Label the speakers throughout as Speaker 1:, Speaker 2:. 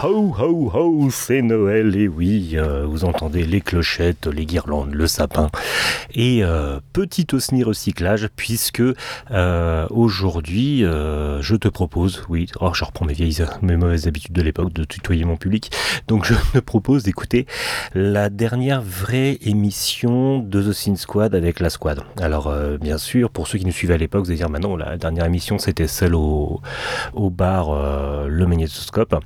Speaker 1: Ho ho ho, c'est Noël et oui, euh, vous entendez les clochettes, les guirlandes, le sapin et euh, petit osni recyclage puisque euh, aujourd'hui je te propose, oui, oh, je reprends mes vieilles, mes mauvaises habitudes de l'époque de tutoyer mon public, donc je te propose d'écouter la dernière vraie émission de The Sin Squad avec la Squad. Alors bien sûr, pour ceux qui nous suivaient à l'époque, vous allez dire, non, la dernière émission c'était celle au, bar Le Magnétoscope.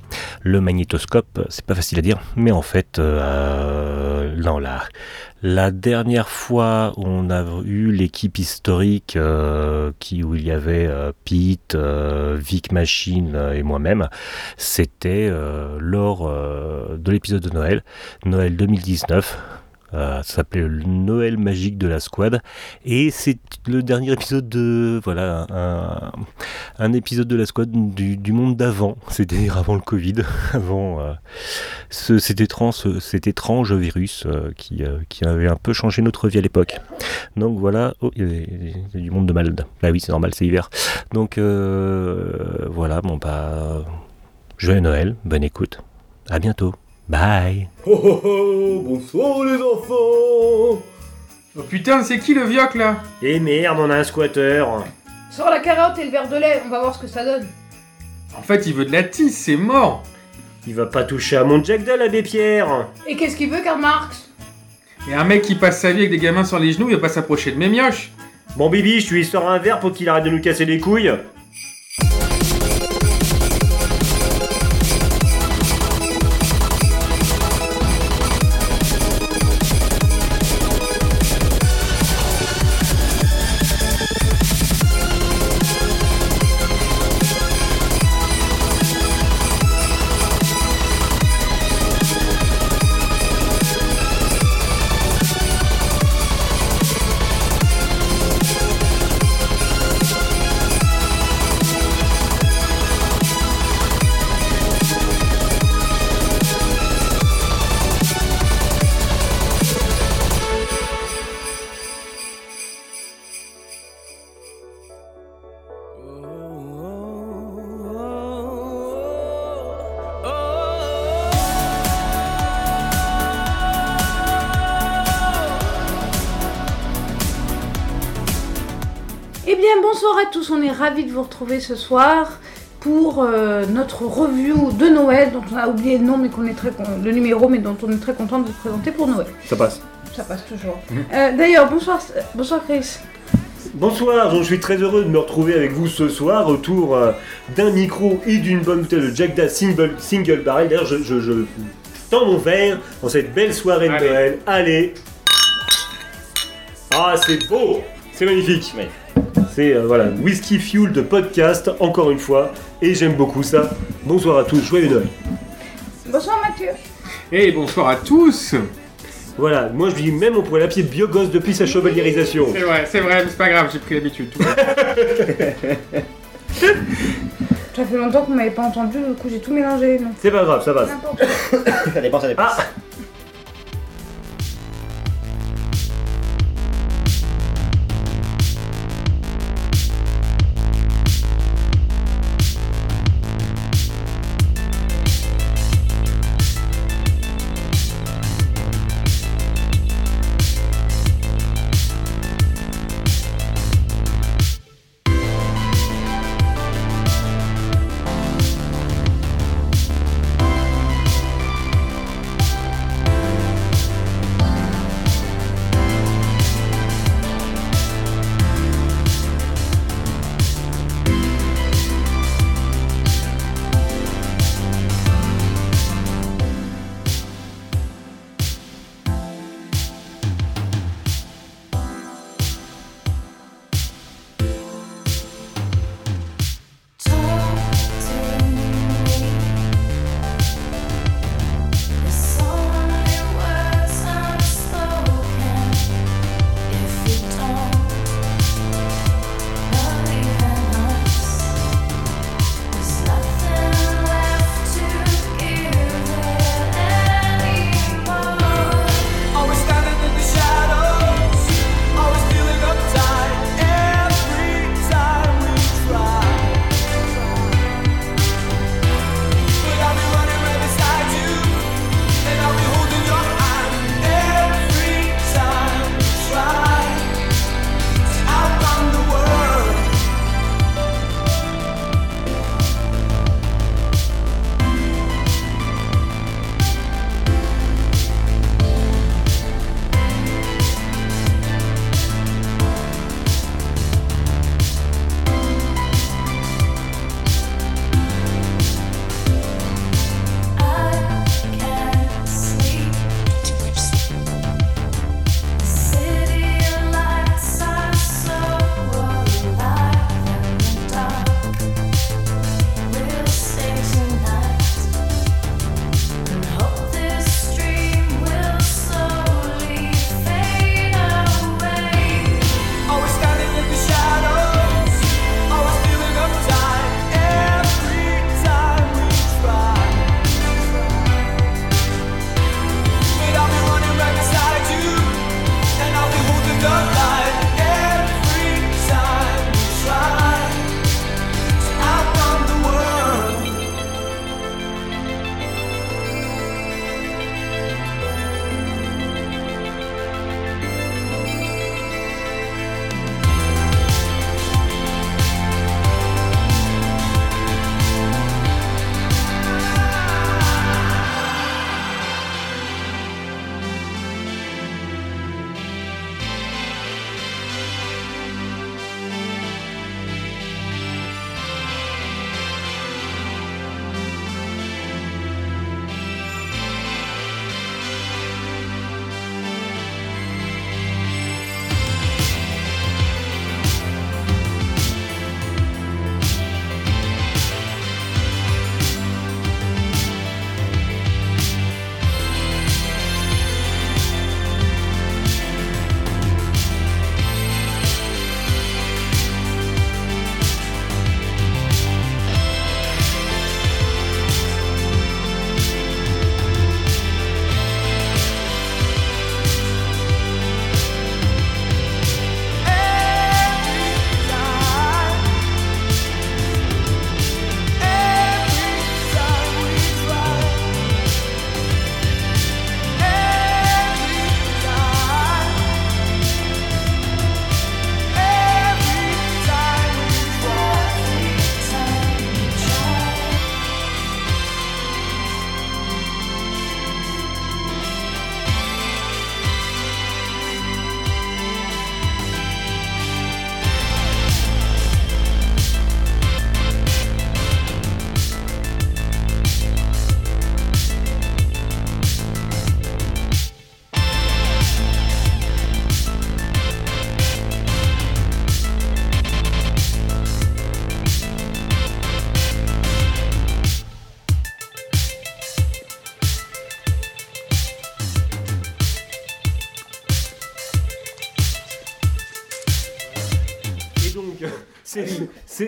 Speaker 1: Le magnétoscope, c'est pas facile à dire, mais en fait, euh, non, la, la dernière fois où on a eu l'équipe historique euh, qui, où il y avait euh, Pete, euh, Vic Machine euh, et moi-même, c'était euh, lors euh, de l'épisode de Noël, Noël 2019. Euh, ça s'appelait le Noël magique de la squad. Et c'est le dernier épisode de voilà un, épisode de la squad du, monde d'avant. C'est-à-dire avant le Covid avant euh, ce, cet, étrange, virus euh, qui, euh, qui avait un peu changé notre vie à l'époque. Donc voilà oh, il y, du monde de malade bah oui c'est normal c'est hiver donc voilà bon bah joyeux Noël bonne écoute. À bientôt bye.
Speaker 2: Oh oh oh, bonsoir les enfants.
Speaker 3: Oh putain, c'est qui le vioc là?
Speaker 1: Et merde on a un squatter
Speaker 4: Sors la carotte et le verre de lait, on va voir ce que ça donne.
Speaker 3: En fait, il veut de la tisse, c'est mort.
Speaker 1: Il va pas toucher à mon Jack Dahl l'abbé Pierre.
Speaker 4: Et qu'est-ce qu'il veut, Karl Marx?
Speaker 3: Et un mec qui passe sa vie avec des gamins sur les genoux, il va pas s'approcher de mes mioches.
Speaker 1: Bon Bibi, je lui sors un verre pour qu'il arrête de nous casser les couilles.
Speaker 4: Ravis de vous retrouver ce soir pour euh, notre review de Noël, dont on a oublié le nom, mais qu'on est très con- le numéro, mais dont on est très content de vous présenter pour Noël.
Speaker 1: Ça passe.
Speaker 4: Ça passe toujours. Euh, D'ailleurs, bonsoir, bonsoir Chris.
Speaker 1: Bonsoir, donc je suis très heureux de me retrouver avec vous ce soir autour euh, d'un micro et d'une bonne bouteille de Jack Daniels single, single barrel. D'ailleurs, je, je, je tends mon verre en cette belle soirée de
Speaker 3: Allez.
Speaker 1: Noël. Allez Ah, c'est beau C'est magnifique C'est euh, voilà, Whisky Fuel de podcast, encore une fois, et j'aime beaucoup ça. Bonsoir à tous, joyeux Noël
Speaker 4: Bonsoir Mathieu.
Speaker 3: Et bonsoir à tous
Speaker 1: Voilà, moi je dis même on pourrait l'appeler Biogos depuis sa chevaliérisation.
Speaker 3: C'est vrai, c'est vrai, mais c'est pas grave, j'ai pris l'habitude.
Speaker 4: Ça fait longtemps qu'on m'avait pas entendu, du coup j'ai tout mélangé. donc
Speaker 1: C'est pas grave, ça passe.
Speaker 4: N'importe quoi.
Speaker 5: Ça dépend, ça dépend.
Speaker 1: Ah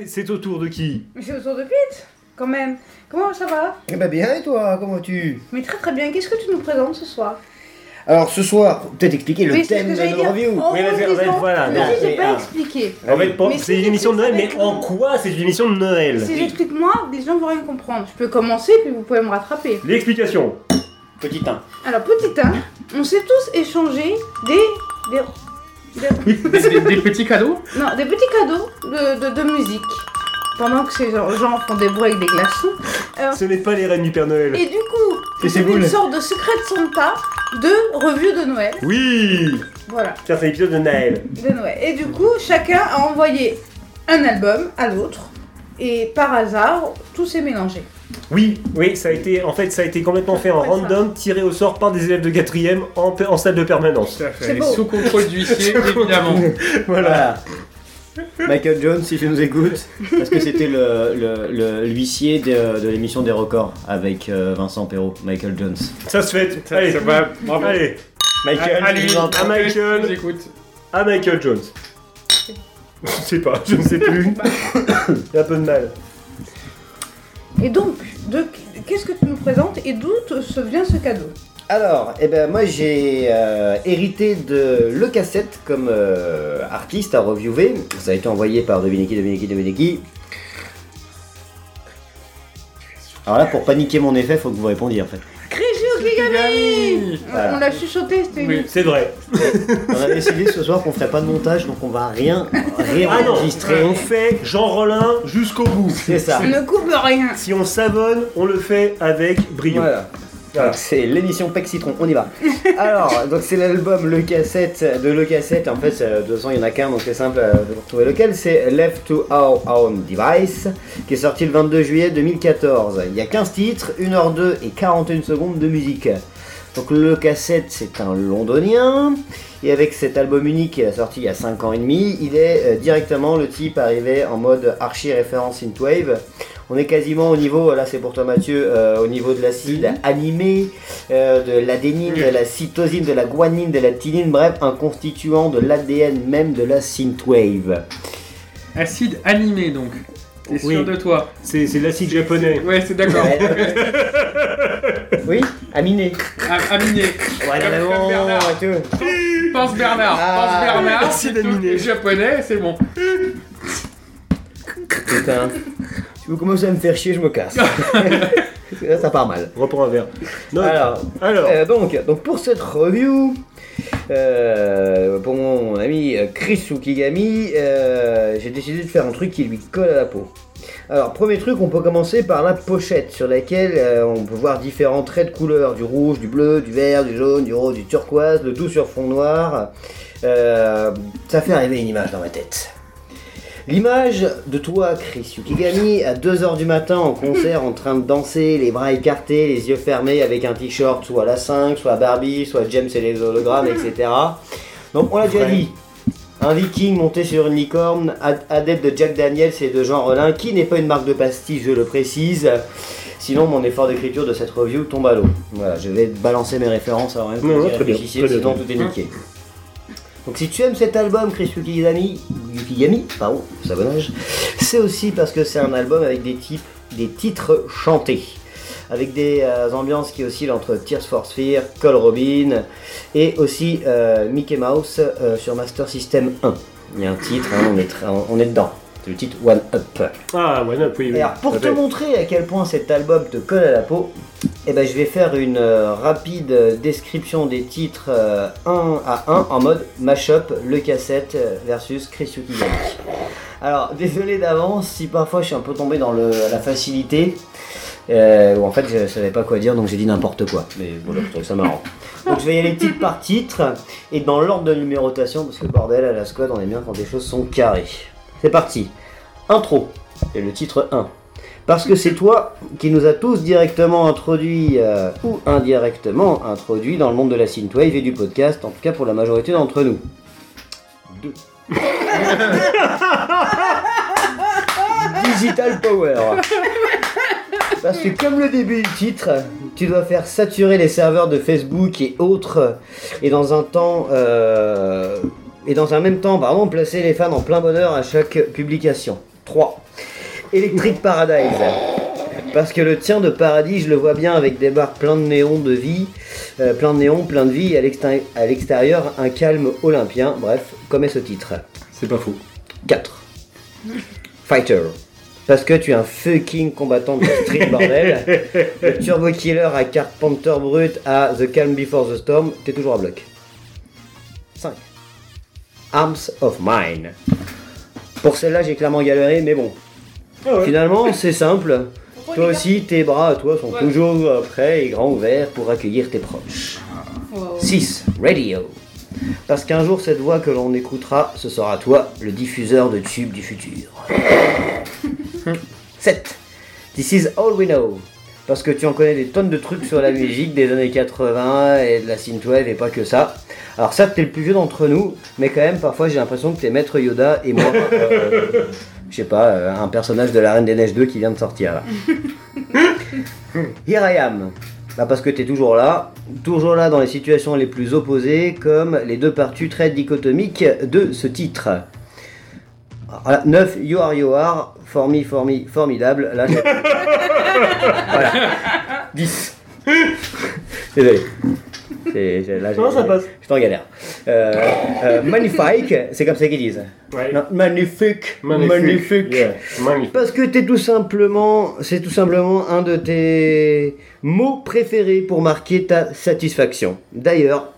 Speaker 1: c'est- au tour de qui?
Speaker 4: Mais c'est autour de Pete, quand même. Comment ça va?
Speaker 6: Eh ben bien et toi, comment tu?
Speaker 4: Mais très très bien. Qu'est-ce que tu nous présentes ce soir?
Speaker 6: Alors ce soir, peut-être expliquer le thème de
Speaker 4: dire.
Speaker 6: reviews.
Speaker 4: En
Speaker 1: Oui, vas-y,
Speaker 4: disant-
Speaker 1: vas-y, voilà,
Speaker 4: j'ai
Speaker 6: mais,
Speaker 4: pas
Speaker 6: ah.
Speaker 4: expliqué.
Speaker 1: En fait, c'est
Speaker 4: si
Speaker 1: une émission de Noël, mais en quoi c'est une émission de Noël?
Speaker 4: Si j'explique moi, les gens vont rien comprendre. Je peux commencer, puis vous pouvez me rattraper.
Speaker 1: L'explication.
Speaker 6: Petit 1.
Speaker 4: Alors, petit 1, on s'est tous échangé des. des. Des-
Speaker 3: Des, des- des petits cadeaux?
Speaker 4: Non, des petits cadeaux de, de, de musique. Pendant que ces gens font des bruits avec des glaçons. Euh,
Speaker 1: Ce n'est pas les reines du Père Noël.
Speaker 4: et du coup,
Speaker 6: C'est
Speaker 4: une sorte de secret de Santa de revue de Noël.
Speaker 1: Oui
Speaker 4: Voilà,
Speaker 1: Tiens, c'est l'épisode de Noël.
Speaker 4: de Noël. Et du coup, chacun a envoyé un album à l'autre. Et par hasard, tout s'est mélangé.
Speaker 1: Oui, oui, ça a été, en fait, ça a été complètement fait en
Speaker 4: Ouais, ça.
Speaker 1: random, tiré au sort par des élèves de quatrième en, pe- en salle de permanence.
Speaker 3: Tout à fait. Sous contrôle d'huissier, évidemment.
Speaker 6: Voilà. Michael Jones, si tu nous écoutes, parce que c'était le, le- le- l'huissier de, de l'émission des records avec euh, Vincent Perrault, Michael Jones.
Speaker 1: Ça se fait.
Speaker 3: Ça,
Speaker 1: Allez,
Speaker 3: ça va, bravo.
Speaker 1: allez,
Speaker 6: Michael,
Speaker 3: à, à
Speaker 1: Michael.
Speaker 3: Je vous écoute.
Speaker 1: à Michael Jones. Je sais pas, je ne sais plus. J'ai un peu de mal.
Speaker 4: Et donc, qu'est-ce que tu nous présentes et d'où se vient ce cadeau?
Speaker 6: Alors, eh ben moi j'ai euh, hérité de Le Cassette comme euh, artiste à reviewer. Ça a été envoyé par Dominiki, Dominiki, Dominiki. Alors là, pour paniquer mon effet, faut que vous répondiez en fait.
Speaker 4: Chrisio Kigami
Speaker 6: Voilà.
Speaker 4: On l'a chuchoté, c'était une...
Speaker 3: Oui.
Speaker 1: C'est vrai.
Speaker 6: On a décidé ce soir qu'on ferait pas de montage, donc on va rien, rien
Speaker 1: Ah non,
Speaker 6: enregistrer.
Speaker 1: on fait Jean Rollin jusqu'au bout.
Speaker 6: C'est ça.
Speaker 4: On ne coupe rien.
Speaker 1: Si on savonne, on le fait avec brio.
Speaker 6: Voilà.
Speaker 1: Voilà.
Speaker 6: C'est l'émission Pec Citron, on y va. Alors, donc c'est l'album Le Cassette de Le Cassette. En fait, euh, de toute façon, il n'y en a qu'un, donc c'est simple euh, de retrouver lequel. C'est Left to Our Own Device, qui est sorti le 22 juillet 2014. Il y a 15 titres, 1h02 et 41 secondes de musique. Donc Le Cassette, c'est un londonien. Et avec cet album unique qui est sorti il y a 5 ans et demi, il est euh, directement le type arrivé en mode archi référence synthwave. On est quasiment au niveau, là c'est pour toi Mathieu, euh, au niveau de l'acide animé, euh, de l'adénine, de la cytosine, de la guanine, de la tinine, bref, un constituant de l'ADN même de la synthwave.
Speaker 3: Acide animé, donc. T'es
Speaker 1: Oui.
Speaker 3: sûr de toi
Speaker 1: C'est c'est de l'acide japonais.
Speaker 3: Ouais, c'est d'accord.
Speaker 6: Oui, aminé.
Speaker 3: A- Aminé.
Speaker 6: Ouais,
Speaker 3: Comme-
Speaker 6: mais
Speaker 3: comme
Speaker 6: bon,
Speaker 3: Bernard. Pense Bernard.
Speaker 6: Ah,
Speaker 3: Pense Bernard.
Speaker 1: acide
Speaker 3: c'est tout.
Speaker 1: aminé.
Speaker 3: Les japonais, c'est bon.
Speaker 6: Putain. Si vous commencez à me faire chier, je me casse. Là, ça part mal.
Speaker 1: Reprends un verre. Non,
Speaker 6: Alors,
Speaker 1: alors,
Speaker 6: Euh, donc, donc pour cette review, euh, pour mon ami euh, Chris Ukigami, euh, j'ai décidé de faire un truc qui lui colle à la peau. Alors, premier truc, on peut commencer par la pochette sur laquelle on peut voir différents traits de couleur du rouge, du bleu, du vert, du jaune, du rose, du turquoise, le tout sur fond noir. Ça fait arriver une image dans ma tête. L'image de toi, Chris Yukigami, à 2h du matin en concert en train de danser, les bras écartés, les yeux fermés avec un t-shirt soit la 5, soit Barbie, soit James et les hologrammes, etc. Donc on l'a déjà dit, un viking monté sur une licorne, ad- adepte de Jack Daniels et de Jean Rollin, qui n'est pas une marque de pastis, je le précise. Sinon, mon effort d'écriture de cette review tombe à l'eau. Voilà, je vais balancer mes références avant même
Speaker 1: Non, non, très bien,
Speaker 6: sinon tout est niqué. Donc si tu aimes cet album, Chris Yukigami, Yukigami, pardon, savonnage, c'est aussi parce que c'est un album avec des, types, des titres chantés, avec des euh, ambiances qui oscillent entre Tears for Fear, Call Robin, et aussi euh, Mickey Mouse euh, sur Master System 1. Il y a un titre, hein, on, est on est dedans. C'est le titre One Up.
Speaker 1: ah, ouais, non, oui, oui.
Speaker 6: Et alors, pour te montrer à quel point cet album te colle à la peau, eh ben, je vais faire une euh, rapide euh, description des titres euh, un à un en mode mashup, le cassette euh, versus Chris Yukigami. Alors, désolé d'avance si parfois je suis un peu tombé dans le, la facilité, euh, en fait je savais pas quoi dire donc j'ai dit n'importe quoi. Mais voilà, je trouve ça marrant. Donc je vais y aller titre par titre et dans l'ordre de numérotation parce que bordel à la squad on est bien quand les choses sont carrées. C'est parti. Intro. Et le titre 1. Parce que c'est toi qui nous as tous directement introduits euh, ou indirectement introduits dans le monde de la synthwave et du podcast, en tout cas pour la majorité d'entre nous. 2. Digital Power. Parce que comme le début du titre, tu dois faire saturer les serveurs de Facebook et autres, et dans un temps euh, Et dans un même temps, pardon, placer les fans en plein bonheur à chaque publication. 3. Electric Paradise. Parce que le tien de paradis, je le vois bien avec des bars pleins de néons de vie, euh, plein de néons, plein de vie, et à l'exté- à l'extérieur, un calme olympien. Bref, comme est ce titre.
Speaker 5: C'est pas faux.
Speaker 6: 4. Fighter. Parce que tu es un fucking combattant de street bordel. Le Turbo Killer à carte Panther brut à The Calm Before the Storm, t'es toujours à bloc. 5. Arms of Mine. Pour celle-là, j'ai clairement galéré, mais bon. Finalement, c'est simple. Toi aussi, tes bras à toi sont
Speaker 4: Ouais.
Speaker 6: toujours euh, prêts et grands ouverts pour accueillir tes proches. 6. Radio. Parce qu'un jour, cette voix que l'on écoutera, ce sera toi, le diffuseur de tubes du futur. 7. This is all we know. Parce que tu en connais des tonnes de trucs sur la musique des années 80 et de la synthwave et pas que ça. Alors ça, t'es le plus vieux d'entre nous, mais quand même, parfois j'ai l'impression que t'es Maître Yoda et moi, euh, je sais pas, euh, un personnage de la Reine des Neiges 2 qui vient de sortir là. Here I am. Bah parce que t'es toujours là, toujours là dans les situations les plus opposées, comme les deux parties très dichotomiques de ce titre. Voilà, 9, You Are You Are, formi, formi, formidable. Là, voilà. 10. Désolé. Là,
Speaker 5: Non, ça passe?
Speaker 6: Je suis en galère. Euh, euh, magnifique, c'est comme ça qu'ils disent. Non, magnifique,
Speaker 5: Magnifique.
Speaker 6: magnifique.
Speaker 5: Yeah, Magnifique.
Speaker 6: Parce que t'es tout simplement, c'est tout simplement un de tes mots préférés pour marquer ta satisfaction. D'ailleurs,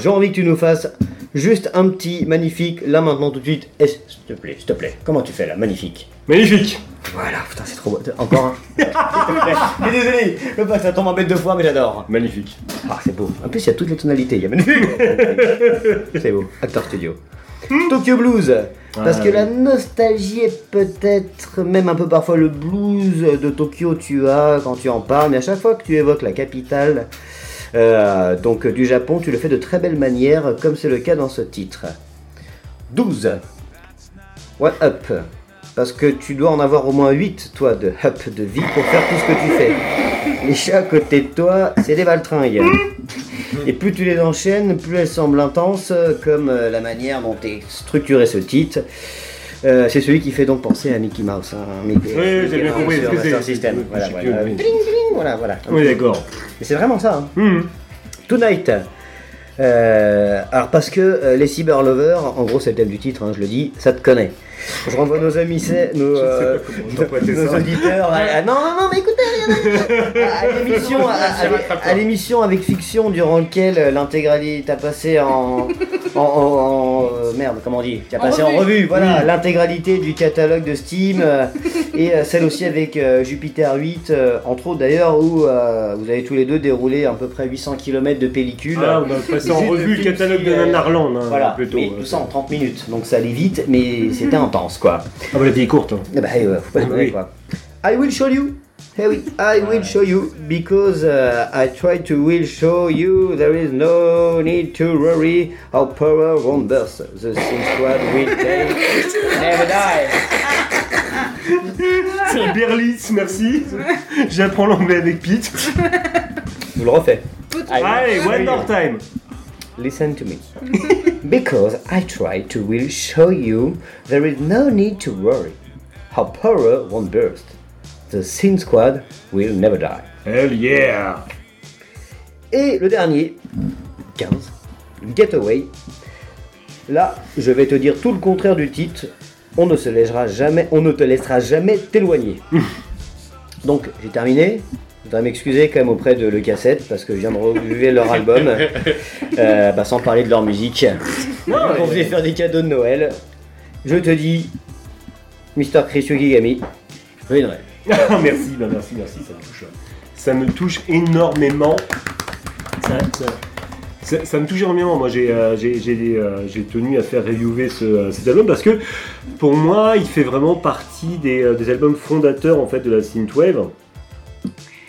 Speaker 6: j'ai envie que tu nous fasses juste un petit magnifique là maintenant tout de suite. S'il te plaît, s'il te plaît. Comment tu fais là, magnifique?
Speaker 5: Magnifique.
Speaker 6: Voilà, putain, c'est trop beau. Encore un. Suis désolé, le que ça tombe en bête deux fois, mais j'adore.
Speaker 5: Magnifique.
Speaker 6: Ah, c'est beau. En plus, il y a toutes les tonalités. Il y a magnifique. c'est beau. Acteur studio. Tokyo Blues. Parce que la nostalgie est peut-être même un peu parfois le blues de Tokyo tu as quand tu en parles, mais à chaque fois que tu évoques la capitale euh, donc du Japon, tu le fais de très belle manière, comme c'est le cas dans ce titre. 12. What up Parce que tu dois en avoir au moins 8, toi, de up de vie pour faire tout ce que tu fais. Les chats à côté de toi, c'est des baltringues. Et plus tu les enchaînes, plus elles semblent intenses, comme euh, la manière dont est structuré ce titre. Euh, c'est celui qui fait donc penser à Mickey Mouse. Hein, Mickey-
Speaker 5: Oui, j'ai bien compris
Speaker 6: sur
Speaker 5: que. Je
Speaker 6: Voilà, voilà. Bling, bling, voilà, voilà.
Speaker 5: Oui, d'accord.
Speaker 6: Et c'est vraiment ça. Hein.
Speaker 5: Hum.
Speaker 6: Tonight. Euh, alors parce que les cyberlovers, en gros c'est le thème du titre, hein, je le dis, ça te connaît. Je renvoie nos amis, c'est- nos, euh, nos auditeurs. à- à- non, non, non, mais écoutez, à, à l'émission, avec fiction durant lequel euh, l'intégralité t'as passé en, en, en- en- euh, merde, comment on dit, t'as
Speaker 4: En
Speaker 6: passé en
Speaker 4: revue.
Speaker 6: revue, voilà,
Speaker 5: Oui.
Speaker 6: l'intégralité du catalogue de Steam euh, et euh, celle aussi avec euh, Jupiter 8, euh, entre autres d'ailleurs où euh, vous avez tous les deux déroulé à peu près 800 km de pellicule.
Speaker 5: Ah, on a passé en revue le catalogue de Nanarland. hein,
Speaker 6: Voilà,
Speaker 5: plutôt.
Speaker 6: mais tout ça en 30 minutes, donc ça allait vite, mais c'était intense quoi.
Speaker 5: Ah, bah la vie est courte. hein.
Speaker 6: Ben, euh, faut pas
Speaker 5: Ah,
Speaker 6: déconner,
Speaker 5: oui.
Speaker 6: quoi. I will show you. Eh oui, I will show you because uh, I try to will show you there is no need to worry how power won't burst. The Sin Squad will take, never die.
Speaker 5: C'est Berlis, merci. J'apprends l'anglais avec Pete.
Speaker 6: Je vous le refais.
Speaker 5: Allez, one more time.
Speaker 6: Listen to me. because I try to will show you there is no need to worry how power won't burst. The Sin Squad will never die.
Speaker 5: Hell yeah.
Speaker 6: Et le dernier, 15, Getaway. Là, je vais te dire tout le contraire du titre. On ne se laissera jamais, on ne te laissera jamais t'éloigner. Donc, j'ai terminé. Je voudrais m'excuser quand même auprès de Le Cassette parce que je viens de revuer leur album, euh, bah, sans parler de leur musique. On voulait faire des cadeaux de Noël. Je te dis, Mr. Chris Yukigami, joyeux Noël.
Speaker 5: Merci, bah merci, merci, ça me touche. Ça me touche énormément. Ça, ça- ça- ça me touche énormément. Moi, j'ai euh, euh, tenu à faire reviewer ce, euh, cet album parce que pour moi, il fait vraiment partie des, euh, des albums fondateurs en fait de la synthwave.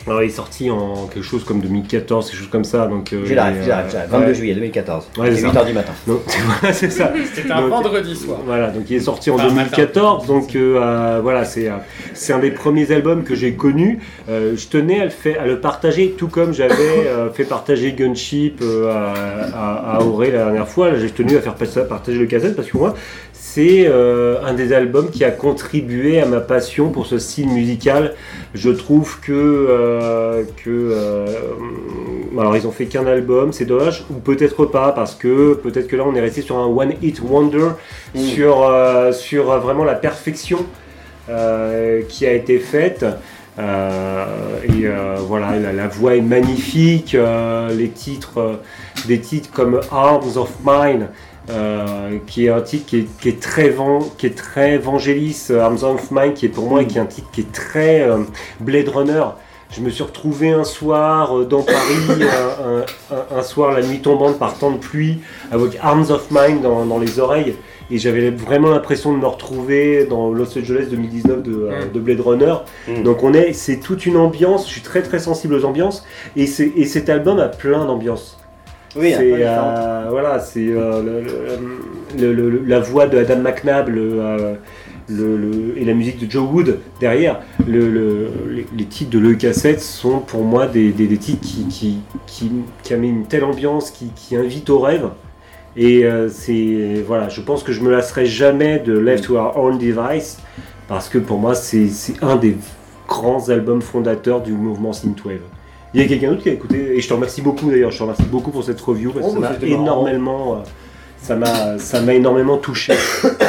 Speaker 5: Alors, il est sorti en quelque chose comme 2014, quelque chose comme ça. Donc, euh, euh,
Speaker 6: ref. 22
Speaker 5: ouais.
Speaker 6: juillet 2014.
Speaker 5: Ouais,
Speaker 6: c'est
Speaker 5: c'est
Speaker 6: 8h du matin.
Speaker 5: Donc, voilà, c'est ça.
Speaker 7: C'était un
Speaker 5: Donc,
Speaker 7: vendredi soir.
Speaker 5: Voilà, donc il est sorti en
Speaker 7: Enfin,
Speaker 5: 2014, donc euh, euh, voilà, c'est euh, c'est un des premiers albums que j'ai connu. Euh, je tenais à le, faire, à le partager, tout comme j'avais euh, fait partager Gunship euh, à, à, à Auré la dernière fois. J'ai tenu à faire partager le cassette parce que moi, c'est euh, un des albums qui a contribué à ma passion pour ce style musical. Je trouve que, euh, que euh, alors ils ont fait qu'un album, c'est dommage, ou peut-être pas, parce que peut-être que là on est resté sur un one hit wonder,
Speaker 6: Mm.
Speaker 5: sur, sur vraiment la perfection qui a été faite. Et voilà, la, la voix est magnifique, les titres, des titres comme Arms of Mine, euh, qui est un titre qui est, qui est très van, qui est très Vangelis, euh, Arms of Mine, qui est pour moi qui est un titre qui est très euh, Blade Runner. Je me suis retrouvé un soir euh, dans Paris, un, un- un- un soir la nuit tombante par temps de pluie, avec Arms of Mine dans, dans les oreilles, et j'avais vraiment l'impression de me retrouver dans Los Angeles 2019 de, euh,
Speaker 7: Mm.
Speaker 5: de Blade Runner.
Speaker 6: Mm.
Speaker 5: Donc on est, c'est toute une ambiance. Je suis très très sensible aux ambiances, et, et cet album a plein d'ambiances.
Speaker 6: Oui,
Speaker 5: C'est euh, voilà, c'est euh, le- le- le- le- la voix de Adam McNabb euh, et la musique de Joe Wood derrière. Le- le- les, titres de Le Cassette sont pour moi des, des- des titres qui, qui, qui, qui amènent une telle ambiance, qui, qui invitent au rêve. Et euh, c'est voilà, je pense que je me lasserai jamais de Left to Our Own Device parce que pour moi c'est c'est un des grands albums fondateurs du mouvement synthwave. Il y a quelqu'un d'autre qui a écouté, et je te remercie beaucoup d'ailleurs, je te remercie beaucoup pour cette review, parce que
Speaker 6: Oh,
Speaker 5: ça
Speaker 6: bah,
Speaker 5: m'a énormément, euh, ça m'a, ça m'a énormément touché.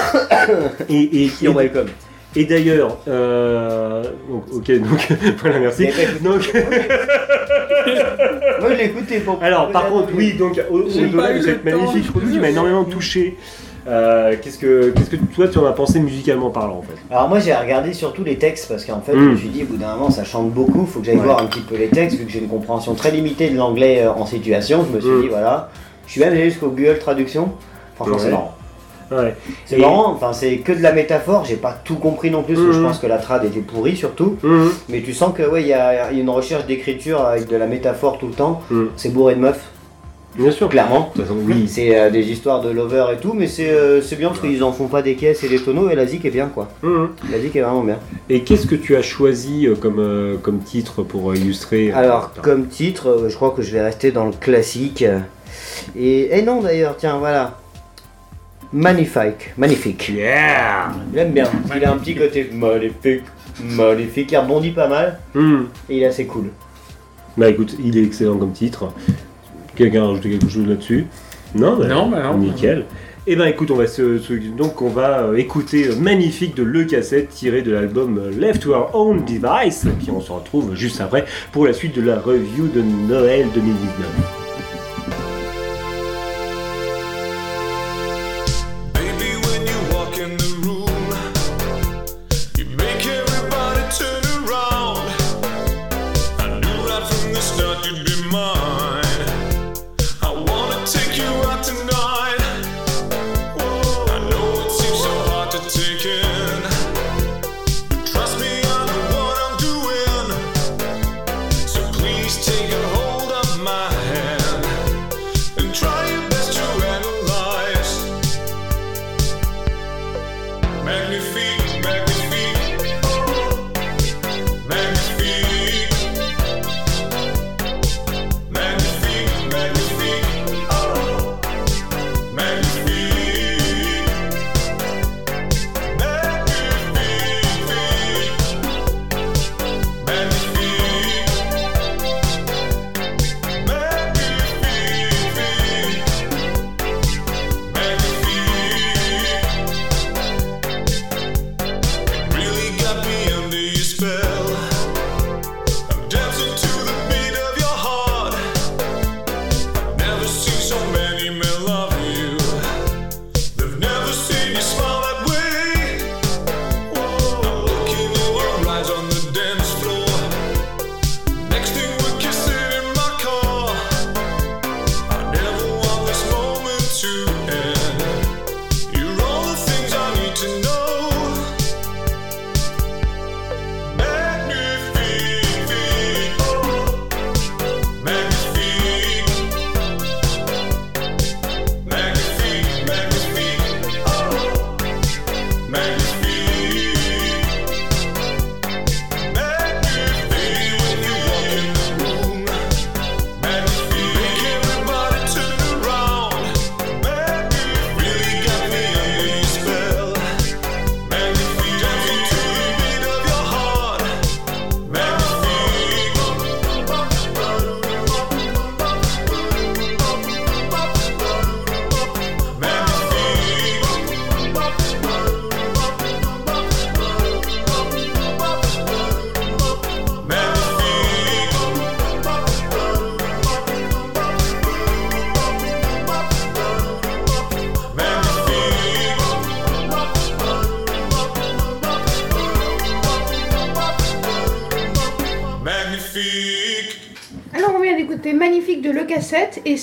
Speaker 5: et, et,
Speaker 6: You're welcome.
Speaker 5: et d'ailleurs, euh, donc, ok, donc voilà, merci.
Speaker 6: Écouté.
Speaker 5: Donc,
Speaker 6: Moi je l'ai écouté pour.
Speaker 5: alors, par contre, oui, donc au-delà de cette magnifique review qui m'a énormément touché. Euh, qu'est-ce que, qu'est-ce que toi tu en as pensé musicalement parlant en fait
Speaker 6: Alors moi j'ai regardé surtout les textes parce qu'en fait je me suis dit au bout d'un moment ça chante beaucoup, faut que j'aille
Speaker 5: Ouais.
Speaker 6: voir un petit peu les textes vu que j'ai une compréhension très limitée de l'anglais euh, en situation. Je me suis
Speaker 5: Mm.
Speaker 6: dit voilà, je suis même allé jusqu'au Google Traduction. Franchement c'est marrant.
Speaker 5: Ouais.
Speaker 6: C'est
Speaker 5: Et-
Speaker 6: marrant, enfin c'est que de la métaphore, j'ai pas tout compris non plus parce que je
Speaker 5: Mhm.
Speaker 6: pense que la trad était pourrie surtout. Mais tu sens que ouais il y, a il y a une recherche d'écriture avec de la métaphore tout le temps. C'est bourré de meufs,
Speaker 5: Bien sûr.
Speaker 6: clairement.
Speaker 5: De toute façon, oui.
Speaker 6: C'est euh, des histoires de lover et tout, mais c'est euh, c'est bien parce qu'ils en font pas des caisses et des tonneaux et la zik est bien quoi.
Speaker 5: Mhm.
Speaker 6: La zik est vraiment bien.
Speaker 5: Et qu'est-ce que tu as choisi euh, comme, comme titre pour illustrer
Speaker 6: Alors, comme titre, je crois que je vais rester dans le classique. Et, et non, d'ailleurs, tiens, voilà. Magnifique, magnifique.
Speaker 5: Yeah
Speaker 6: J'aime bien. Il a un petit côté magnifique, magnifique. Il rebondit pas mal
Speaker 5: Mhm.
Speaker 6: et il est assez cool.
Speaker 5: Bah écoute, il est excellent comme titre. Quelqu'un a rajouté quelque chose là-dessus Non, bah,
Speaker 7: Non, bah non.
Speaker 5: Nickel. Et ben écoute, on va se, se- donc on va euh, écouter euh, magnifique de Le Cassette tiré de l'album euh, Left to Our Own Device. Et puis on se retrouve juste après pour la suite de la review de Noël 2019.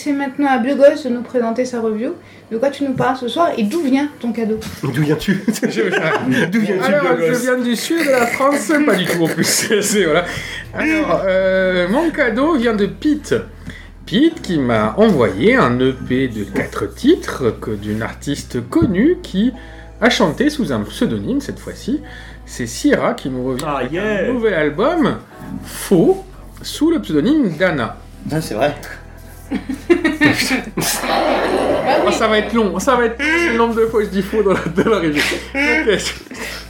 Speaker 4: C'est maintenant à Biogos de nous présenter sa review. De quoi tu nous parles ce soir et d'où vient ton cadeau
Speaker 5: D'où viens-tu D'où viens-tu,
Speaker 3: Alors, je viens du sud de la France, pas du tout en plus. C'est- voilà. Alors, euh, mon cadeau vient de Pete. Pete qui m'a envoyé un EP de 4 titres que d'une artiste connue qui a chanté sous un pseudonyme cette fois-ci. C'est Sierra qui nous revient
Speaker 5: Ah,
Speaker 3: avec
Speaker 5: yeah.
Speaker 3: un nouvel album, Faux, sous le pseudonyme d'Anna.
Speaker 6: Ah, c'est vrai.
Speaker 3: Oh, ça va être long, ça va être le nombre de fois que je dis faux dans la, dans la.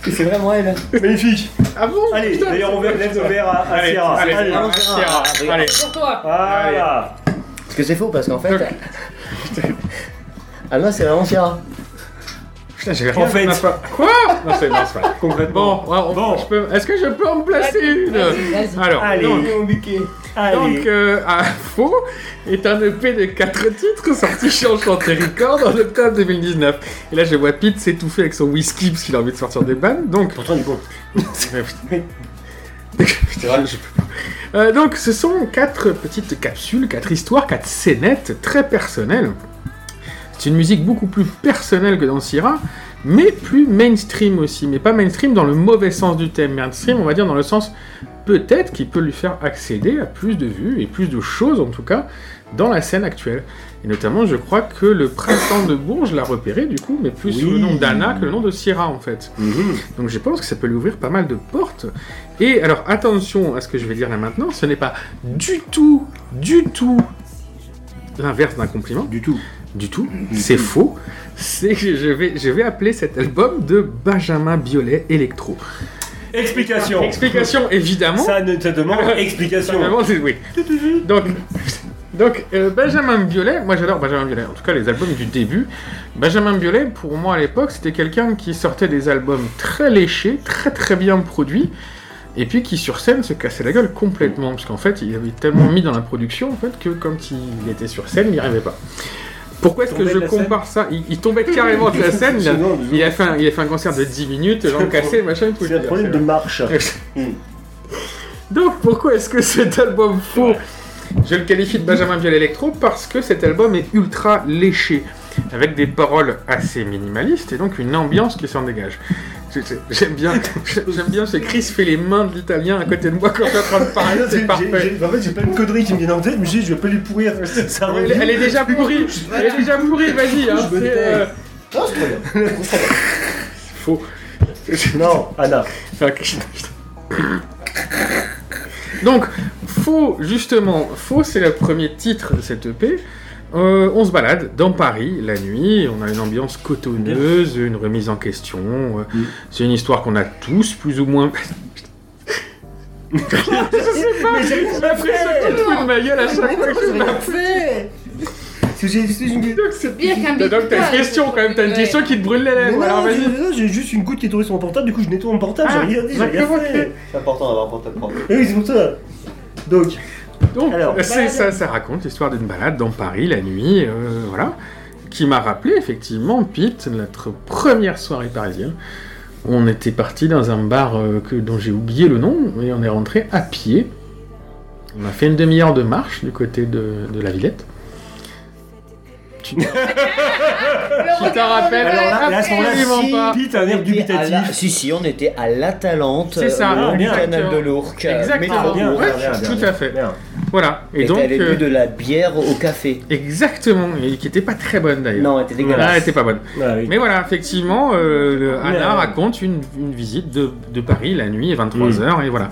Speaker 6: C'est vraiment elle.
Speaker 5: Magnifique
Speaker 3: Ah bon
Speaker 5: Allez,
Speaker 3: Putain,
Speaker 5: d'ailleurs, on lève le verre à, à
Speaker 3: Allez,
Speaker 5: Sierra.
Speaker 3: allez,
Speaker 5: Allez.
Speaker 3: allez, Sierra,
Speaker 6: oui.
Speaker 3: allez.
Speaker 4: Pour toi
Speaker 5: Voilà
Speaker 6: Parce que c'est faux, parce qu'en fait. Alma, c'est vraiment Sierra.
Speaker 3: Putain, j'ai
Speaker 5: En fait-
Speaker 3: pas- Quoi? Non, c'est non, c'est pas.
Speaker 5: Concrètement.
Speaker 3: Bon, ouais, on-
Speaker 5: Bon.
Speaker 3: je peux- est-ce que je peux en placer une? Alors,
Speaker 5: Allez,
Speaker 3: donc,
Speaker 5: allez.
Speaker 3: donc euh, à Faux est un EP de 4 titres sorti chez Enchanté Record en octobre 2019. Et là, je vois Pete s'étouffer avec son whisky parce qu'il a envie de sortir des bandes. Donc,
Speaker 5: Pourtant,
Speaker 3: peux pas. Euh, donc, ce sont quatre petites capsules, quatre histoires, quatre scénettes très personnelles. C'est une musique beaucoup plus personnelle que dans Syrah, mais plus mainstream aussi. Mais pas mainstream dans le mauvais sens du thème. Mainstream, on va dire dans le sens peut-être qui peut lui faire accéder à plus de vues et plus de choses, en tout cas, dans la scène actuelle. Et notamment, je crois que le Printemps de Bourges l'a repéré, du coup, mais plus sous le nom d'Anna que le nom de Syrah, en fait.
Speaker 5: Mhm.
Speaker 3: Donc je pense que ça peut lui ouvrir pas mal de portes. Et alors attention à ce que je vais dire là maintenant, ce n'est pas du tout, du tout l'inverse d'un compliment.
Speaker 5: Du tout.
Speaker 3: Du tout, c'est faux. C'est que je vais, je vais appeler cet album de Benjamin Biolay Electro.
Speaker 5: Explication.
Speaker 3: Explication évidemment.
Speaker 5: Ça ne te demande explication.
Speaker 3: Évidemment, c'est- oui. Donc, donc euh, Benjamin Biolay, moi j'adore Benjamin Biolay, en tout cas les albums du début. Benjamin Biolay, pour moi à l'époque, c'était quelqu'un qui sortait des albums très léchés, très très bien produits, et puis qui sur scène se cassait la gueule complètement, parce qu'en fait il avait tellement mis dans la production en fait que quand il était sur scène, il n'y arrivait pas. Pourquoi est-ce que je
Speaker 5: scène
Speaker 3: compare ça il, il tombait carrément de la scène, il a,
Speaker 5: Sinon,
Speaker 3: il a fait un, il a fait un concert de 10 minutes, jambes cassées, machin, tout.
Speaker 5: C'est un problème de marche.
Speaker 3: Donc pourquoi est-ce que cet album faux Je le qualifie de Benjamin Biel Electro parce que cet album est ultra léché, avec des paroles assez minimalistes et donc une ambiance qui s'en dégage. J'aime bien, j'aime bien Chris fait les mains de l'italien à côté de moi quand je suis en train de parler, c'est parfait.
Speaker 5: En fait, j'ai plein de conneries qui me viennent en tête, mais je dis, je vais pas les pourrir. Ça
Speaker 3: Elle, elle est déjà pourrie, elle est déjà pourrie, vas-y, hein, c'est, euh,
Speaker 6: bien.
Speaker 3: faux.
Speaker 5: Non, Anna.
Speaker 3: Donc, Faux, justement, Faux, c'est le premier titre de cette EP. Euh, on se balade dans Paris la nuit, on a une ambiance cotonneuse, une remise en question. euh,
Speaker 5: Mm.
Speaker 3: C'est une histoire qu'on a tous plus ou moins. je sais pas, j'ai de ma gueule à chaque fois que je
Speaker 5: fait C'est.
Speaker 3: Donc,
Speaker 4: Bien qu'un
Speaker 3: Donc, t'as une question quand même, t'as une question qui te brûle les lèvres. Alors,
Speaker 5: non,
Speaker 3: vas-y.
Speaker 5: j'ai- non, j'ai juste une goutte qui est tombée sur mon portable, du coup je nettoie mon portable,
Speaker 3: Ah,
Speaker 5: j'ai rien dit, j'ai rien fait.
Speaker 6: C'est important d'avoir un portable propre.
Speaker 5: Oui, c'est pour ça. Donc,
Speaker 3: Donc,
Speaker 5: Alors.
Speaker 3: ça, ça raconte l'histoire d'une balade dans Paris la nuit, euh, voilà, qui m'a rappelé effectivement, Pete, notre première soirée parisienne. On était parti dans un bar euh, que, dont j'ai oublié le nom, et on est rentré à pied. On a fait une demi-heure de marche du côté de, de la Villette. Tu t'en rappelles
Speaker 5: Alors là- là, à ce moment-là,
Speaker 3: absolument
Speaker 5: si-
Speaker 3: pas.
Speaker 5: Pete a un air
Speaker 6: la-
Speaker 5: dubitatif.
Speaker 6: Si, si, on était à l'Atalante,
Speaker 3: C'est ça,
Speaker 5: ah,
Speaker 6: du
Speaker 5: bien.
Speaker 6: canal de l'Ourcq. euh,
Speaker 3: Exactement.
Speaker 6: métro.
Speaker 5: bien, bien, bien,
Speaker 3: tout
Speaker 5: bien.
Speaker 3: à fait.
Speaker 5: Bien.
Speaker 3: Voilà. Et
Speaker 6: Et
Speaker 3: donc,
Speaker 6: t'avais
Speaker 3: euh,
Speaker 6: de la bière au café.
Speaker 3: exactement, et qui était pas très bonne d'ailleurs.
Speaker 6: Non, elle était
Speaker 3: Ah,
Speaker 6: dégueulasse.
Speaker 3: elle était pas bonne.
Speaker 5: Ah oui.
Speaker 3: Mais voilà, effectivement, euh, le- Anna raconte une, une visite de, de Paris la nuit, 23h, et voilà.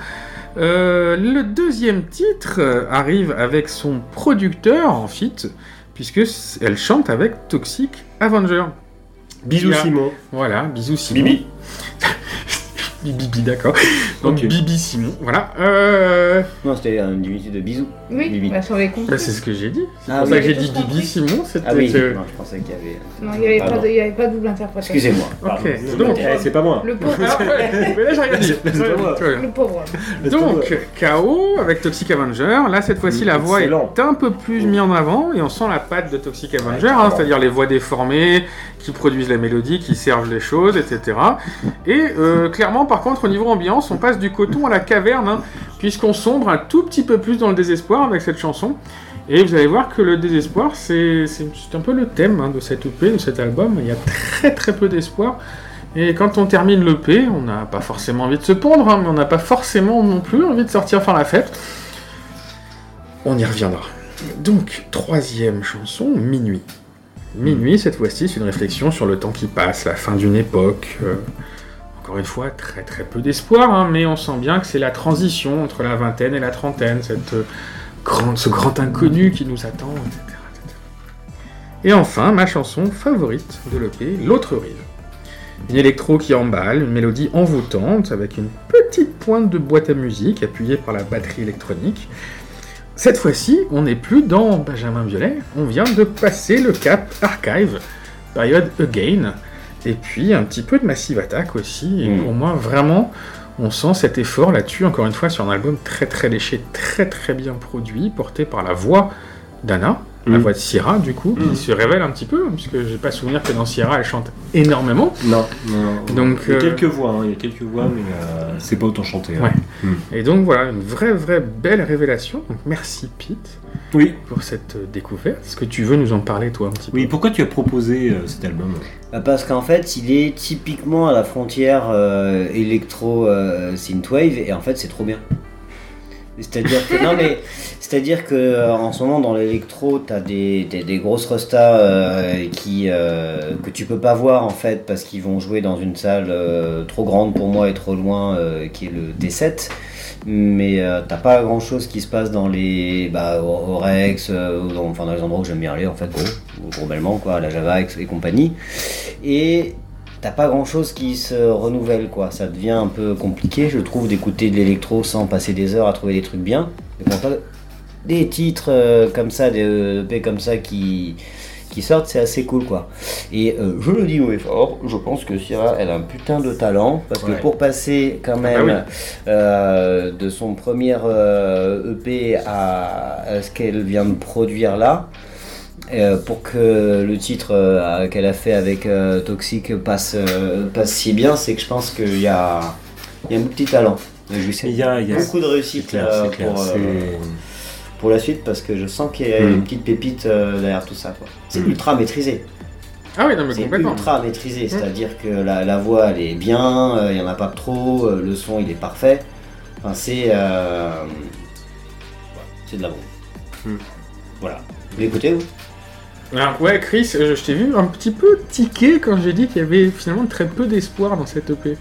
Speaker 3: Euh, le deuxième titre euh, arrive avec son producteur en feat, puisque elle chante avec Toxic Avenger.
Speaker 5: Bisous. Simon.
Speaker 3: Voilà, bisous Simon.
Speaker 5: Bibi.
Speaker 3: Bibi, d'accord. Donc
Speaker 5: Ok.
Speaker 3: Bibi Simon, voilà. Euh,
Speaker 6: Non, c'était un diminutif de bisous.
Speaker 4: Oui,
Speaker 6: Bibi.
Speaker 4: bah, sur les comptes.
Speaker 3: bah, c'est ce que j'ai dit. C'est
Speaker 6: Ah
Speaker 3: pour
Speaker 6: oui.
Speaker 3: ça que j'ai dit Bibi
Speaker 4: compris.
Speaker 3: Simon, c'était...
Speaker 6: Ah oui,
Speaker 3: euh,
Speaker 6: non, je pensais qu'il y avait.
Speaker 4: Non, il n'y avait, pas
Speaker 6: Pardon.
Speaker 4: de- il y avait pas double interprétation.
Speaker 6: Excusez-moi.
Speaker 3: Ok, donc...
Speaker 5: Eh, c'est pas moi.
Speaker 4: Le pauvre.
Speaker 3: Ah, ouais, mais là j'ai rien dit.
Speaker 5: C'est pas moi.
Speaker 3: Tout va bien.
Speaker 4: Le pauvre.
Speaker 3: Donc, KO avec Toxic Avenger. Là, cette fois-ci, la voix
Speaker 5: Excellent.
Speaker 3: est un peu plus mise en avant et on sent la patte de Toxic Avenger, hein, c'est-à-dire les voix déformées qui produisent la mélodie, qui servent les choses, etc. Et euh, clairement, par contre, au niveau ambiance, on passe du coton à la caverne, hein, puisqu'on sombre un tout petit peu plus dans le désespoir avec cette chanson. Et vous allez voir que le désespoir, c'est un peu le thème hein, de cette EP, de cet album. Il y a très très peu d'espoir. Et quand on termine l'EP, on n'a pas forcément envie de se pondre, hein, mais on n'a pas forcément non plus envie de sortir faire la fête. On y reviendra. Donc, troisième chanson, Minuit. Minuit, cette fois-ci, c'est une réflexion sur le temps qui passe, la fin d'une époque. euh, encore une fois, très très peu d'espoir, hein, mais on sent bien que c'est la transition entre la vingtaine et la trentaine, euh, ce grand inconnu qui nous attend, etc., etc. Et enfin, ma chanson favorite de l'EP, L'autre rive. Une électro qui emballe, une mélodie envoûtante, avec une petite pointe de boîte à musique appuyée par la batterie électronique. Cette fois-ci, on n'est plus dans Benjamin Violet, on vient de passer le cap Archive, période Again, et puis un petit peu de Massive Attack aussi, et
Speaker 6: Mm.
Speaker 3: pour moi, vraiment, on sent cet effort là-dessus, encore une fois, sur un album très très léché, très très bien produit, porté par la voix d'Anna, la
Speaker 5: Mm.
Speaker 3: voix de Sierra, du coup,
Speaker 5: Mm.
Speaker 3: qui se révèle un petit peu, puisque j'ai pas souvenir que dans Sierra, elle chante énormément.
Speaker 5: Non.
Speaker 3: Donc,
Speaker 5: il y a
Speaker 3: euh,
Speaker 5: quelques voix, hein, il y a quelques voix, mais euh, c'est pas autant chanté. hein.
Speaker 3: Ouais. Et donc voilà, une vraie, vraie belle révélation. Donc merci Pete
Speaker 5: Oui,
Speaker 3: pour cette euh, découverte. Est-ce que tu veux nous en parler toi un petit peu?
Speaker 5: Oui. Pourquoi tu as proposé euh, cet album?
Speaker 6: Bah, Parce qu'en fait, il est typiquement à la frontière euh, électro euh, synthwave et en fait, c'est trop bien. C'est-à-dire que non mais c'est-à-dire que euh, en ce moment dans l'électro, t'as des, des, des grosses restas euh, qui euh, que tu peux pas voir en fait parce qu'ils vont jouer dans une salle euh, trop grande pour moi et trop loin euh, qui est le T7. Mais t'as pas grand chose qui se passe dans les bah, au Rex, dans, enfin dans les endroits où j'aime bien aller en fait, gros, globalement quoi, la Java et compagnie. Et t'as pas grand chose qui se renouvelle quoi. Ça devient un peu compliqué, je trouve, d'écouter de l'électro sans passer des heures à trouver des trucs bien. Quand des titres euh, comme ça, des EP comme ça qui, qui sortent, c'est assez cool quoi. Et euh, je le dis haut et fort, je pense que Sierra, elle a un putain de talent parce
Speaker 3: Ouais.
Speaker 6: que pour passer quand
Speaker 3: bah
Speaker 6: même
Speaker 3: oui.
Speaker 6: euh, de son premier euh, EP à, à ce qu'elle vient de produire là, euh, pour que le titre euh, qu'elle a fait avec euh, Toxic passe, euh, passe si bien, c'est que je pense qu'il y a, il y a un petit talent.
Speaker 5: Il y a, il y a-
Speaker 6: beaucoup de réussite
Speaker 5: clair,
Speaker 6: euh,
Speaker 5: c'est clair.
Speaker 6: pour, euh, pour la suite parce que je sens qu'il y a
Speaker 5: Mm.
Speaker 6: une petite pépite euh, derrière tout ça. C'est
Speaker 5: Mm.
Speaker 6: ultra maîtrisé.
Speaker 3: Ah oui, non mais
Speaker 6: C'est
Speaker 3: complètement.
Speaker 6: ultra maîtrisé, c'est-à-dire que la, la voix elle est bien, euh, il y en a pas trop, euh, le son il est parfait. Enfin, c'est euh, c'est de la bombe.
Speaker 5: Hmm.
Speaker 6: Voilà. Vous l'écoutez vous?
Speaker 3: Alors, ouais, Chris, euh, je t'ai vu un petit peu tiquer quand j'ai dit qu'il y avait finalement très peu d'espoir dans cette EP.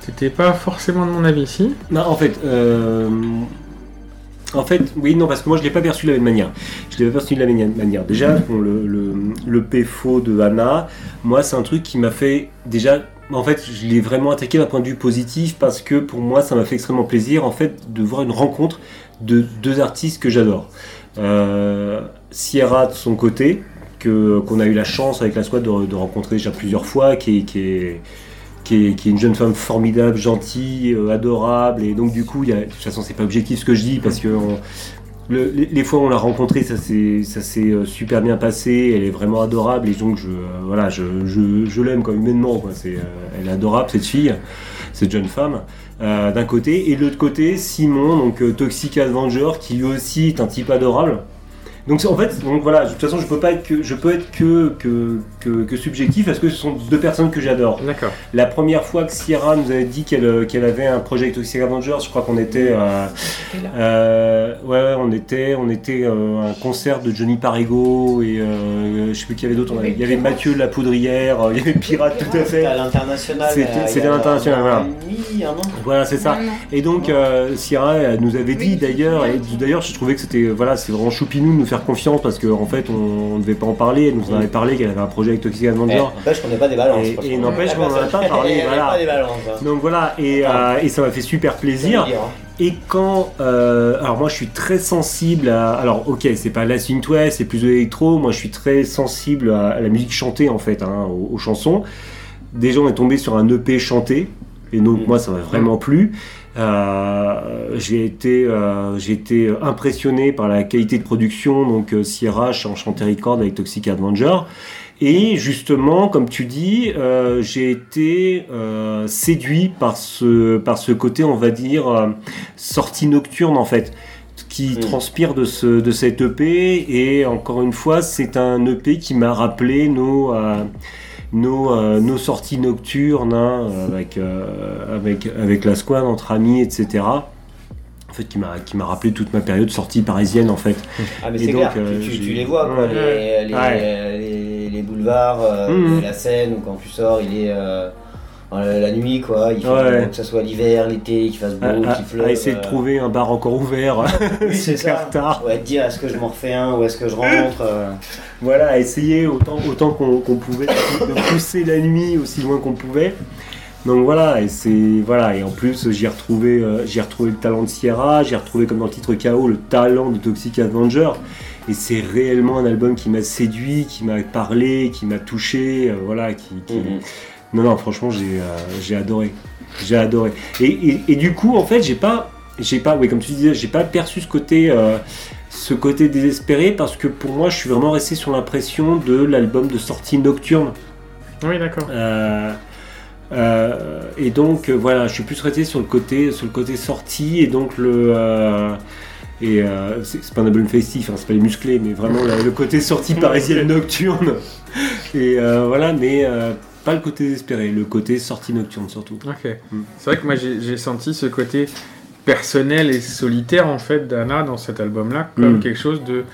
Speaker 3: C'était pas forcément de mon avis ici.
Speaker 5: Non, en fait, euh, en fait, oui, non, parce que moi je l'ai pas perçu de la même manière. Je l'ai pas perçu de la même manière. Déjà, bon, le, le, le PFO de Anna, moi, c'est un truc qui m'a fait déjà. En fait, je l'ai vraiment attaqué d'un point de vue positif parce que pour moi, ça m'a fait extrêmement plaisir en fait de voir une rencontre de deux artistes que j'adore. Euh, Sierra de son côté, qu'on a eu la chance avec la squad de, rencontrer déjà plusieurs fois, qui est, une jeune femme formidable, gentille, euh, adorable, et donc du coup, y de toute façon, c'est pas objectif ce que je dis parce que les, fois où on l'a rencontrée, ça s'est euh, super bien passé, elle est vraiment adorable, et donc je, euh, l'aime comme humainement, quoi. Elle est adorable cette fille, cette jeune femme. d'un côté, et de l'autre côté, Simon, donc Toxic Avenger, qui lui aussi est un type adorable. Donc en fait, donc voilà, de toute façon, je peux pas être que, je peux être que, que, que, que subjectif parce que ce sont deux personnes que j'adore.
Speaker 3: D'accord.
Speaker 5: La première fois que Sierra nous avait dit qu'elle euh, qu'elle avait un projet avec Toxic Avengers, je crois qu'on était, euh, euh, ouais, ouais, on était, on était euh, à un concert de Johnny Parigo et euh, je sais plus qui y avait d'autres. avait- Il y avait Mathieu La Poudrière, il y avait Pirate tout à fait.
Speaker 6: C'était à l'international.
Speaker 5: C'était- à l'international, voilà. Voilà, c'est ça. Et donc euh, Sierra nous avait dit d'ailleurs, et d'ailleurs je trouvais que c'était voilà, c'est vraiment choupinou de nous faire confiance parce qu'en en fait on ne devait pas en parler. Elle nous en avait parlé qu'elle avait un projet avec Toxic
Speaker 6: Eh,
Speaker 5: Avenger.
Speaker 6: N'empêche qu'on n'est pas des balances.
Speaker 5: Et- n'empêche qu'on en a pas parlé,
Speaker 6: Elle est
Speaker 5: voilà.
Speaker 6: pas des balances. hein.
Speaker 5: Donc voilà, et,
Speaker 6: Ah.
Speaker 5: euh, et ça m'a fait super plaisir.
Speaker 6: hein.
Speaker 5: Et quand, euh, alors moi je suis très sensible à, alors ok c'est pas la synthwave, c'est plus de l'électro, moi je suis très sensible à, à la musique chantée en fait, hein, aux, aux chansons. Déjà on est tombé sur un EP chanté, et donc
Speaker 6: Mm.
Speaker 5: moi ça m'a vraiment plu. Euh, j'ai été, euh, j'ai été impressionné par la qualité de production, donc euh, Sierra en chanté record avec Toxic Avenger. Et justement, comme tu dis, euh, j'ai été euh, séduit par ce, par ce côté, on va dire, euh, sortie nocturne en fait. qui transpire de, ce, de cet EP. Et encore une fois, c'est un EP qui m'a rappelé nos, euh, nos, euh, nos sorties nocturnes hein, avec, euh, avec, avec la squad, entre amis, etc. En fait, qui m'a qui m'a rappelé toute ma période sortie parisienne, en fait.
Speaker 6: Ah mais c'est
Speaker 5: donc,
Speaker 6: clair,
Speaker 5: euh,
Speaker 6: tu, tu les vois quoi,
Speaker 5: Ouais.
Speaker 6: les, les,
Speaker 5: Ouais.
Speaker 6: les- les boulevards, euh,
Speaker 5: Mhm.
Speaker 6: la Seine, ou quand tu sors, il est euh, la, nuit quoi, il
Speaker 5: Ouais.
Speaker 6: beau, que ce soit l'hiver, l'été, qu'il fasse beau,
Speaker 5: À, à-
Speaker 6: qu'il pleuve.
Speaker 5: à essayer de
Speaker 6: euh,
Speaker 5: trouver un bar encore ouvert.
Speaker 6: oui, c'est ça.
Speaker 5: tard.
Speaker 6: Ouais, te dire est-ce que je m'en refais un ou est-ce que je rentre. euh.
Speaker 5: Voilà, essayer autant, autant qu'on pouvait de pousser la nuit aussi loin qu'on pouvait. Donc voilà, et c'est voilà, et en plus j'ai retrouvé, euh, j'ai retrouvé le talent de Sierra, j'ai retrouvé comme dans le titre KO le talent de Toxic Avenger, et c'est réellement un album qui m'a séduit, qui m'a parlé, qui m'a touché, euh, voilà, qui, qui-
Speaker 6: Mhm.
Speaker 5: Non non franchement j'ai euh, j'ai adoré, j'ai adoré. Et, et- et du coup en fait j'ai pas, j'ai pas, oui comme tu disais, j'ai pas perçu ce côté. euh, ce côté désespéré parce que pour moi je suis vraiment resté sur l'impression de l'album de sortie nocturne
Speaker 3: Oui, d'accord.
Speaker 5: Euh, et donc voilà je suis plus resté sur le côté sur le côté sortie et donc le et euh, c'est c'est pas un album festif hein, c'est pas les musclés mais vraiment le, le côté sortie parisienne nocturne et euh, voilà mais euh, pas le côté désespéré le côté sortie nocturne surtout
Speaker 3: Ok.
Speaker 5: Mm.
Speaker 3: C'est vrai que moi j'ai senti ce côté personnel et solitaire en fait d'Anna dans cet album-là comme
Speaker 5: Mm.
Speaker 3: quelque chose de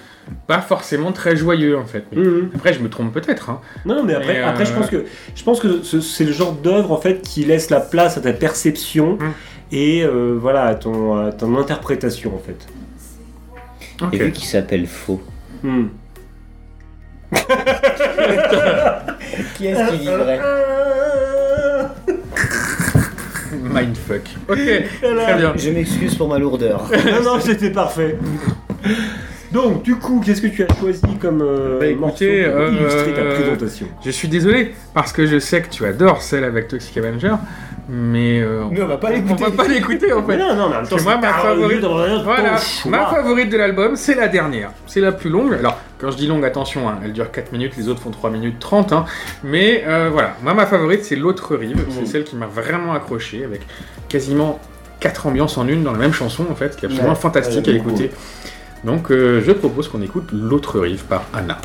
Speaker 3: pas forcément très joyeux en fait. Mais
Speaker 5: Mhm.
Speaker 3: Après je me trompe peut-être. Hein.
Speaker 5: Non, mais après,
Speaker 3: euh,
Speaker 5: je pense que je pense que ce- c'est le genre d'œuvre en fait qui laisse la place à ta perception
Speaker 3: Mm.
Speaker 5: et euh, voilà à ton, à ton interprétation en fait.
Speaker 6: Et vu qu'il s'appelle Faux.
Speaker 5: Mm.
Speaker 6: Qui est-ce qui vivrait
Speaker 3: Mindfuck. Ok. Très bien.
Speaker 6: Je m'excuse pour ma lourdeur.
Speaker 5: non, non, c'était parfait. Donc, du coup, qu'est-ce que tu as choisi comme euh,
Speaker 3: Bah,
Speaker 5: morceau pour
Speaker 3: euh,
Speaker 5: illustrer ta présentation?
Speaker 3: Je suis désolé parce que je sais que tu adores celle avec Toxic Avenger, mais euh,
Speaker 6: Mais on va pas
Speaker 3: on
Speaker 6: l'écouter.
Speaker 3: va pas l'écouter en fait.
Speaker 5: Non, non, mais en même temps,
Speaker 3: moi, ma favorite- Voilà, ma favorite de l'album, c'est la dernière. C'est la plus longue. Alors, quand je dis longue, attention, hein, elle dure 4 minutes, les autres font 3 minutes 30. hein. Mais euh, voilà, moi, ma favorite, c'est l'autre rive. C'est
Speaker 5: Mhm.
Speaker 3: celle qui m'a vraiment accroché, avec quasiment 4 ambiances en une dans la même chanson, en fait, qui est absolument
Speaker 6: Ouais,
Speaker 3: fantastique à écouter. Donc, euh, je propose qu'on écoute l'autre rive par Anna.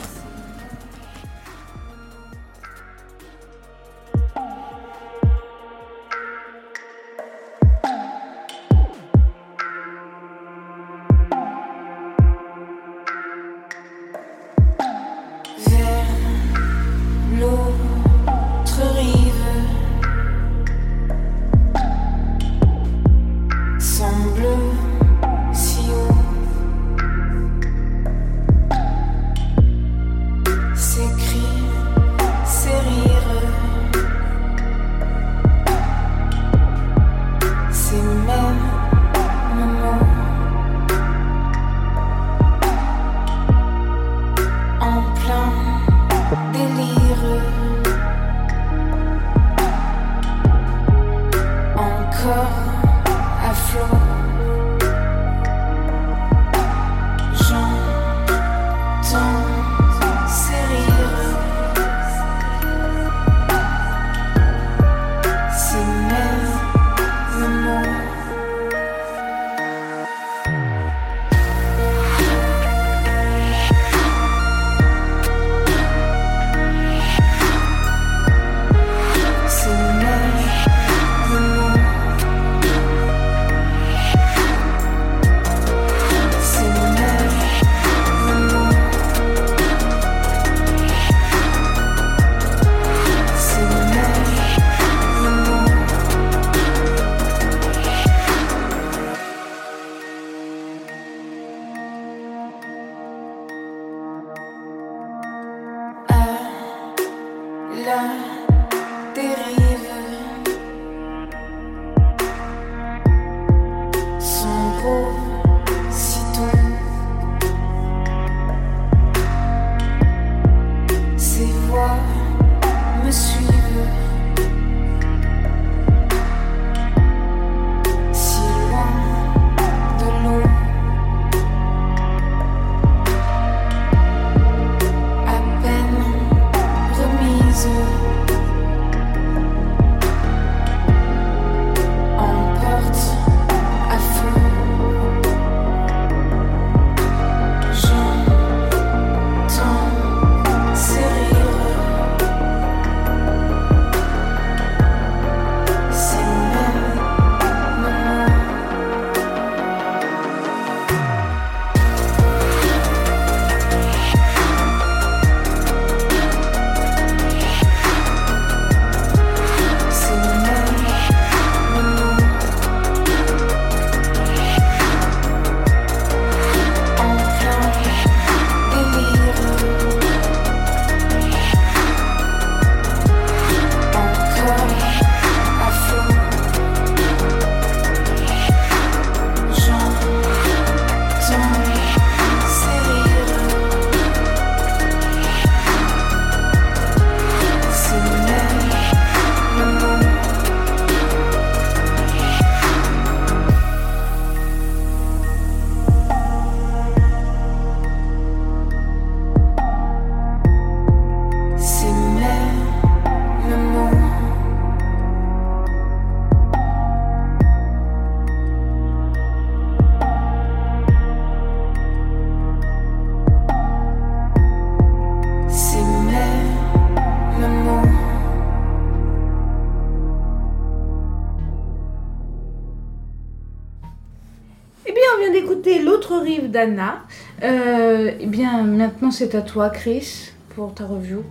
Speaker 4: d'Anna. Euh, eh bien, maintenant c'est à toi, Chris, pour ta review.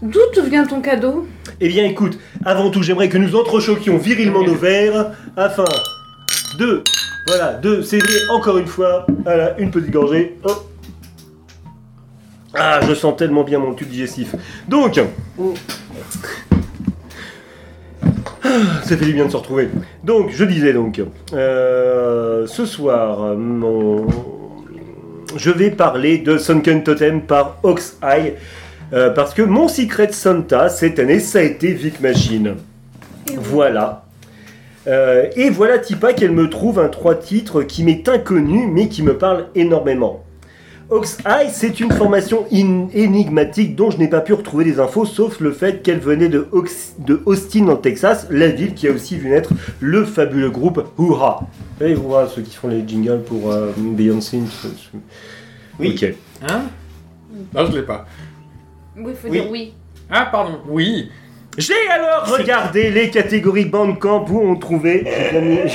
Speaker 4: D'où te vient ton cadeau?
Speaker 5: Eh bien écoute, avant tout j'aimerais que nous entrechoquions virilement nos verres afin de, voilà, de céder encore une fois à la, une petite gorgée. Hop. Ah, je sens tellement bien mon tube digestif. Donc, ah, ça fait du bien de se retrouver. Donc, je disais donc, euh, ce soir, mon... je vais parler de Sunken Totem par Ox Eye. euh, parce que mon Secret Santa cette année, ça a été Vic Machine. Voilà. Euh, et voilà Tipa qu'elle me trouve un trois titres qui m'est inconnu mais qui me parle énormément. Ox Eye, c'est une formation in- énigmatique dont je n'ai pas pu retrouver des infos, sauf le fait qu'elle venait de, Ox- de Austin, en Texas, la ville qui a aussi vu naître le fabuleux groupe Hurrah. Vous savez, Hurrah, ceux qui font les jingles pour euh, Beyoncé.
Speaker 6: Oui.
Speaker 5: Ok.
Speaker 3: Hein? Non, je l'ai pas.
Speaker 4: Oui, faut
Speaker 6: Oui.
Speaker 4: dire oui.
Speaker 3: Ah, pardon. Oui.
Speaker 5: J'ai alors regardé les catégories Bandcamp où on trouvait.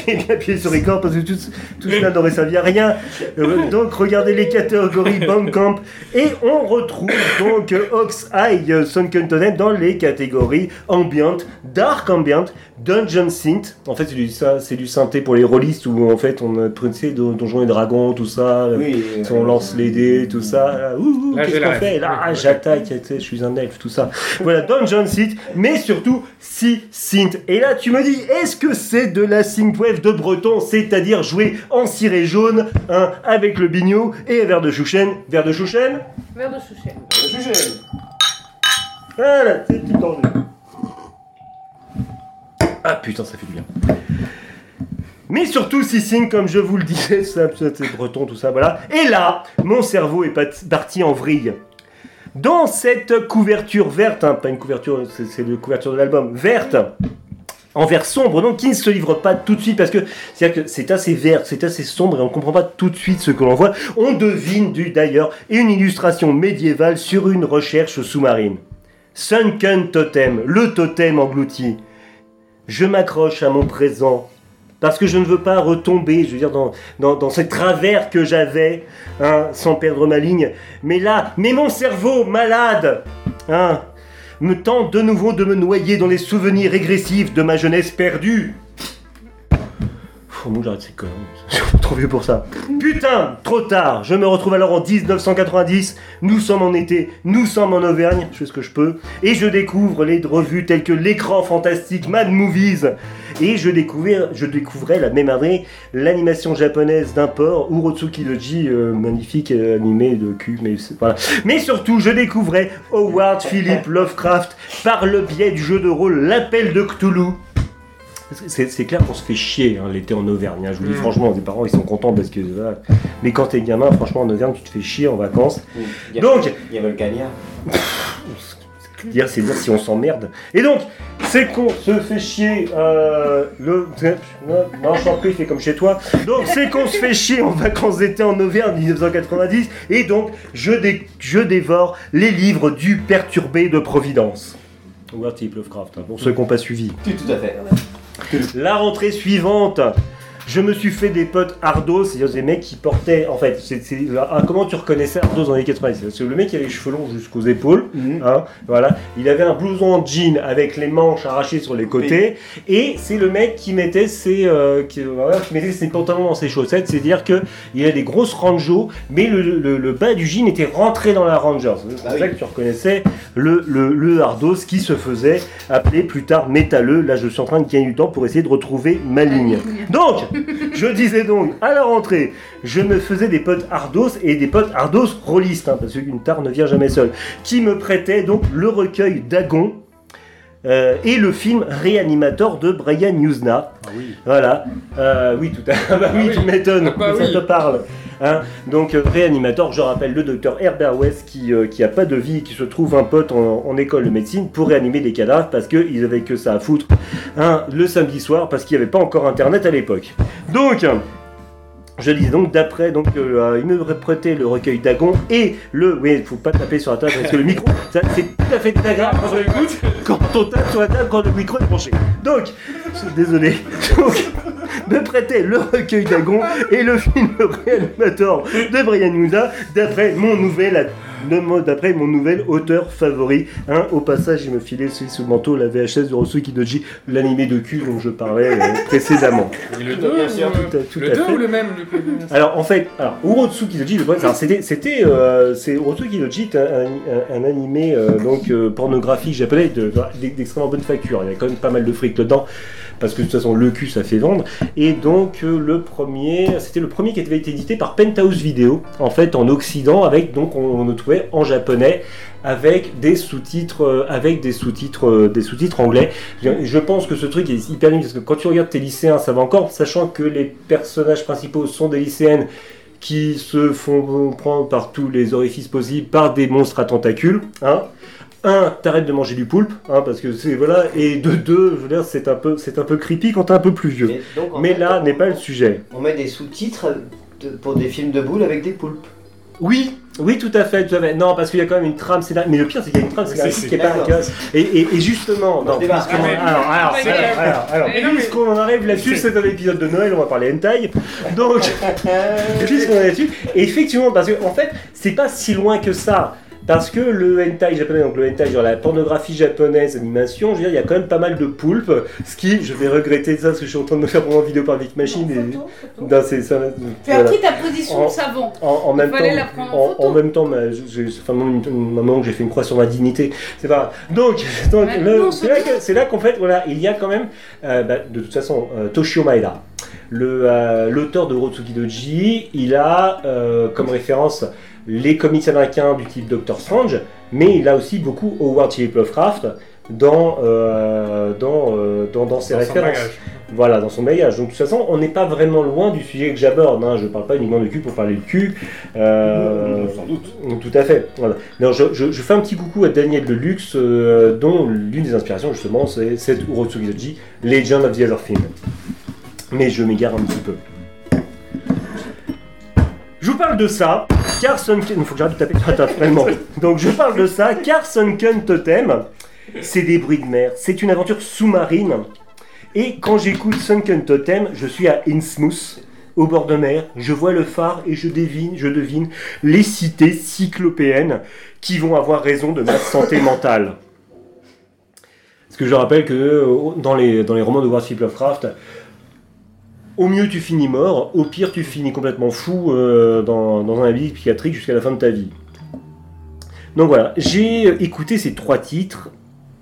Speaker 5: J'ai bien, appuyé sur record parce que tout, tout cela n'aurait servi à rien. Euh, Donc regardez les catégories Bandcamp et on retrouve donc euh, Ox Eye euh, Sunken Totem dans les catégories Ambient, Dark Ambient, Dungeon Synth. En fait, c'est du, ça, c'est du synthé pour les rôlistes où en fait on Don- Donjons et Dragons, tout ça.
Speaker 6: Oui,
Speaker 5: Si on lance les dés, tout ça. ouh, qu'est-ce qu'on fait? Là, j'attaque, je suis un elfe, tout ça. Voilà, Dungeon Synth, mais surtout Sea Synth. Et là, tu me dis, est-ce que c'est de la synthwave de breton, c'est-à-dire jouer en ciré jaune, hein, avec le bignou et un verre de chouchen Verre de chouchen
Speaker 4: Verre de souchet.
Speaker 5: Voilà, c'est tout tendu. Ah putain, ça fait du bien. Mais surtout, Sissing, comme je vous le disais, c'est breton, tout ça, voilà. Et là, mon cerveau est parti en vrille. Dans cette couverture verte, hein, pas une couverture, c'est la couverture de l'album, verte, en vert sombre, donc qui ne se livre pas tout de suite, parce que c'est assez vert, c'est assez sombre, et on ne comprend pas tout de suite ce que l'on voit. On devine d'ailleurs une illustration médiévale sur une recherche sous-marine. Sunken Totem, le totem englouti. Je m'accroche à mon présent parce que je ne veux pas retomber, je veux dire, dans, dans, dans ce travers que j'avais, hein, sans perdre ma ligne. Mais là, mais mon cerveau malade, hein, me tente de nouveau de me noyer dans les souvenirs régressifs de ma jeunesse perdue. Faut moi j'arrête ces conneries. Je suis trop vieux pour ça. Putain, trop tard. Je me retrouve alors en 1990. Nous sommes en été. Nous sommes en Auvergne. Je fais ce que je peux. Et je découvre les revues telles que l'écran fantastique Mad Movies. Et je découvrais, je découvrais la même année l'animation japonaise d'import Urotsuki Doji, euh, magnifique euh, animé de cul. Mais c'est- voilà. Mais surtout, je découvrais Howard Philip Lovecraft par le biais du jeu de rôle L'appel de Cthulhu. C'est clair qu'on se fait chier hein, l'été en Auvergne. hein. Je vous dis
Speaker 3: Mm.
Speaker 5: franchement, les parents ils sont contents parce que. voilà. Mais quand t'es gamin, franchement en Auvergne, tu te fais chier en vacances.
Speaker 6: Il y a-
Speaker 5: Donc,
Speaker 6: Il y cagnard.
Speaker 5: dire c'est dire si on s'emmerde. Et donc, c'est qu'on se fait chier. euh, le. Non, je t'en prie, fais comme chez toi. Donc, c'est qu'on se fait chier en vacances d'été en Auvergne 1990. Et donc, je, dé- je dévore les livres du perturbé de Providence. Philip Lovecraft, hein, pour ceux qui n'ont pas suivi.
Speaker 6: Tout, tout à fait.
Speaker 5: La rentrée suivante, je me suis fait des potes Ardos, c'est-à-dire des mecs qui portaient, en fait, c'est, c'est- ah, comment tu reconnaissais Ardos dans les années 90 C'est le mec qui avait les cheveux longs jusqu'aux épaules,
Speaker 6: Mhm.
Speaker 5: hein, voilà. Il avait un blouson en jean avec les manches arrachées sur les côtés, et c'est le mec qui mettait ses, euh, qui, voilà, qui mettait ses pantalons dans ses chaussettes, c'est-à-dire que il a des grosses rangeaux, mais le, le- le bas du jean était rentré dans la Rangers. C'est pour
Speaker 6: Bah
Speaker 5: ça
Speaker 6: oui.
Speaker 5: que tu reconnaissais le, le, le Ardos qui se faisait appeler plus tard métalleux. Là, je suis en train de gagner du temps pour essayer de retrouver ma ligne. Donc, je disais donc, à la rentrée, je me faisais des potes Ardos et des potes Ardos rôlistes, hein, parce qu'une tare ne vient jamais seule, qui me prêtaient donc le recueil d'Agon. euh, et le film Réanimator de Brian Usna.
Speaker 3: Ah oui.
Speaker 5: Voilà. Euh, oui, tout à Ah bah oui,
Speaker 3: Ah
Speaker 5: tu
Speaker 3: oui.
Speaker 5: m'étonnes.
Speaker 3: Ah bah
Speaker 5: ça
Speaker 3: oui.
Speaker 5: te parle. Hein Donc, euh, Réanimator, je rappelle le docteur Herbert West qui, euh, a pas de vie et qui se trouve un pote en, en école de médecine pour réanimer des cadavres parce qu'ils avaient que ça à foutre hein, le samedi soir parce qu'il n'y avait pas encore internet à l'époque. Donc. Je dis donc d'après, donc il me prêtait le recueil d'Agon et le. Oui, faut pas taper sur la table parce que le micro, c'est tout à fait désagréable quand on écoute, quand on tape sur la table quand le micro est branché. Donc, je suis désolé. Donc, me prêtait le recueil d'Agon et le film Réanimator de Brian Yuda d'après mon nouvel de mo- d'après mon nouvel auteur favori. Hein, au passage, il me filait celui sous le manteau, la VHS de Rosu Kidoji, l'animé de cul dont je parlais euh, précédemment.
Speaker 3: Le 2
Speaker 6: Bien sûr,
Speaker 5: tout à- tout
Speaker 3: le
Speaker 5: à
Speaker 3: 2
Speaker 5: fait.
Speaker 3: ou le même du coup
Speaker 5: Alors en fait, alors Urotsu Kidoji, le problème, alors, c'était, c'était, euh, c'est Urotsu Kidoji, est un, un- un animé euh, donc pornographique japonais de- de- d'extrêmement bonne facture. Il y a quand même pas mal de fric dedans parce que de toute façon le cul ça fait vendre. Et donc euh, le premier, c'était le premier qui avait été édité par Penthouse Video, en fait en Occident, avec donc on, le trouvait en japonais avec des sous-titres euh, avec des sous-titres euh, des sous-titres anglais. Je, pense que ce truc est hyper bien parce que quand tu regardes tes lycéens, ça va encore, sachant que les personnages principaux sont des lycéennes qui se font prendre par tous les orifices possibles par des monstres à tentacules. Hein. Un, t'arrêtes de manger du poulpe, hein, parce que c'est voilà, et de deux, je veux dire, c'est un peu, c'est un peu creepy quand t'es un peu plus vieux.
Speaker 6: Mais, donc, en
Speaker 5: Mais
Speaker 6: fait,
Speaker 5: là n'est pas le sujet.
Speaker 6: On met des sous-titres de- pour des films de boules avec des poulpes.
Speaker 5: Oui, oui, tout à fait, tout à fait. Non, parce qu'il y a quand même une trame scénaristique. Mais le pire, c'est qu'il y a une trame scénaristique qui est pas. Et, et, et justement, non, puisqu'on-
Speaker 3: Ah,
Speaker 5: alors, alors,
Speaker 3: c'est
Speaker 5: alors, alors, puisqu'on en arrive là-dessus, c'est un épisode de Noël, on va parler hentai. Donc, puisqu'on est là-dessus, et effectivement, parce que en fait, c'est pas si loin que ça. Parce que le hentai japonais, donc le hentai, genre la pornographie japonaise, animation, je veux dire, il y a quand même pas mal de poulpes, ce qui, je vais regretter ça, parce que je suis en train de me faire pour une vidéo par Vic Machine. Et, dans ces- ça-
Speaker 4: Tu as
Speaker 5: voilà.
Speaker 4: pris ta position
Speaker 5: En-
Speaker 4: de savon.
Speaker 5: en, en même temps,
Speaker 4: la prendre en
Speaker 5: en, en même temps, ma- j'ai- fait un moment, que j'ai fait une croix sur ma dignité. C'est pas. Donc, donc là que- c'est là qu'en fait, voilà, il y a quand même, euh, bah, de toute façon, euh, Toshio Maeda, le, euh, l'auteur de Rotsuki Doji, il a euh, comme référence les comics américains du type Doctor Strange, mais il a aussi beaucoup Howard Philip Lovecraft dans, euh, dans, euh, dans, dans ses
Speaker 3: Dans
Speaker 5: références. Voilà, dans son bagage. Donc de toute façon, on n'est pas vraiment loin du sujet que j'aborde. Hein. Je ne parle pas uniquement de cul pour parler de cul. Euh,
Speaker 2: Sans doute.
Speaker 5: Tout à fait. Voilà. Alors, je, je- je fais un petit coucou à Daniel Deluxe, euh, dont l'une des inspirations justement, c'est cette Urotsuki Doji, Legend of the Other Thing. Mais je m'égare un petit peu. Je vous parle de ça, car Sunken... Vraiment. Donc je parle de ça, car Sunken Totem, c'est des bruits de mer, c'est une aventure sous-marine. Et quand j'écoute Sunken Totem, je suis à Innsmouth, au bord de mer, je vois le phare et je devine, je devine les cités cyclopéennes qui vont avoir raison de ma santé mentale. Parce que je rappelle que euh, dans les, romans de Philip Lovecraft, au mieux tu finis mort, au pire tu finis complètement fou euh, dans, un abri psychiatrique jusqu'à la fin de ta vie. Donc voilà, j'ai euh, écouté ces trois titres.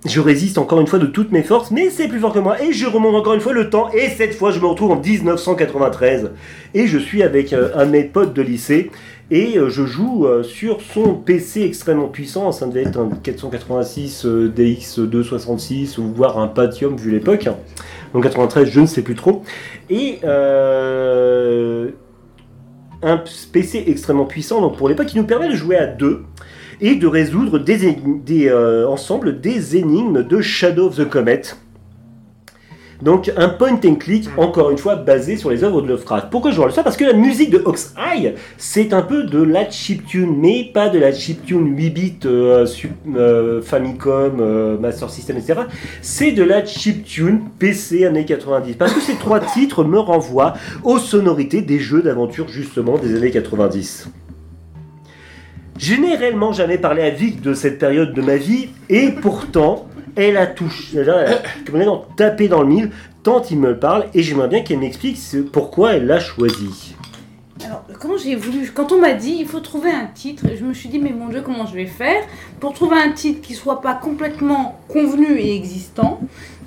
Speaker 5: Je résiste encore une fois de toutes mes forces, mais c'est plus fort que moi. Et je remonte encore une fois le temps. Et cette fois, je me retrouve en 1993. Et je suis avec euh, un de mes potes de lycée. Et je joue sur son PC extrêmement puissant. Ça devait être un 486 euh, DX266 ou voire un Pentium vu l'époque. Donc 93, je ne sais plus trop. Et euh, un PC extrêmement puissant donc pour l'époque qui nous permet de jouer à deux et de résoudre des, des, euh, ensemble des énigmes de Shadow of the Comet. Donc un point and click, encore une fois, basé sur les œuvres de Lovecraft. Pourquoi je de ça? Parce que la musique de Ox Eye, c'est un peu de la chiptune, mais pas de la chiptune 8 bits euh, sup- euh, Famicom, euh, Master System, etc. C'est de la chiptune PC années 90. Parce que ces trois titres me renvoient aux sonorités des jeux d'aventure justement des années 90. Je n'ai réellement jamais parlé à Vic de cette période de ma vie, et pourtant, elle a touché, elle a, elle a tapé dans le mille, tant il me parle, et j'aimerais bien qu'elle m'explique ce- pourquoi elle l'a choisi.
Speaker 4: Alors, quand j'ai voulu, quand on m'a dit il faut trouver un titre, je me suis dit mais mon dieu comment je vais faire pour trouver un titre qui soit pas complètement convenu et existant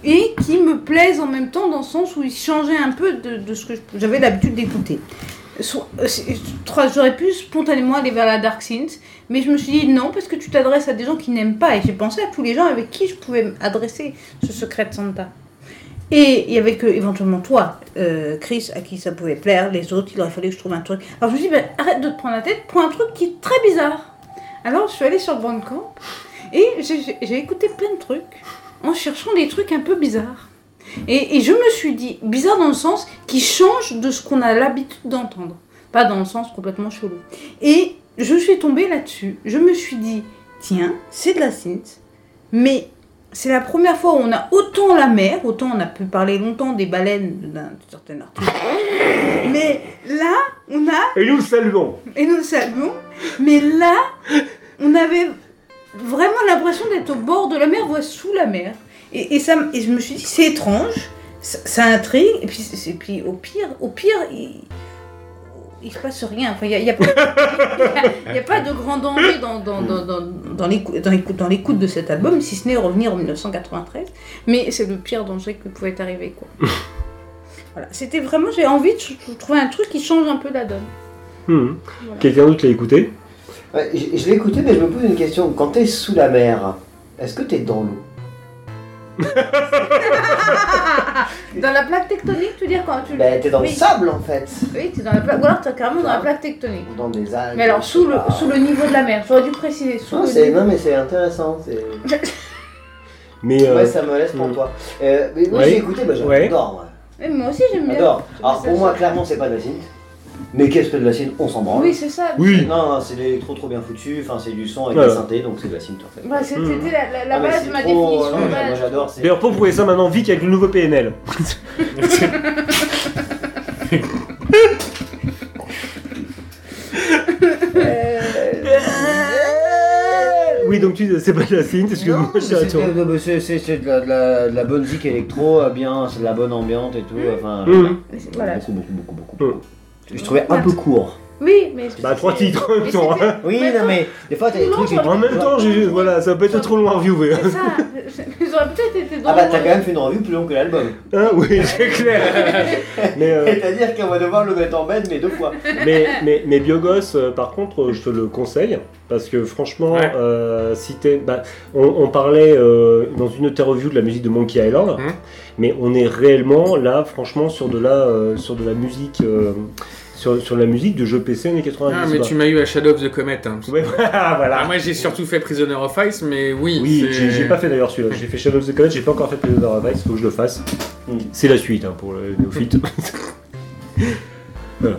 Speaker 4: et qui me plaise en même temps dans le sens où il changeait un peu de, de ce que j'avais l'habitude d'écouter. Soit- euh, J'aurais pu spontanément aller vers la Dark Synth, mais je me suis dit non parce que tu t'adresses à des gens qui n'aiment pas et j'ai pensé à tous les gens avec qui je pouvais adresser ce secret de Santa. Et il y avait que éventuellement toi, euh, Chris, à qui ça pouvait plaire, les autres, il aurait fallu que je trouve un truc. Alors je me suis dit, ben, arrête de te prendre la tête, prends un truc qui est très bizarre. Alors je suis allée sur Bandcamp et j'ai écouté plein de trucs en cherchant des trucs un peu bizarres. Et, et je me suis dit, bizarre dans le sens qui change de ce qu'on a l'habitude d'entendre, pas dans le sens complètement chelou. Et je suis tombée là-dessus, je me suis dit, tiens, c'est de la synth, mais c'est la première fois où on a autant la mer, autant on a pu parler longtemps des baleines d'un certain artiste. Mais là, on a,
Speaker 5: Et nous le saluons.
Speaker 4: et nous le saluons, mais là, on avait vraiment l'impression d'être au bord de la mer, voire sous la mer. Et, et ça, et je me suis dit, c'est étrange, ça, ça intrigue, et puis, et puis au pire, au pire, il, il se passe rien. Enfin, il n'y a, a pas- il y a pas de grand danger dans, dans, dans, dans, dans l'écou- dans l'écoute dans l'écoute de cet album, si ce n'est revenir en 1993. Mais c'est le pire danger qui pouvait arriver. Quoi. Voilà. C'était vraiment, j'ai envie de tr- trouver un truc qui change un peu la donne.
Speaker 5: Hmm.
Speaker 4: Voilà.
Speaker 5: Quelqu'un d'autre l'a écouté?
Speaker 6: Ouais, je je l'ai écouté, mais je me pose une question. Quand t'es sous la mer, est-ce que t'es dans l'eau?
Speaker 4: Dans la plaque tectonique, tu veux dire quand tu
Speaker 6: Ben, t'es dans
Speaker 4: oui.
Speaker 6: le sable en fait.
Speaker 4: Oui, t'es dans la plaque. Ou alors t'es carrément dans la plaque tectonique.
Speaker 6: Ou dans des algues.
Speaker 4: Mais alors sous le,
Speaker 6: pas.
Speaker 4: sous le niveau de la mer, j'aurais dû préciser. Sous
Speaker 6: Non,
Speaker 4: le niveau.
Speaker 6: non, mais c'est intéressant.
Speaker 5: Mais euh,
Speaker 6: Ouais, ça me laisse pour
Speaker 5: hmm.
Speaker 6: toi. Euh, mais moi
Speaker 5: Ouais.
Speaker 6: j'ai écouté, bah, j'adore.
Speaker 5: Ouais.
Speaker 6: moi.
Speaker 4: Mais moi aussi j'aime bien.
Speaker 6: J'adore. Alors pour moi, clairement, c'est pas de la synth. Mais qu'est-ce que de la synth On s'en branle.
Speaker 4: Oui, c'est ça.
Speaker 5: oui.
Speaker 6: Non, non, c'est l'électro trop bien foutu. Enfin, c'est du son avec
Speaker 5: Voilà.
Speaker 6: des synthés, donc c'est de la synth en fait.
Speaker 4: Bah, c'était
Speaker 5: Mhm.
Speaker 4: la, la, la
Speaker 6: Ah, mais
Speaker 4: base de ma
Speaker 6: trop-
Speaker 4: définition.
Speaker 6: non, mais
Speaker 4: voilà.
Speaker 6: moi j'adore.
Speaker 5: D'ailleurs, pour prouver ça maintenant, Vic avec le nouveau PNL. Oui, donc tu c'est pas de la synth, excuse-moi,
Speaker 6: Non,
Speaker 5: je
Speaker 6: c'est
Speaker 5: suis à toi.
Speaker 6: de- de- c'est- c'est- c'est de la, de la- de la bonne zik électro, euh, bien, c'est de la bonne ambiance et tout. Enfin,
Speaker 5: Mhm.
Speaker 4: Voilà.
Speaker 6: beaucoup, beaucoup, beaucoup, beaucoup.
Speaker 5: Mhm.
Speaker 6: Je trouvais un peu court.
Speaker 4: Oui, mais.
Speaker 5: Bah, trois titres en même temps. hein.
Speaker 6: Oui,
Speaker 4: Mais
Speaker 6: non, mais des fois t'as des trucs.
Speaker 5: En même temps, j'ai- voilà, ça va pas être trop long à reviewer.
Speaker 4: C'est ça. J'aurais peut-être été dans
Speaker 6: Ah bah t'as quand même fait une revue plus longue que l'album.
Speaker 5: Hein, oui, c'est clair. mais, euh,
Speaker 6: C'est-à-dire qu'on va devoir le mettre en bed mais deux fois.
Speaker 5: mais, mais, mais Biogos, euh, par contre, euh, je te le conseille. Parce que franchement,
Speaker 3: Ouais.
Speaker 5: euh, si t'es- bah, on, on parlait euh, dans une interview de la musique de Monkey Island,
Speaker 3: Mhm.
Speaker 5: mais on est réellement là, franchement, sur de la, euh, sur de la musique, euh, sur, sur la musique de jeux PC années 90.
Speaker 3: Ah, mais tu m'as eu à Shadow of the Comet. Hein.
Speaker 5: Ouais, voilà.
Speaker 3: Ah, moi j'ai surtout fait Prisoner of Ice, mais oui.
Speaker 5: Oui, j'ai pas fait d'ailleurs celui-là. J'ai fait Shadow of the Comet, j'ai pas encore fait Prisoner of Ice, faut que je le fasse.
Speaker 6: Mm.
Speaker 5: C'est la suite hein, pour le néophyte. voilà.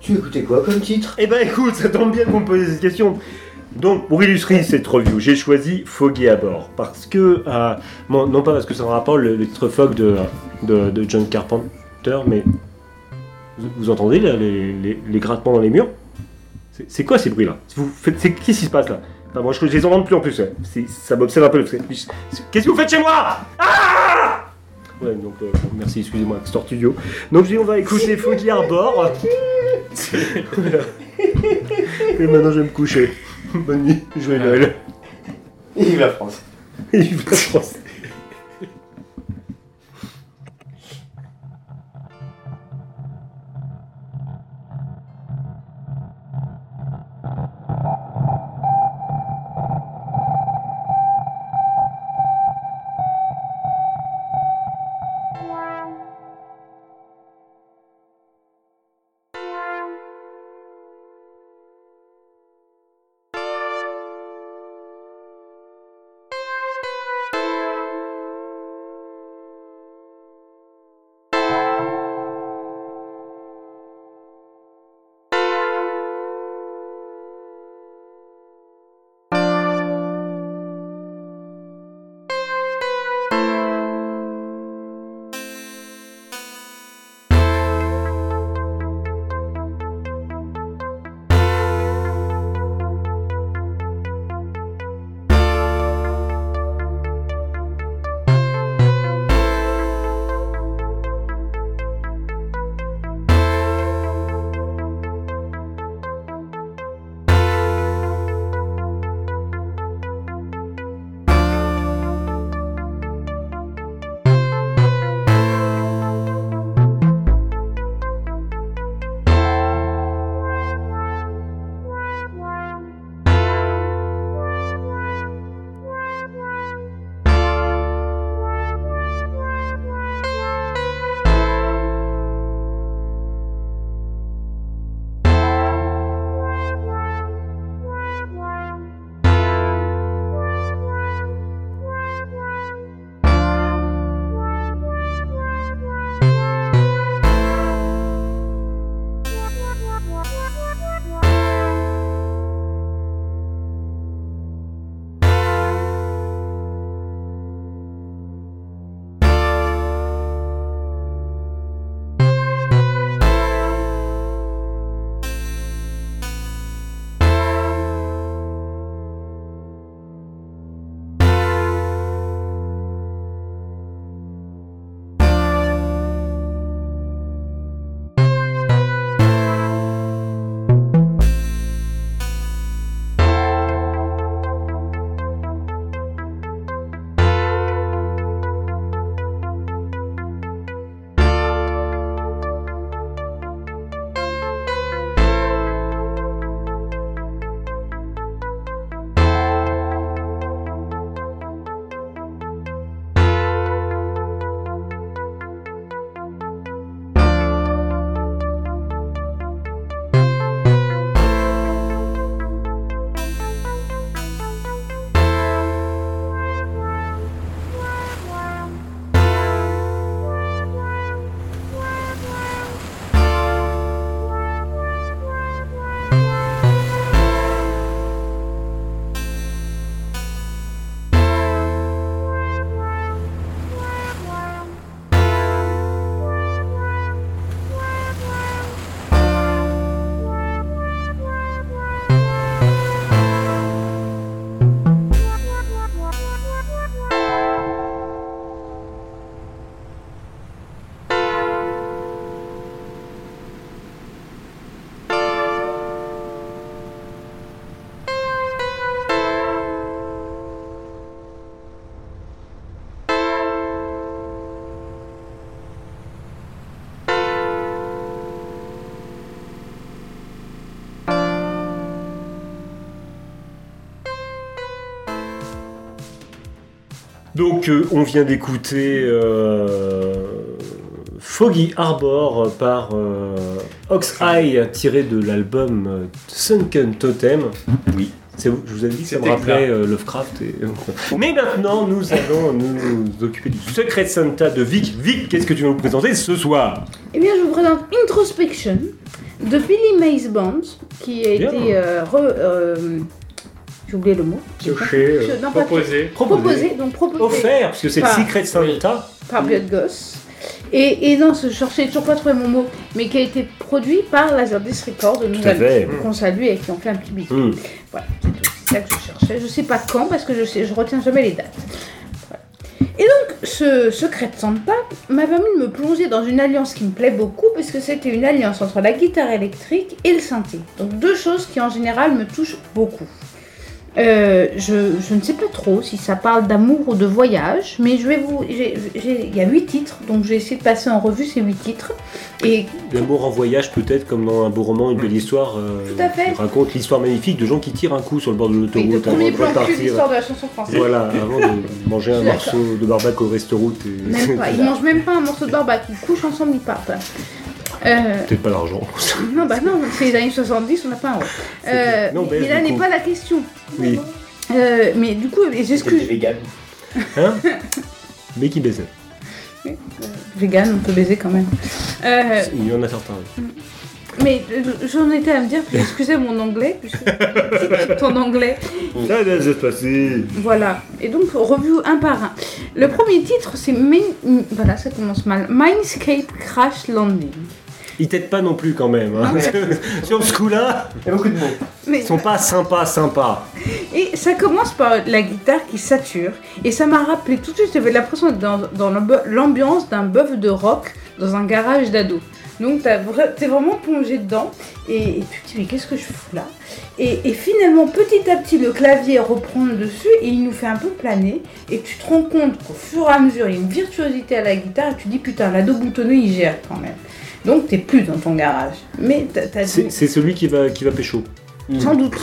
Speaker 6: Tu écoutais quoi comme titre?
Speaker 5: Eh ben écoute, ça tombe bien qu'on me pose cette question. Donc, pour illustrer cette review, j'ai choisi Foggy à bord. Parce que, euh, bon, non pas parce que c'est un rapport le, le titre Fog de, de, de John Carpenter, mais vous, vous entendez là, les, les- les grattements dans les murs C'est- quoi ces Vous faites- c'est- Qu'est-ce qui se passe là Enfin, Moi, je, je les entends plus en plus. C'est- Ça m'obsède un peu. Qu'est-ce que vous faites chez moi Ah Ouais, donc, euh, merci, excusez-moi, Store Studio. Donc, je dis, on va écouter Foggy. Voilà. Et maintenant, je vais me coucher. Bonne nuit, joyeux Noël.
Speaker 6: Vive la France.
Speaker 5: Vive la France. Donc euh, on vient d'écouter euh, Foggy Harbor par euh, Oxeye tiré de l'album euh, Sunken Totem.
Speaker 8: Oui.
Speaker 5: C'est vous- je vous avais dit que ça me rappelait euh, Lovecraft. et- Mais maintenant, nous allons nous, occuper du Secret Santa de Vic. Vic, qu'est-ce que tu vas nous présenter ce soir?
Speaker 4: Eh bien, je vous présente Introspection de Billy Mays Band, qui a
Speaker 5: Bien.
Speaker 4: été euh, re- euh, j'ai oublié le mot.
Speaker 3: Euh,
Speaker 4: non, pas- donc proposé
Speaker 5: Offert, puisque c'est le Secret Santa.
Speaker 4: par Blood Goss. Et, et non, je cherchais toujours pas trouvé mon mot, mais qui a été produit par Laserdisc Records de qu'on salue et qui ont fait un petit bisou.
Speaker 5: Hmm.
Speaker 4: Voilà, c'est ça que je cherchais. Je sais pas quand parce que je sais, je retiens jamais les dates. Voilà. Et donc, ce secret de Santa m'a permis de me plonger dans une alliance qui me plaît beaucoup parce que c'était une alliance entre la guitare électrique et le synthé. Donc deux choses qui en général me touchent beaucoup. Euh, je, je ne sais pas trop si ça parle d'amour ou de voyage, mais je vais vous. j'ai- j'ai- Il y a huit titres, donc je vais essayer de passer en revue ces huit titres. Et
Speaker 5: L'amour en voyage, peut-être comme dans un beau roman, une belle histoire. euh,
Speaker 4: Tout à fait.
Speaker 5: raconte l'histoire magnifique de gens qui tirent un coup sur le bord de
Speaker 4: oui,
Speaker 5: l'autoroute avant de repartir.
Speaker 4: l'histoire de la chanson française.
Speaker 5: Voilà, avant de manger un morceau de barbac au resto-route. Et...
Speaker 4: Même pas, ils mangent même pas un morceau de barbac, ils couchent ensemble, ils partent. Euh,
Speaker 5: Peut-être pas l'argent.
Speaker 4: non, bah non, c'est les années 70, on n'a pas un rôle. Euh.
Speaker 5: Non,
Speaker 4: mais là n'est pas la question.
Speaker 5: Oui.
Speaker 4: Euh, mais du coup, excuses.
Speaker 6: des véganes.
Speaker 5: Hein Mais qui baisait.
Speaker 4: Vegan, on peut baiser quand même. Euh,
Speaker 5: Il y en a certains. oui.
Speaker 4: mais euh, j'en étais à me dire, puis excusez mon anglais, puisque ton anglais.
Speaker 5: Ça va se passer.
Speaker 4: Voilà. Et donc, revue un par un. Le premier titre, c'est. Min- Voilà, ça commence mal. Mindscape Crash Landing.
Speaker 5: Ils t'aident pas non plus quand même. hein. Sur ce coup-là,
Speaker 6: Il y a beaucoup de mots.
Speaker 4: Mais
Speaker 5: ils sont pas sympas, sympas.
Speaker 4: Et ça commence par la guitare qui sature. Et ça m'a rappelé tout de suite, j'avais l'impression d'être dans, dans l'amb- l'ambiance d'un bœuf de rock dans un garage d'ado. Donc t'as vra- t'es vraiment plongé dedans et, et tu te dis mais qu'est-ce que je fous là? Et, et finalement petit à petit le clavier reprend le dessus et il nous fait un peu planer et tu te rends compte qu'au fur et à mesure il y a une virtuosité à la guitare et tu te dis putain l'ado boutonneux il gère quand même. Donc t'es plus dans ton garage. Mais
Speaker 5: C'est celui qui va, qui va pécho.
Speaker 4: sans doute.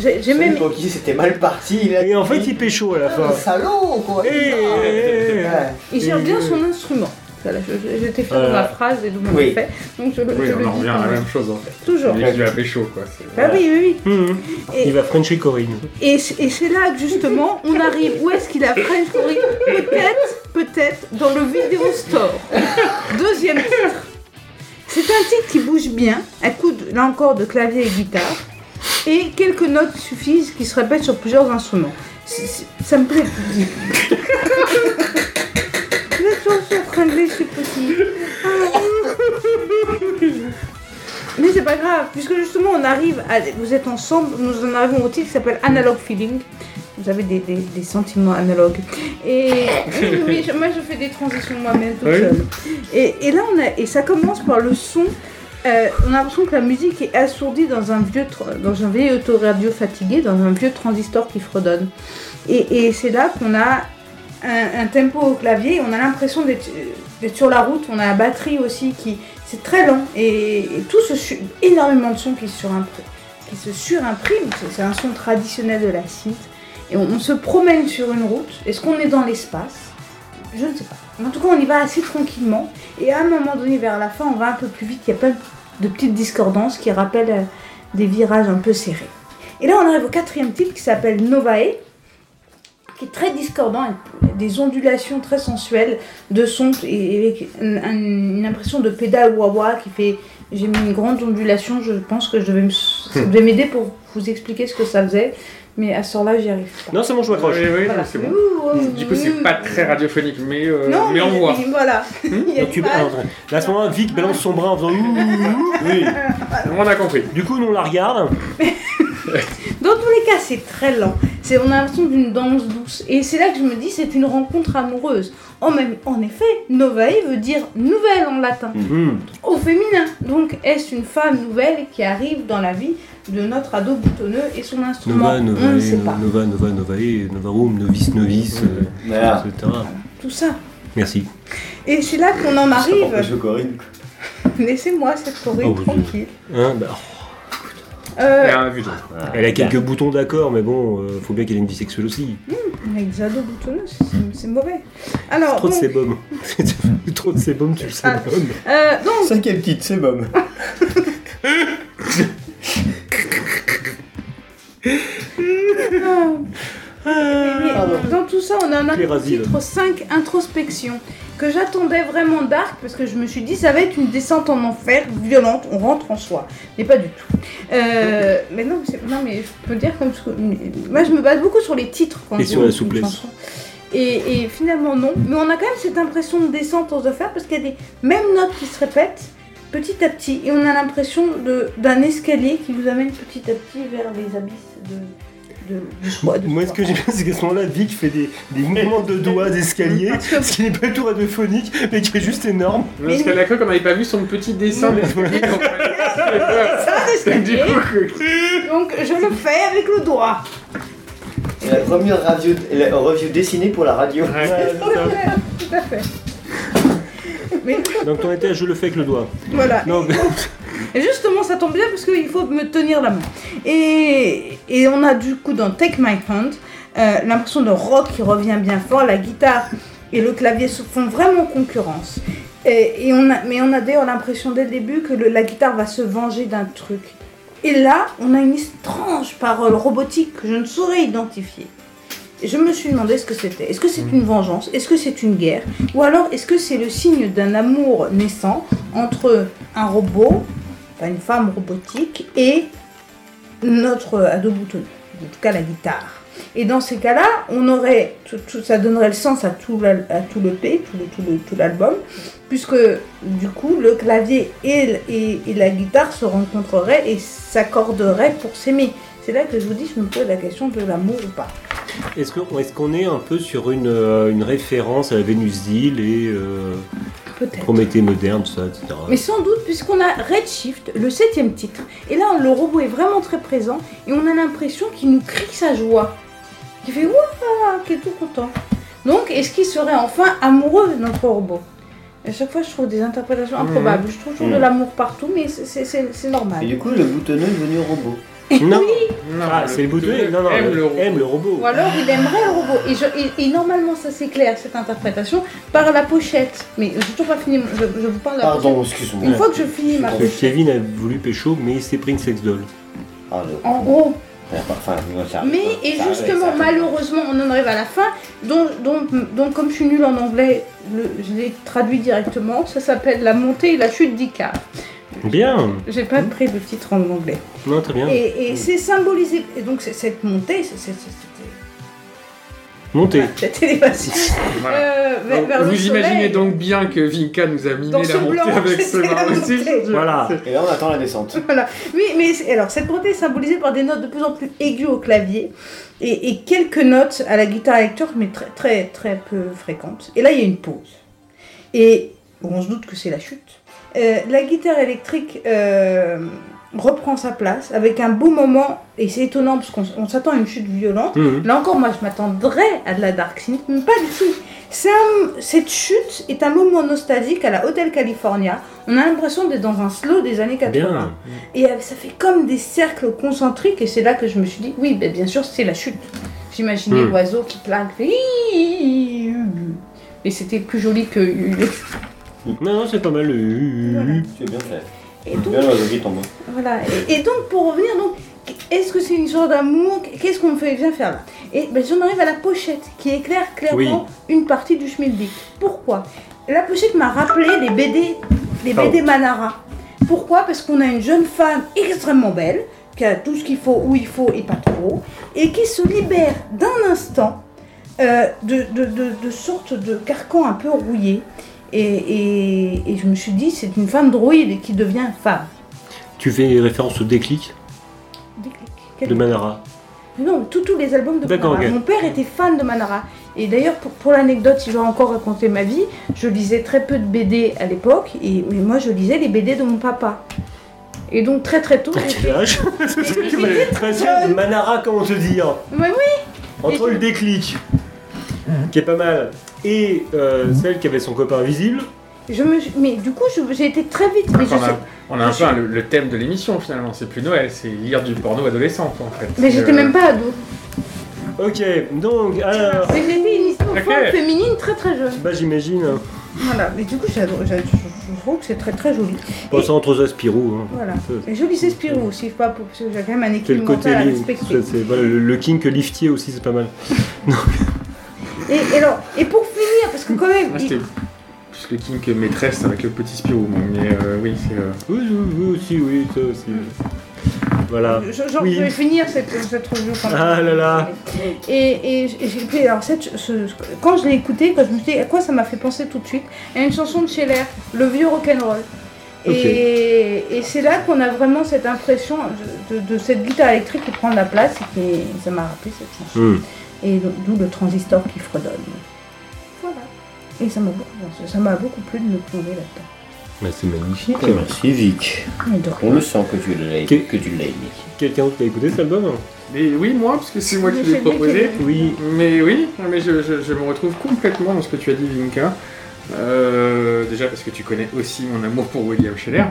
Speaker 4: J'ai, même
Speaker 6: Pour qui c'était mal parti. Il a
Speaker 5: Et en fait, il pécho à la
Speaker 6: Ah,
Speaker 5: fin.
Speaker 6: salaud quoi.
Speaker 5: Eh, eh, eh.
Speaker 4: Il gère bien son instrument. Voilà, je, je- je t'ai fait
Speaker 5: Euh,
Speaker 4: ma phrase et d'où on
Speaker 6: oui.
Speaker 4: fait. Donc je, le-
Speaker 3: Oui,
Speaker 4: je
Speaker 3: on en revient à la
Speaker 4: même.
Speaker 3: chose en fait.
Speaker 4: Toujours.
Speaker 3: Il a chaud quoi.
Speaker 4: Bah oui, oui, oui. Et,
Speaker 5: Il va Frencher Corinne.
Speaker 4: et, c'est là que justement on arrive. Où est-ce qu'il a French Story Peut-être, peut-être dans le vidéo store. Deuxième titre. C'est un titre qui bouge bien, à coup de- là encore de clavier et guitare. Et quelques notes suffisent qui se répètent sur plusieurs instruments. C'est- c'est- ça me plaît. Mais c'est pas grave, puisque justement on arrive à. Vous êtes ensemble, nous en arrivons au titre qui s'appelle Analog Feeling. Vous avez des, des- des sentiments analogues. Et oui, moi je fais des transitions moi-même toute
Speaker 3: Oui.
Speaker 4: seule. Et, et là on a. Et ça commence par le son. euh, on a l'impression que la musique est assourdie dans un vieux, dans un vieil autoradio fatigué, dans un vieux transistor qui fredonne. Et, et c'est là qu'on a un, un tempo au clavier, on a l'impression d'être d'être sur la route, on a la batterie aussi qui. C'est très lent et, et tout ce énormément de sons qui se, surimpr- qui se surimpriment. C'est- un son traditionnel de la synth. Et on, on se promène sur une route. Est-ce qu'on est dans l'espace? Je ne sais pas. En tout cas, on y va assez tranquillement. Et à un moment donné, vers la fin, on va un peu plus vite. Il y a plein de petites discordances qui rappellent euh, des virages un peu serrés. Et là, on arrive au quatrième titre qui s'appelle Novae qui est très discordant, avec des ondulations très sensuelles de son et avec une, impression de pédale wah-wah qui fait. J'ai mis une grande ondulation, je pense que je devais me- ça devait m'aider pour vous expliquer ce que ça faisait, mais à ce temps-là, j'y arrive pas.
Speaker 5: Non, c'est bon, je m'accroche.
Speaker 3: oui,
Speaker 4: Voilà.
Speaker 3: c'est bon.
Speaker 4: Ouh, ouh,
Speaker 3: Du coup, c'est pas très radiophonique, mais, euh,
Speaker 4: Non,
Speaker 3: mais on voit.
Speaker 4: mais Voilà. A
Speaker 5: Donc, tu- alors, là, à ce moment-là, Vic balance son bras en faisant. Oui.
Speaker 3: On a compris.
Speaker 5: Du coup, nous on la regarde.
Speaker 4: Dans tous les cas, c'est très lent. C'est, on a l'impression d'une danse douce. Et c'est là que je me dis, c'est une rencontre amoureuse. En, même, en effet, novae veut dire nouvelle en latin.
Speaker 5: Hum.
Speaker 4: au féminin. Donc, est-ce une femme nouvelle qui arrive dans la vie de notre ado boutonneux et son instrument
Speaker 5: Nova, Nova,
Speaker 4: On ne sait pas.
Speaker 5: Nova, Nova, Novae, Novarum, Novice, Novice, euh,
Speaker 6: Voilà.
Speaker 5: etc.
Speaker 4: Tout ça.
Speaker 5: Merci.
Speaker 4: Et c'est là qu'on en arrive.
Speaker 6: Corinne.
Speaker 4: Laissez-moi cette Corée
Speaker 5: Oh,
Speaker 4: tranquille.
Speaker 5: Hein, bah,
Speaker 4: Euh,
Speaker 3: vu d'autre.
Speaker 5: elle a quelques boutons d'accord, mais bon, euh, faut bien qu'elle ait une vie sexuelle aussi.
Speaker 4: Avec des ados boutonneux, c'est- c'est mauvais. Alors,
Speaker 5: Trop de
Speaker 4: donc,
Speaker 5: sébum. Trop de sébum, tu le
Speaker 4: Ah.
Speaker 5: sébum.
Speaker 4: euh, donc,
Speaker 6: Cinquième titre, c'est bon.
Speaker 4: Mais dans tout ça, on a un titre 5, Introspection, que j'attendais vraiment dark parce que je me suis dit ça va être une descente en enfer violente, on rentre en soi. Mais pas du tout. Euh, mais non, mais c'est- non, mais je peux dire comme Moi, je me base beaucoup sur les titres quand
Speaker 5: Et sur la souplesse.
Speaker 4: Et, et finalement, non. Mais on a quand même cette impression de descente en enfer parce qu'il y a des mêmes notes qui se répètent petit à petit. Et on a l'impression d'un escalier qui vous amène petit à petit vers les abysses de, de, du soi. de
Speaker 5: Moi, ce que j'aime bien, c'est qu'à ce moment-là, Vic fait des, des mouvements de doigts d'escalier, ce qui n'est pas tout radiophonique, mais qui est juste énorme.
Speaker 3: Parce qu'elle a cru qu'on n'avait pas vu son petit dessin d'escalier. donc-
Speaker 4: C'est
Speaker 3: coup,
Speaker 4: Donc je le fais avec le doigt.
Speaker 6: Et la première review, la review dessinée pour la radio.
Speaker 4: Tout à fait. Tout à fait. Mais
Speaker 5: Donc, ton étage, je le fais avec le doigt.
Speaker 4: voilà.
Speaker 5: Non, mais-
Speaker 4: Justement, ça tombe bien parce qu'il faut me tenir la main. Et, et on a du coup dans Take My Hand euh, l'impression de rock qui revient bien fort. La guitare et le clavier se font vraiment concurrence. Et, on mais on a d'ailleurs l'impression dès le début que la guitare va se venger d'un truc. Et là, on a une étrange parole robotique que je ne saurais identifier. Et je me suis demandé ce que c'était. Est-ce que c'est une vengeance? Est-ce que c'est une guerre? Ou alors est-ce que c'est le signe d'un amour naissant entre un robot, enfin une femme robotique, et notre ado boutonneux, en tout cas la guitare et dans ces cas-là, on aurait, tout- ça donnerait le sens à tout, le P, tout, l'album, puisque du coup le clavier et, et la guitare se rencontreraient et s'accorderaient pour s'aimer. C'est là que je vous dis, je me pose la question de l'amour ou pas.
Speaker 5: Est-ce qu'on est, qu'on est un peu sur une, euh, une référence à la Vénus d'île et euh. Prométhée moderne, tout ça, etc.
Speaker 4: Mais sans doute, puisqu'on a Redshift, le septième titre. Et là, le robot est vraiment très présent et on a l'impression qu'il nous crie sa joie. Qui fait Wouah qui est tout content. Donc, est-ce qu'il serait enfin amoureux de notre robot? À chaque fois, je trouve des interprétations improbables. Je trouve toujours de
Speaker 5: Mhm.
Speaker 4: l'amour partout, mais c'est normal.
Speaker 6: Et du coup, le boutonneux est devenu robot.
Speaker 5: Non,
Speaker 3: Non,
Speaker 5: ah, c'est le boutonneux. Non, non,
Speaker 3: aime
Speaker 5: le-
Speaker 3: robot.
Speaker 5: aime le robot.
Speaker 4: Ou alors, il aimerait le robot. Et, je- et- et normalement, ça s'éclaire, cette interprétation, par la pochette. Mais j'ai toujours pas fini. Je, je vous parle de la
Speaker 6: Pardon,
Speaker 4: pochette.
Speaker 6: excuse-moi.
Speaker 4: Une fois que je finis ma pochette,
Speaker 5: Kevin a voulu pécho, mais il s'est pris une sex doll.
Speaker 6: Ah, le-
Speaker 4: en gros,
Speaker 6: Enfin, ça-
Speaker 4: Mais, et justement,
Speaker 6: ça-
Speaker 4: malheureusement, on en arrive à la fin. Donc, donc, donc comme je suis nulle en anglais, le- je l'ai traduit directement. Ça s'appelle La montée et la chute d'Icar.
Speaker 5: Bien.
Speaker 4: J'ai pas pris le titre en anglais.
Speaker 5: Non, très bien.
Speaker 4: Et, et c'est symbolisé. Et donc, c'est- cette montée, c'était.
Speaker 5: Montez.
Speaker 4: voilà.
Speaker 3: Voilà.
Speaker 4: Euh, vers-
Speaker 3: Donc,
Speaker 4: vers le
Speaker 3: vous
Speaker 4: soleil.
Speaker 3: imaginez donc bien que Vinka nous a mimé
Speaker 4: Dans
Speaker 3: la montée
Speaker 4: blanc,
Speaker 3: avec ce marron.
Speaker 5: Voilà.
Speaker 6: Et là, on attend la descente.
Speaker 4: Voilà. Oui, mais alors cette montée est symbolisée par des notes de plus en plus aiguës au clavier et, et quelques notes à la guitare électrique, mais très très très peu fréquentes. Et là, il y a une pause. Et on se doute que c'est la chute. Euh, la guitare électrique euh, reprend sa place avec un beau moment, et c'est étonnant parce qu'on on s'attend à une chute violente.
Speaker 5: Mhm.
Speaker 4: Là encore, moi, je m'attendrais à de la Dark Synth, mais pas du tout. Un- cette chute est un moment nostalgique à la Hotel California. On a l'impression d'être dans un slow des années 80.
Speaker 5: Bien.
Speaker 4: Et euh, ça fait comme des cercles concentriques, et c'est là que je me suis dit, oui, ben, bien sûr, c'est la chute. J'imaginais
Speaker 5: Hmm.
Speaker 4: l'oiseau qui plaque. Et c'était plus joli que.
Speaker 5: Non, non, c'est pas mal.
Speaker 4: Voilà.
Speaker 6: Es bien fait.
Speaker 4: Et donc,
Speaker 6: Bien l'oiseau qui tombe.
Speaker 4: voilà. Et, et donc, pour revenir, donc, est-ce que c'est une histoire d'amour? Qu'est-ce qu'on fait vient faire là? Et ben, j'en arrive à la pochette qui éclaire clairement une partie du schmilblick. Pourquoi? La pochette m'a rappelé les BD, les BD Manara. Pourquoi? Parce qu'on a une jeune femme extrêmement belle, qui a tout ce qu'il faut, où il faut et pas trop, et qui se libère d'un instant euh, de, de, de, de sortes de carcans un peu rouillés. Et, et, et je me suis dit, c'est une femme droïde et qui devient femme.
Speaker 5: Tu fais référence au déclic
Speaker 4: Déclic.
Speaker 5: De Manara.
Speaker 4: Non, tous les albums de Manara. Mon père était fan de Manara. Et d'ailleurs, pour, pour l'anecdote, si je dois encore raconter ma vie, je lisais très peu de BD à l'époque, et mais moi je lisais les BD de mon papa. Et donc très très tôt.
Speaker 5: Quel âge. Manara, comment te dire
Speaker 4: Ouais, oui,
Speaker 5: Entre le déclic, qui est pas mal, et euh, celle qui avait son copain invisible,
Speaker 4: je me, mais du coup, je- j'ai été très vite. Mais je
Speaker 3: on,
Speaker 4: sais-
Speaker 3: a, on a un peu un- le, le thème de l'émission finalement, c'est plus Noël, c'est lire du porno adolescent en fait.
Speaker 4: mais j'étais
Speaker 3: Euh,
Speaker 4: même pas ado.
Speaker 5: Ok, donc, alors.
Speaker 4: Mais une histoire
Speaker 3: Ok.
Speaker 4: féminine très très jeune.
Speaker 5: Bah, j'imagine.
Speaker 4: Voilà, mais du coup, j'adore- j'adore- je je trouve que c'est très très joli.
Speaker 5: Pas ça entre Spirou. Hein.
Speaker 4: Voilà.
Speaker 5: Ça,
Speaker 4: Et joli, c'est Spirou aussi, pas pour, parce que j'ai quand même un
Speaker 5: C'est le
Speaker 4: équilibre
Speaker 5: côté.
Speaker 4: mental à
Speaker 5: li-
Speaker 4: respecter.
Speaker 5: c'est- c'est- voilà, le, le kink liftier aussi, c'est pas mal.
Speaker 4: Et, et alors, et pour finir, parce que quand même, il-
Speaker 3: plus le kink maîtresse avec le petit Spirou, mais euh, oui, c'est. euh,
Speaker 5: Oui, oui, oui, aussi, oui, ça aussi. Voilà.
Speaker 4: je, genre,
Speaker 5: Oui.
Speaker 4: je vais finir cette, cette quand même.
Speaker 5: Ah là là.
Speaker 4: Et, et puis alors cette, ce- quand je l'ai écouté, quand je me suis dit à quoi ça m'a fait penser tout de suite, à une chanson de Scheller, le vieux rock'n'roll. Et, et c'est là qu'on a vraiment cette impression de, de- de cette guitare électrique qui prend de la place et qui, ça m'a rappelé cette chanson.
Speaker 5: Hmm.
Speaker 4: Et d'où le transistor qui fredonne. Voilà. Et ça m'a beaucoup, ça m'a beaucoup plu de me plonger là-dedans.
Speaker 5: Bah, c'est magnifique.
Speaker 6: Merci Vic.
Speaker 4: Mais
Speaker 6: On le sent que tu l'as
Speaker 5: Ok.
Speaker 6: que tu l'as aimé.
Speaker 5: Quelqu'un d'autre a écouté cet album
Speaker 3: Mais oui, moi, parce que c'est moi qui
Speaker 4: Mais
Speaker 3: l'ai proposé.
Speaker 5: Oui.
Speaker 3: Mais oui, mais je, je- je me retrouve complètement dans ce que tu as dit, Vinka. Euh, déjà parce que tu connais aussi mon amour pour William Scheller.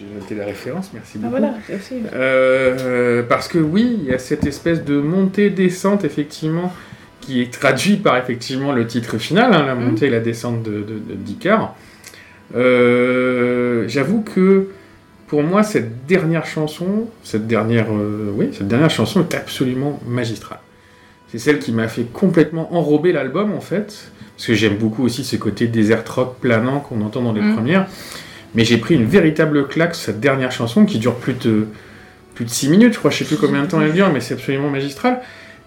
Speaker 3: J'ai noté la référence, merci
Speaker 4: Ah
Speaker 3: beaucoup.
Speaker 4: voilà, c'est aussi.
Speaker 3: Euh, parce que oui, il y a cette espèce de montée-descente, effectivement, qui est traduit par effectivement le titre final, hein, la montée et la descente de, de, de Dicard. Euh, J'avoue que pour moi, cette dernière chanson, cette dernière, euh, oui, cette dernière chanson est absolument magistrale. C'est celle qui m'a fait complètement enrober l'album en fait, parce que j'aime beaucoup aussi ce côté desert rock planant qu'on entend dans les
Speaker 4: Mm.
Speaker 3: premières. Mais j'ai pris une véritable claque sur cette dernière chanson qui dure plus de plus de 6 minutes, je crois, je sais plus combien de temps elle dure, mais c'est absolument magistral.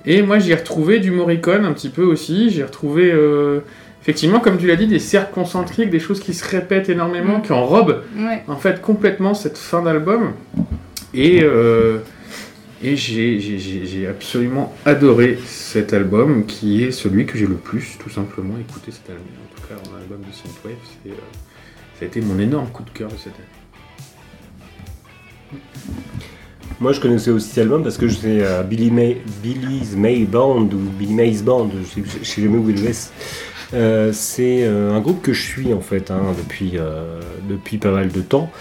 Speaker 3: Et moi j'y ai retrouvé du Morricone un petit peu aussi, j'ai retrouvé euh, effectivement, comme tu l'as dit, des cercles concentriques, des choses qui se répètent énormément,
Speaker 4: Mm.
Speaker 3: qui enrobent
Speaker 4: Ouais.
Speaker 3: en fait complètement cette fin d'album. Et, euh, et j'ai- absolument adoré cet album qui est celui que j'ai le plus tout simplement écouté cette année. En tout cas, en album de Synthwave, c'est, euh, a été mon énorme coup de cœur de cette année.
Speaker 5: Moi, je connaissais aussi cet album parce que c'est euh, Billy May, Billy's May Band ou Billy May's Band, je sais, jamais où il est. Euh, c'est euh, un groupe que je suis en fait hein, depuis, euh, depuis pas mal de temps,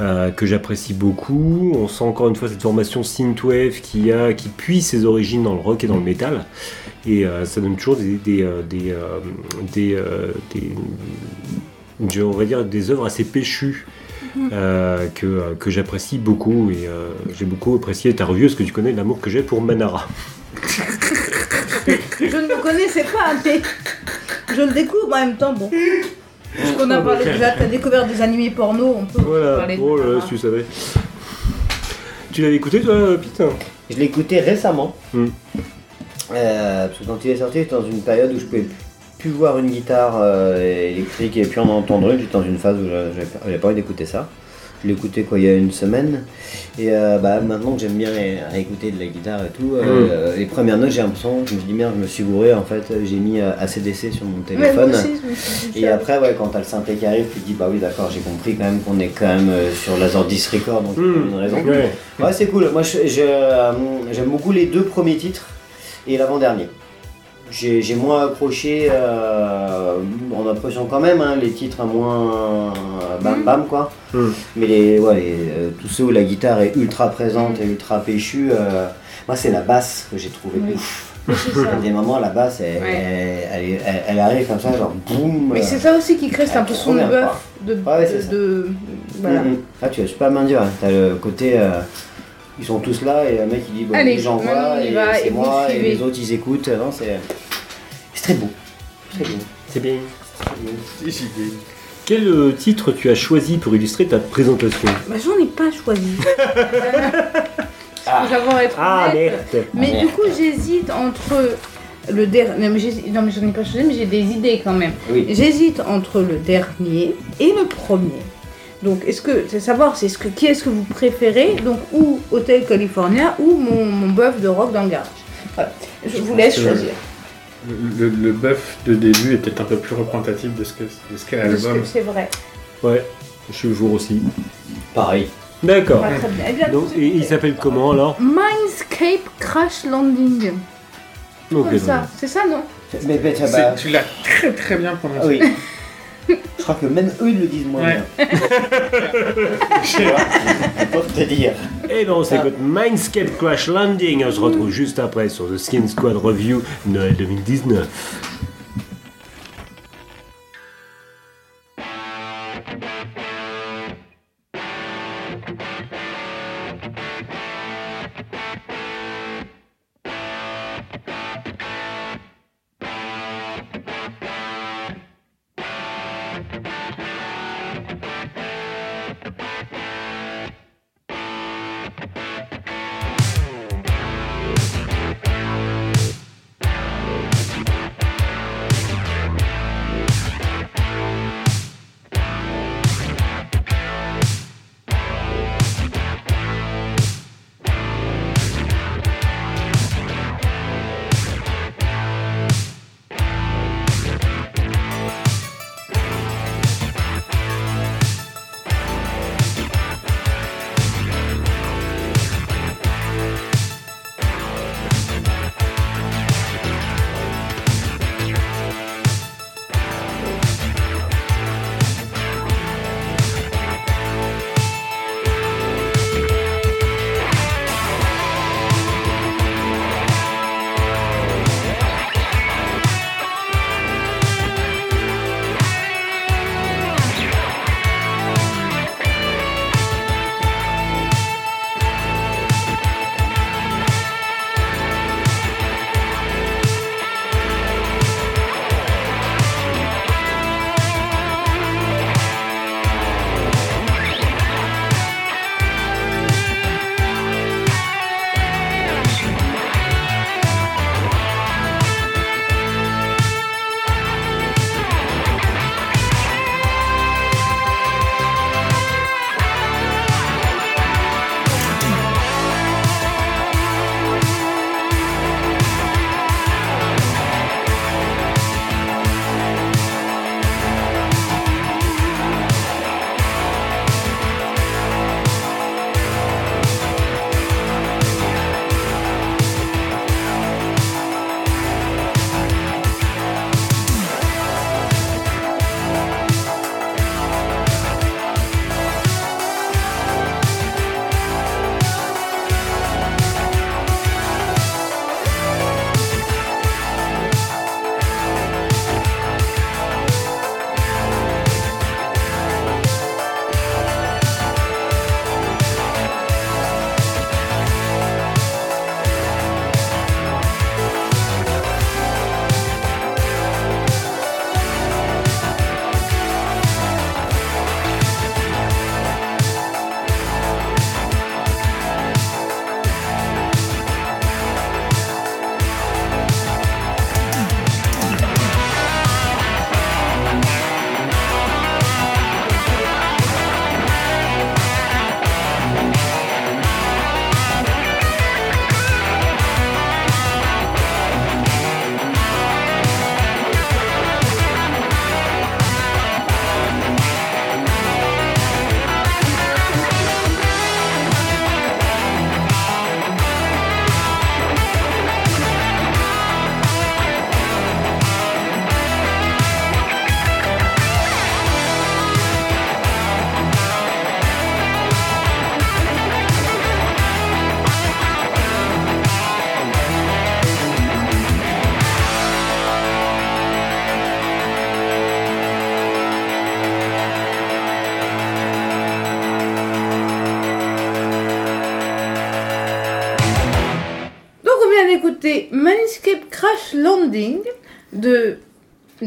Speaker 5: euh, que j'apprécie beaucoup. On sent encore une fois cette formation synthwave qui, a, qui puise ses origines dans le rock et dans le métal. Et ça donne toujours des, des, des, des- je- on va dire des œuvres assez péchues euh, que, que j'apprécie beaucoup et euh, j'ai beaucoup apprécié ta review parce que tu connais l'amour que j'ai pour Manara.
Speaker 4: Je ne le connaissais pas, mais je le découvre en même temps. Bon. Puisqu'on a parlé déjà, t'as découvert des animés porno, on peut
Speaker 5: Voilà,
Speaker 4: parler de
Speaker 5: oh là si tu savais. Tu l'avais écouté toi, Pete
Speaker 6: Je l'ai écouté récemment.
Speaker 5: Hmm.
Speaker 6: Euh, parce que quand il est sorti, j'étais dans une période où je pouvais plus voir une guitare euh, électrique et puis en entendre une. J'étais dans une phase où j'avais pas envie d'écouter ça. Je l'ai écouté quoi il y a une semaine. Et euh, bah, maintenant que j'aime bien ré- réécouter de la guitare et tout, euh, les premières notes, j'ai l'impression, je me dis merde, je me suis gouré. En fait, j'ai mis euh, ACDC sur mon
Speaker 4: Ouais,
Speaker 6: téléphone.
Speaker 4: aussi,
Speaker 6: Et après, ouais, quand t'as le synthé qui arrive, tu te dis, bah oui, d'accord, j'ai compris quand même qu'on est quand même euh, sur Laserdisc Record, donc a une raison.
Speaker 5: Ouais.
Speaker 6: Ouais, c'est cool. Moi, euh, j'aime beaucoup les deux premiers titres et l'avant-dernier. J'ai j'ai moins accroché, euh, en appréciant quand même hein, les titres à moins euh, bam
Speaker 4: Mm.
Speaker 6: bam quoi.
Speaker 5: Mm.
Speaker 6: Mais les, ouais, les, euh, tous ceux où la guitare est ultra présente et ultra péchue, euh, moi c'est la basse que j'ai trouvé
Speaker 4: Oui.
Speaker 6: ouf. À des moments, la basse, elle,
Speaker 4: Ouais.
Speaker 6: elle, elle- elle- elle arrive comme ça, genre boum.
Speaker 4: Mais
Speaker 6: euh,
Speaker 4: c'est ça aussi qui crée cette
Speaker 6: Ah,
Speaker 4: impression de bœuf. De,
Speaker 6: Ouais, c'est
Speaker 4: de,
Speaker 6: ça.
Speaker 4: de- Voilà.
Speaker 6: Mhm. Ah, tu as super bien dire. hein. T'as le côté. Ils sont tous là et le mec il dit bon,
Speaker 4: Allez,
Speaker 6: j'envoie et c'est moi et les autres ils écoutent. Non, c'est c'est très beau. Très beau.
Speaker 5: C'est bien.
Speaker 6: Très beau.
Speaker 5: Quel euh, titre tu as choisi pour illustrer ta présentation?
Speaker 4: Bah, j'en ai pas choisi.
Speaker 6: Ah.
Speaker 4: Être
Speaker 5: Ah merde
Speaker 4: Mais
Speaker 6: Ah,
Speaker 4: du coup, j'hésite entre le dernier. Non, mais j'hésite- non, mais j'en ai pas choisi, mais j'ai des idées quand même.
Speaker 6: Oui.
Speaker 4: J'hésite entre le dernier et le premier. Donc, est-ce que c'est savoir c'est ce que qui est-ce que vous préférez Donc, ou Hotel California ou mon, mon bœuf de rock dans le garage. Voilà. Je vous laisse choisir.
Speaker 3: Le, le, le bœuf de début est peut-être un peu plus représentatif de ce que de ce qu'est l'album.
Speaker 4: c'est vrai.
Speaker 5: Ouais, je suis jour aussi.
Speaker 6: Pareil.
Speaker 5: D'accord.
Speaker 4: Eh
Speaker 5: Donc, et il s'appelle comment alors?
Speaker 4: Mindscape Crash Landing. Comme ça. C'est ça, non?
Speaker 6: Mais, bah,
Speaker 3: Tu l'as très très bien prononcé.
Speaker 6: oui. Je crois que même eux ils le disent moins
Speaker 3: Ouais.
Speaker 6: bien. Pour te dire.
Speaker 5: Et ben on s'écoute Mindscape Crash Landing. On se retrouve juste après sur The Skin Squad Review Noël 2019.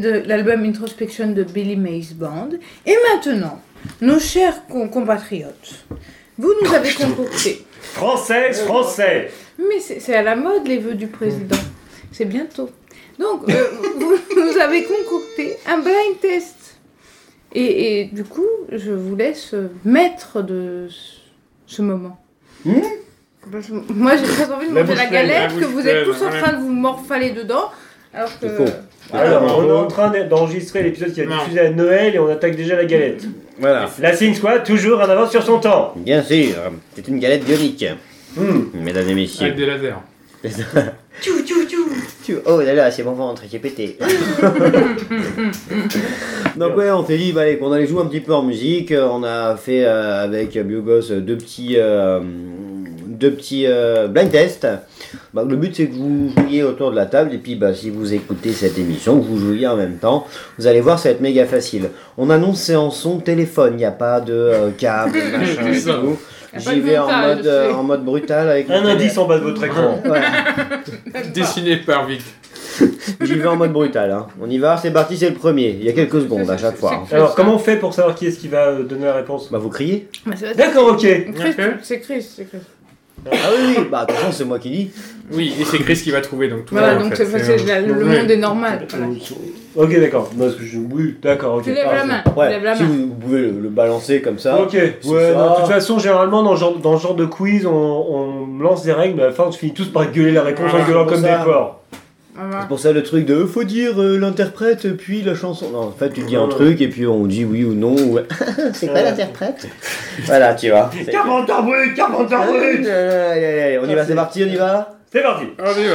Speaker 4: De l'album Introspection de Billy Mays Band. Et maintenant, nos chers com- compatriotes, vous nous avez concocté.
Speaker 5: Française, français
Speaker 4: Mais c'est à la mode les vœux du président. C'est bientôt. Donc, euh, vous nous avez concocté un blind test. Et, et du coup, je vous laisse maître de ce- moment. Parce que Moi, j'ai très envie de manger la galette
Speaker 3: la
Speaker 4: que vous êtes tous en train de vous morfaler dedans. Alors que.
Speaker 6: Faux.
Speaker 5: Alors, on est en train d'enregistrer l'épisode qui va
Speaker 3: Non.
Speaker 5: diffuser à Noël et on attaque déjà la galette.
Speaker 6: Voilà.
Speaker 5: La Sin Squad, toujours en avance sur son temps.
Speaker 6: Bien sûr, c'est une galette bionique.
Speaker 5: Hmm.
Speaker 6: Mesdames et messieurs.
Speaker 3: Avec des lasers.
Speaker 6: Tchou, tchou, tchou. Oh là là, c'est mon ventre qui est pété. Donc ouais, on s'est dit bah, allez, qu'on allait jouer un petit peu en musique. On a fait euh, avec Biogos deux petits, euh, deux petits euh, blind tests. Bah, le but c'est que vous jouiez autour de la table et puis bah, si vous écoutez cette émission, que vous jouiez en même temps, vous allez voir ça va être méga facile. On annonce c'est en son téléphone, il n'y a pas de euh, câble, machin et
Speaker 3: Ça.
Speaker 6: tout. J'y vais en
Speaker 4: montage,
Speaker 6: mode, euh, en mode brutal avec
Speaker 5: Un indice en bas de votre écran.
Speaker 6: Ouais.
Speaker 3: Dessiné par Vic.
Speaker 6: J'y vais en mode brutal. Hein. On y va, c'est parti, c'est le premier. Il y a quelques secondes à chaque fois. hein.
Speaker 5: Alors, comment on fait pour savoir qui est-ce qui va euh, donner la réponse?
Speaker 6: Bah vous criez
Speaker 4: Bah, c'est-
Speaker 5: D'accord, Ok.
Speaker 4: C'est Chris, c'est Chris.
Speaker 6: Ah oui, oui, bah attention, c'est moi qui dis.
Speaker 3: Oui, et c'est Chris qui va trouver donc tout
Speaker 4: Voilà, donc
Speaker 3: fait.
Speaker 4: c'est-
Speaker 3: C'est,
Speaker 4: c'est- la- le
Speaker 3: ouais.
Speaker 4: monde est normal. voilà.
Speaker 5: Ok, d'accord. Parce que je- Oui, d'accord, ok.
Speaker 4: Tu lèves la main.
Speaker 6: Ouais,
Speaker 4: Lève la
Speaker 6: si
Speaker 4: main.
Speaker 6: vous, vous pouvez le, le balancer comme ça.
Speaker 5: Ok, ouais,
Speaker 6: C'est
Speaker 5: non,
Speaker 6: ça.
Speaker 5: de toute façon, généralement, dans ce genre, dans ce genre de quiz, on, on lance des règles, mais à la fin, on finit tous par gueuler la réponse en
Speaker 6: Ah,
Speaker 5: gueulant
Speaker 6: c'est
Speaker 5: comme
Speaker 6: ça.
Speaker 5: des porcs.
Speaker 4: Voilà.
Speaker 6: C'est pour ça le truc de faut dire euh, l'interprète puis la chanson. Non, en fait, tu dis un truc et puis on dit oui ou non. ou- c'est quoi
Speaker 5: Ouais.
Speaker 6: l'interprète? Voilà, tu vois. C'est-
Speaker 5: Carpenter brut, Carpenter
Speaker 6: Allez,
Speaker 5: brut
Speaker 6: allez, allez, allez, on y va, c'est parti, on y va
Speaker 5: C'est parti
Speaker 3: Ah, on y va.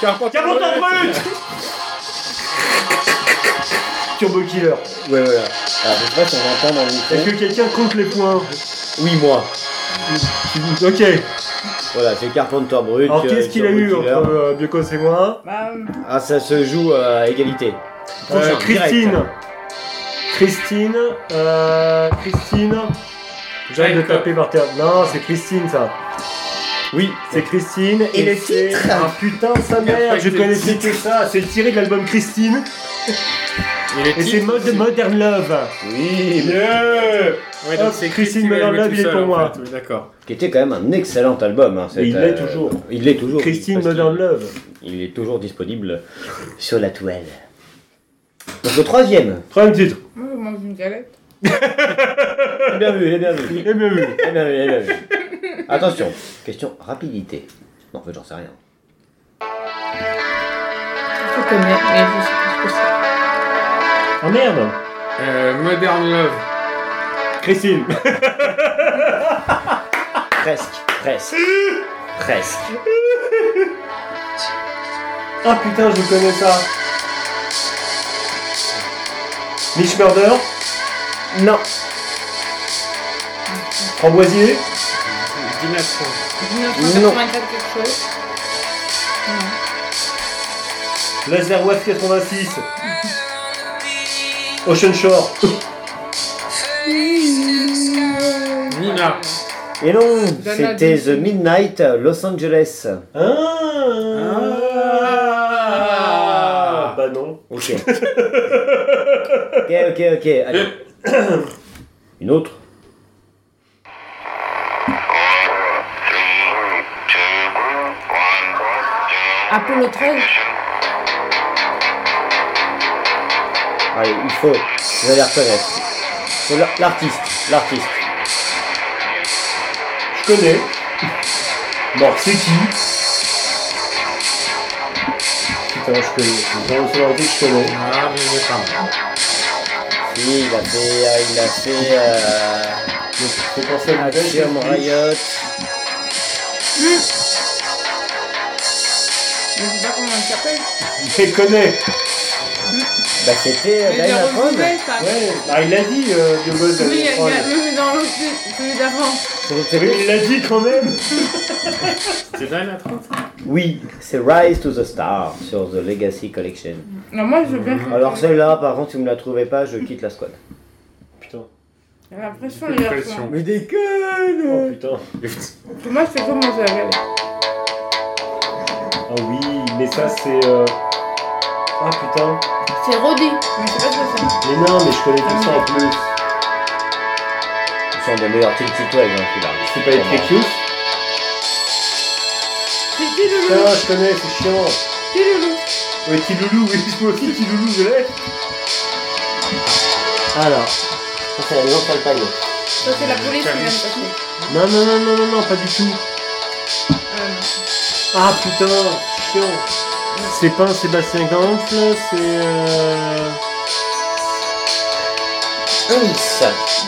Speaker 3: Carpenter
Speaker 5: Carpenter brut Turbo Killer.
Speaker 6: Ouais, voilà. Alors, je sais pas si on entend dans le
Speaker 5: Est-ce
Speaker 6: micro.
Speaker 5: que quelqu'un compte les points?
Speaker 6: Oui, moi.
Speaker 5: Ok.
Speaker 6: Voilà, c'est Carpenter Brut.
Speaker 5: Alors,
Speaker 6: euh,
Speaker 5: qu'est-ce qu'il a eu entre euh, Biocos et moi
Speaker 4: Bah,
Speaker 6: Ah, ça se joue à égalité.
Speaker 5: Euh,
Speaker 6: Prochain,
Speaker 5: Christine.
Speaker 6: direct.
Speaker 5: Christine. Euh, Christine. J'arrête de taper par terre. Non, c'est Christine ça. Oui, c'est Christine.
Speaker 6: Et le
Speaker 5: c'est-
Speaker 6: titre?
Speaker 5: Ah putain, sa mère, je connaissais que ça. C'est tiré de l'album Christine.
Speaker 3: Et les
Speaker 5: Et c'est Modern Love.
Speaker 6: Oui, mais-
Speaker 5: Yeah
Speaker 3: Ouais, donc
Speaker 5: Hop,
Speaker 3: c'est
Speaker 5: Christine
Speaker 3: le mettre
Speaker 5: Love, il est pour moi.
Speaker 3: Oui, d'accord.
Speaker 6: Qui était quand même un excellent album. Hein,
Speaker 5: Et il l'est toujours.
Speaker 6: Il l'est toujours.
Speaker 5: Christine Modern Love.
Speaker 6: Il est toujours disponible sur la toile. Donc le troisième.
Speaker 5: Troisième titre.
Speaker 4: moi, je mange une galette.
Speaker 6: Bien vu, il est bien vu.
Speaker 5: Bien vu.
Speaker 6: Il est bien vu, il est bien vu. Attention, question rapidité. Non, en fait, j'en sais rien.
Speaker 4: Je connais, mais je sais pas ce que c'est.
Speaker 5: Oh merde.
Speaker 3: Euh, Modern Love.
Speaker 5: Christine.
Speaker 6: Presque, presque. Presque.
Speaker 5: Ah putain, je connais ça. Mitch Murder?
Speaker 6: Non.
Speaker 5: Framboisier?
Speaker 3: Dination.
Speaker 4: 1984 quelque chose.
Speaker 5: Laser Wave 86. Ocean Shore.
Speaker 3: Nina.
Speaker 6: Et non, c'était The. Midnight Los Angeles.
Speaker 5: Ah. Bah non.
Speaker 6: Ok. ok, ok, ok. Allez. Une autre.
Speaker 4: Apollo 13.
Speaker 6: Allez, il faut. Vous allez reconnaître. C'est l'artiste. L'artiste.
Speaker 5: Je connais. Bon, c'est qui Putain, je connais. C'est une sonorité que je connais.
Speaker 3: Ah, mais je sais pas.
Speaker 6: Si, il a fait. euh, il a fait. Euh,
Speaker 5: c'est pour ça que
Speaker 6: Axiom Riot.
Speaker 4: Je sais pas comment il s'appelle.
Speaker 5: Je les connais.
Speaker 6: Bah, c'était euh, Prom.
Speaker 4: retrouvé ça.
Speaker 5: Ouais, bah il l'a dit, euh, Biogos.
Speaker 4: Oui, il y a-
Speaker 5: Oh,
Speaker 4: il y a- mais c'est dans l'autre, celui d'avant.
Speaker 5: Oui, il l'a dit quand même.
Speaker 3: C'est Diana 30
Speaker 6: Oui, c'est Rise to the Star sur The Legacy Collection.
Speaker 4: Non, moi, je veux bien.
Speaker 6: Alors celle-là, par contre, si vous ne la trouvez pas, je quitte la squad.
Speaker 5: Putain.
Speaker 4: J'ai l'impression, les garçons.
Speaker 3: pression.
Speaker 6: Mais déconne
Speaker 5: Oh putain.
Speaker 4: Parce que Moi, je fais comme la galette.
Speaker 5: Ah oui, mais ça c'est. euh, Ah putain.
Speaker 4: C'est Roddy, mais je sais pas ce que c'est.
Speaker 5: Mais non, mais je connais tout ça en plus.
Speaker 6: Ce sont des meilleurs titres celui-là.
Speaker 5: C'est pas les Trekius
Speaker 4: C'est Tiloulou.
Speaker 5: Putain, je connais, c'est chiant.
Speaker 4: Tiloulou.
Speaker 5: Oui, Tiloulou, oui, moi aussi, Tiloulou, je l'ai. Alors.
Speaker 6: Ça, c'est la maison sur le panier.
Speaker 4: Ça, c'est la police qui vient de passer.
Speaker 5: Non, non, non, non, non, non, pas du tout.
Speaker 4: Euh,
Speaker 5: Ah putain, chiant. C'est pas un Sébastien Ganfle, c'est. Euh...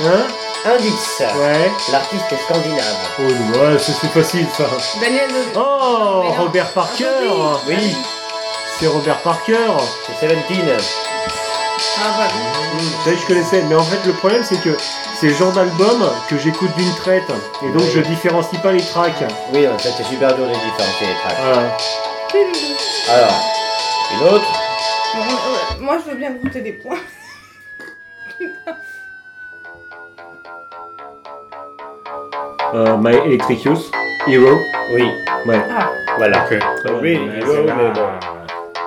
Speaker 5: Hein
Speaker 6: Indice.
Speaker 5: Ouais.
Speaker 6: L'artiste est scandinave.
Speaker 5: Oh, ouais, c'est facile ça.
Speaker 4: Daniel.
Speaker 5: Oh. Robert Parker
Speaker 4: Ah,
Speaker 6: Oui.
Speaker 5: C'est Robert Parker.
Speaker 6: C'est Seventeen.
Speaker 4: Ah bah
Speaker 5: Ça, je connaissais. Mais en fait, le problème, c'est que c'est le genre d'album que j'écoute d'une traite. Et donc, je différencie pas les tracks.
Speaker 6: Oui, en fait, c'est super dur de différencier les tracks.
Speaker 5: Voilà.
Speaker 6: Alors, une autre?
Speaker 4: Euh, Moi, je veux bien goûter des points.
Speaker 5: Euh, My Electric Youth, Hero.
Speaker 6: Oui,
Speaker 5: Ouais.
Speaker 4: Ah,
Speaker 6: voilà.
Speaker 5: Ok.
Speaker 6: A really hero, mais bon.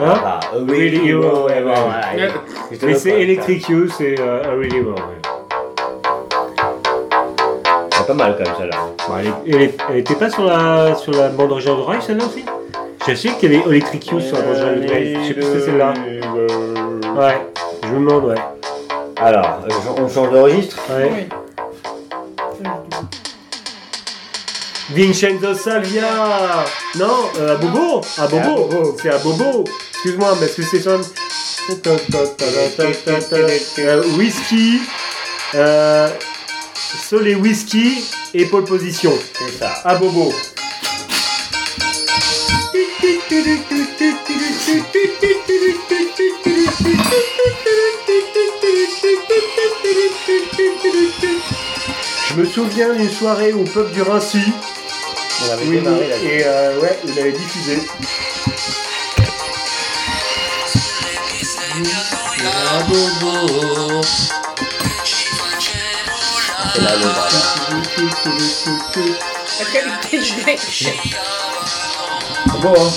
Speaker 5: Hein?
Speaker 6: Ah, a really hero, te
Speaker 5: Mais c'est Electric Youth et euh, A Really Hero.
Speaker 6: C'est pas mal comme ça là.
Speaker 5: Bon, elle, était pas sur la, sur la bande originale de Drive, celle-là aussi? Je sais qu'il y avait Electric Youth sur la bande originale de Drive. Je sais plus si c'est celle-là. Ouais. Je me demande, ouais.
Speaker 6: Alors, euh, on change de registre?
Speaker 5: ouais.
Speaker 4: oui.
Speaker 5: Vincenzo Salvia Non, euh, à Bobo À Bobo. C'est à Bobo Excuse-moi, mais est-ce que c'est sur... Euh, whisky, euh, Soleil Whisky et Pole Position.
Speaker 6: C'est ça.
Speaker 5: À Bobo. Je me souviens d'une soirée au peuple du Rincy.
Speaker 6: On avait
Speaker 5: Oui,
Speaker 6: démarré là.
Speaker 5: et euh, ouais, il avait diffusé.
Speaker 6: C'est là le bas. là.
Speaker 4: La qualité du mec.
Speaker 6: C'est beau, hein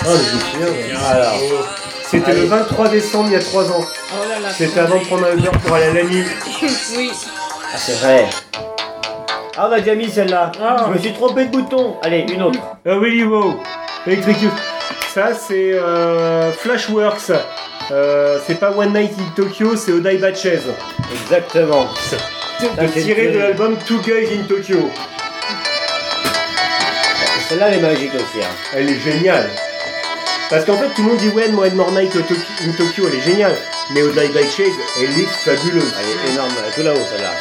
Speaker 5: Ah, je me souviens. ouais.
Speaker 6: Alors,
Speaker 5: C'était
Speaker 6: Allez.
Speaker 5: le 23 décembre il y a 3 ans.
Speaker 4: Oh là là.
Speaker 5: C'était avant de prendre un Uber pour aller à l'ami.
Speaker 4: Oui.
Speaker 6: Ah, c'est vrai. Ah, on a déjà mis celle-là.
Speaker 5: Ah.
Speaker 6: Je me suis trompé de bouton. Allez, une autre.
Speaker 5: Ah oui, wow. Electric Youth. Ça, c'est euh, Flashworks. Euh, c'est pas One Night in Tokyo, c'est Odaiba Chase.
Speaker 6: Exactement. c'est
Speaker 5: Tiré de l'album Two Guys in Tokyo.
Speaker 6: Celle-là, elle est magique aussi. Hein.
Speaker 5: Elle est géniale. Parce qu'en fait, tout le monde dit ouais, More Night in Tokyo, elle est géniale. Mais Odaiba Chase, elle est fabuleuse.
Speaker 6: Elle est énorme. Elle est tout là-haut, celle-là.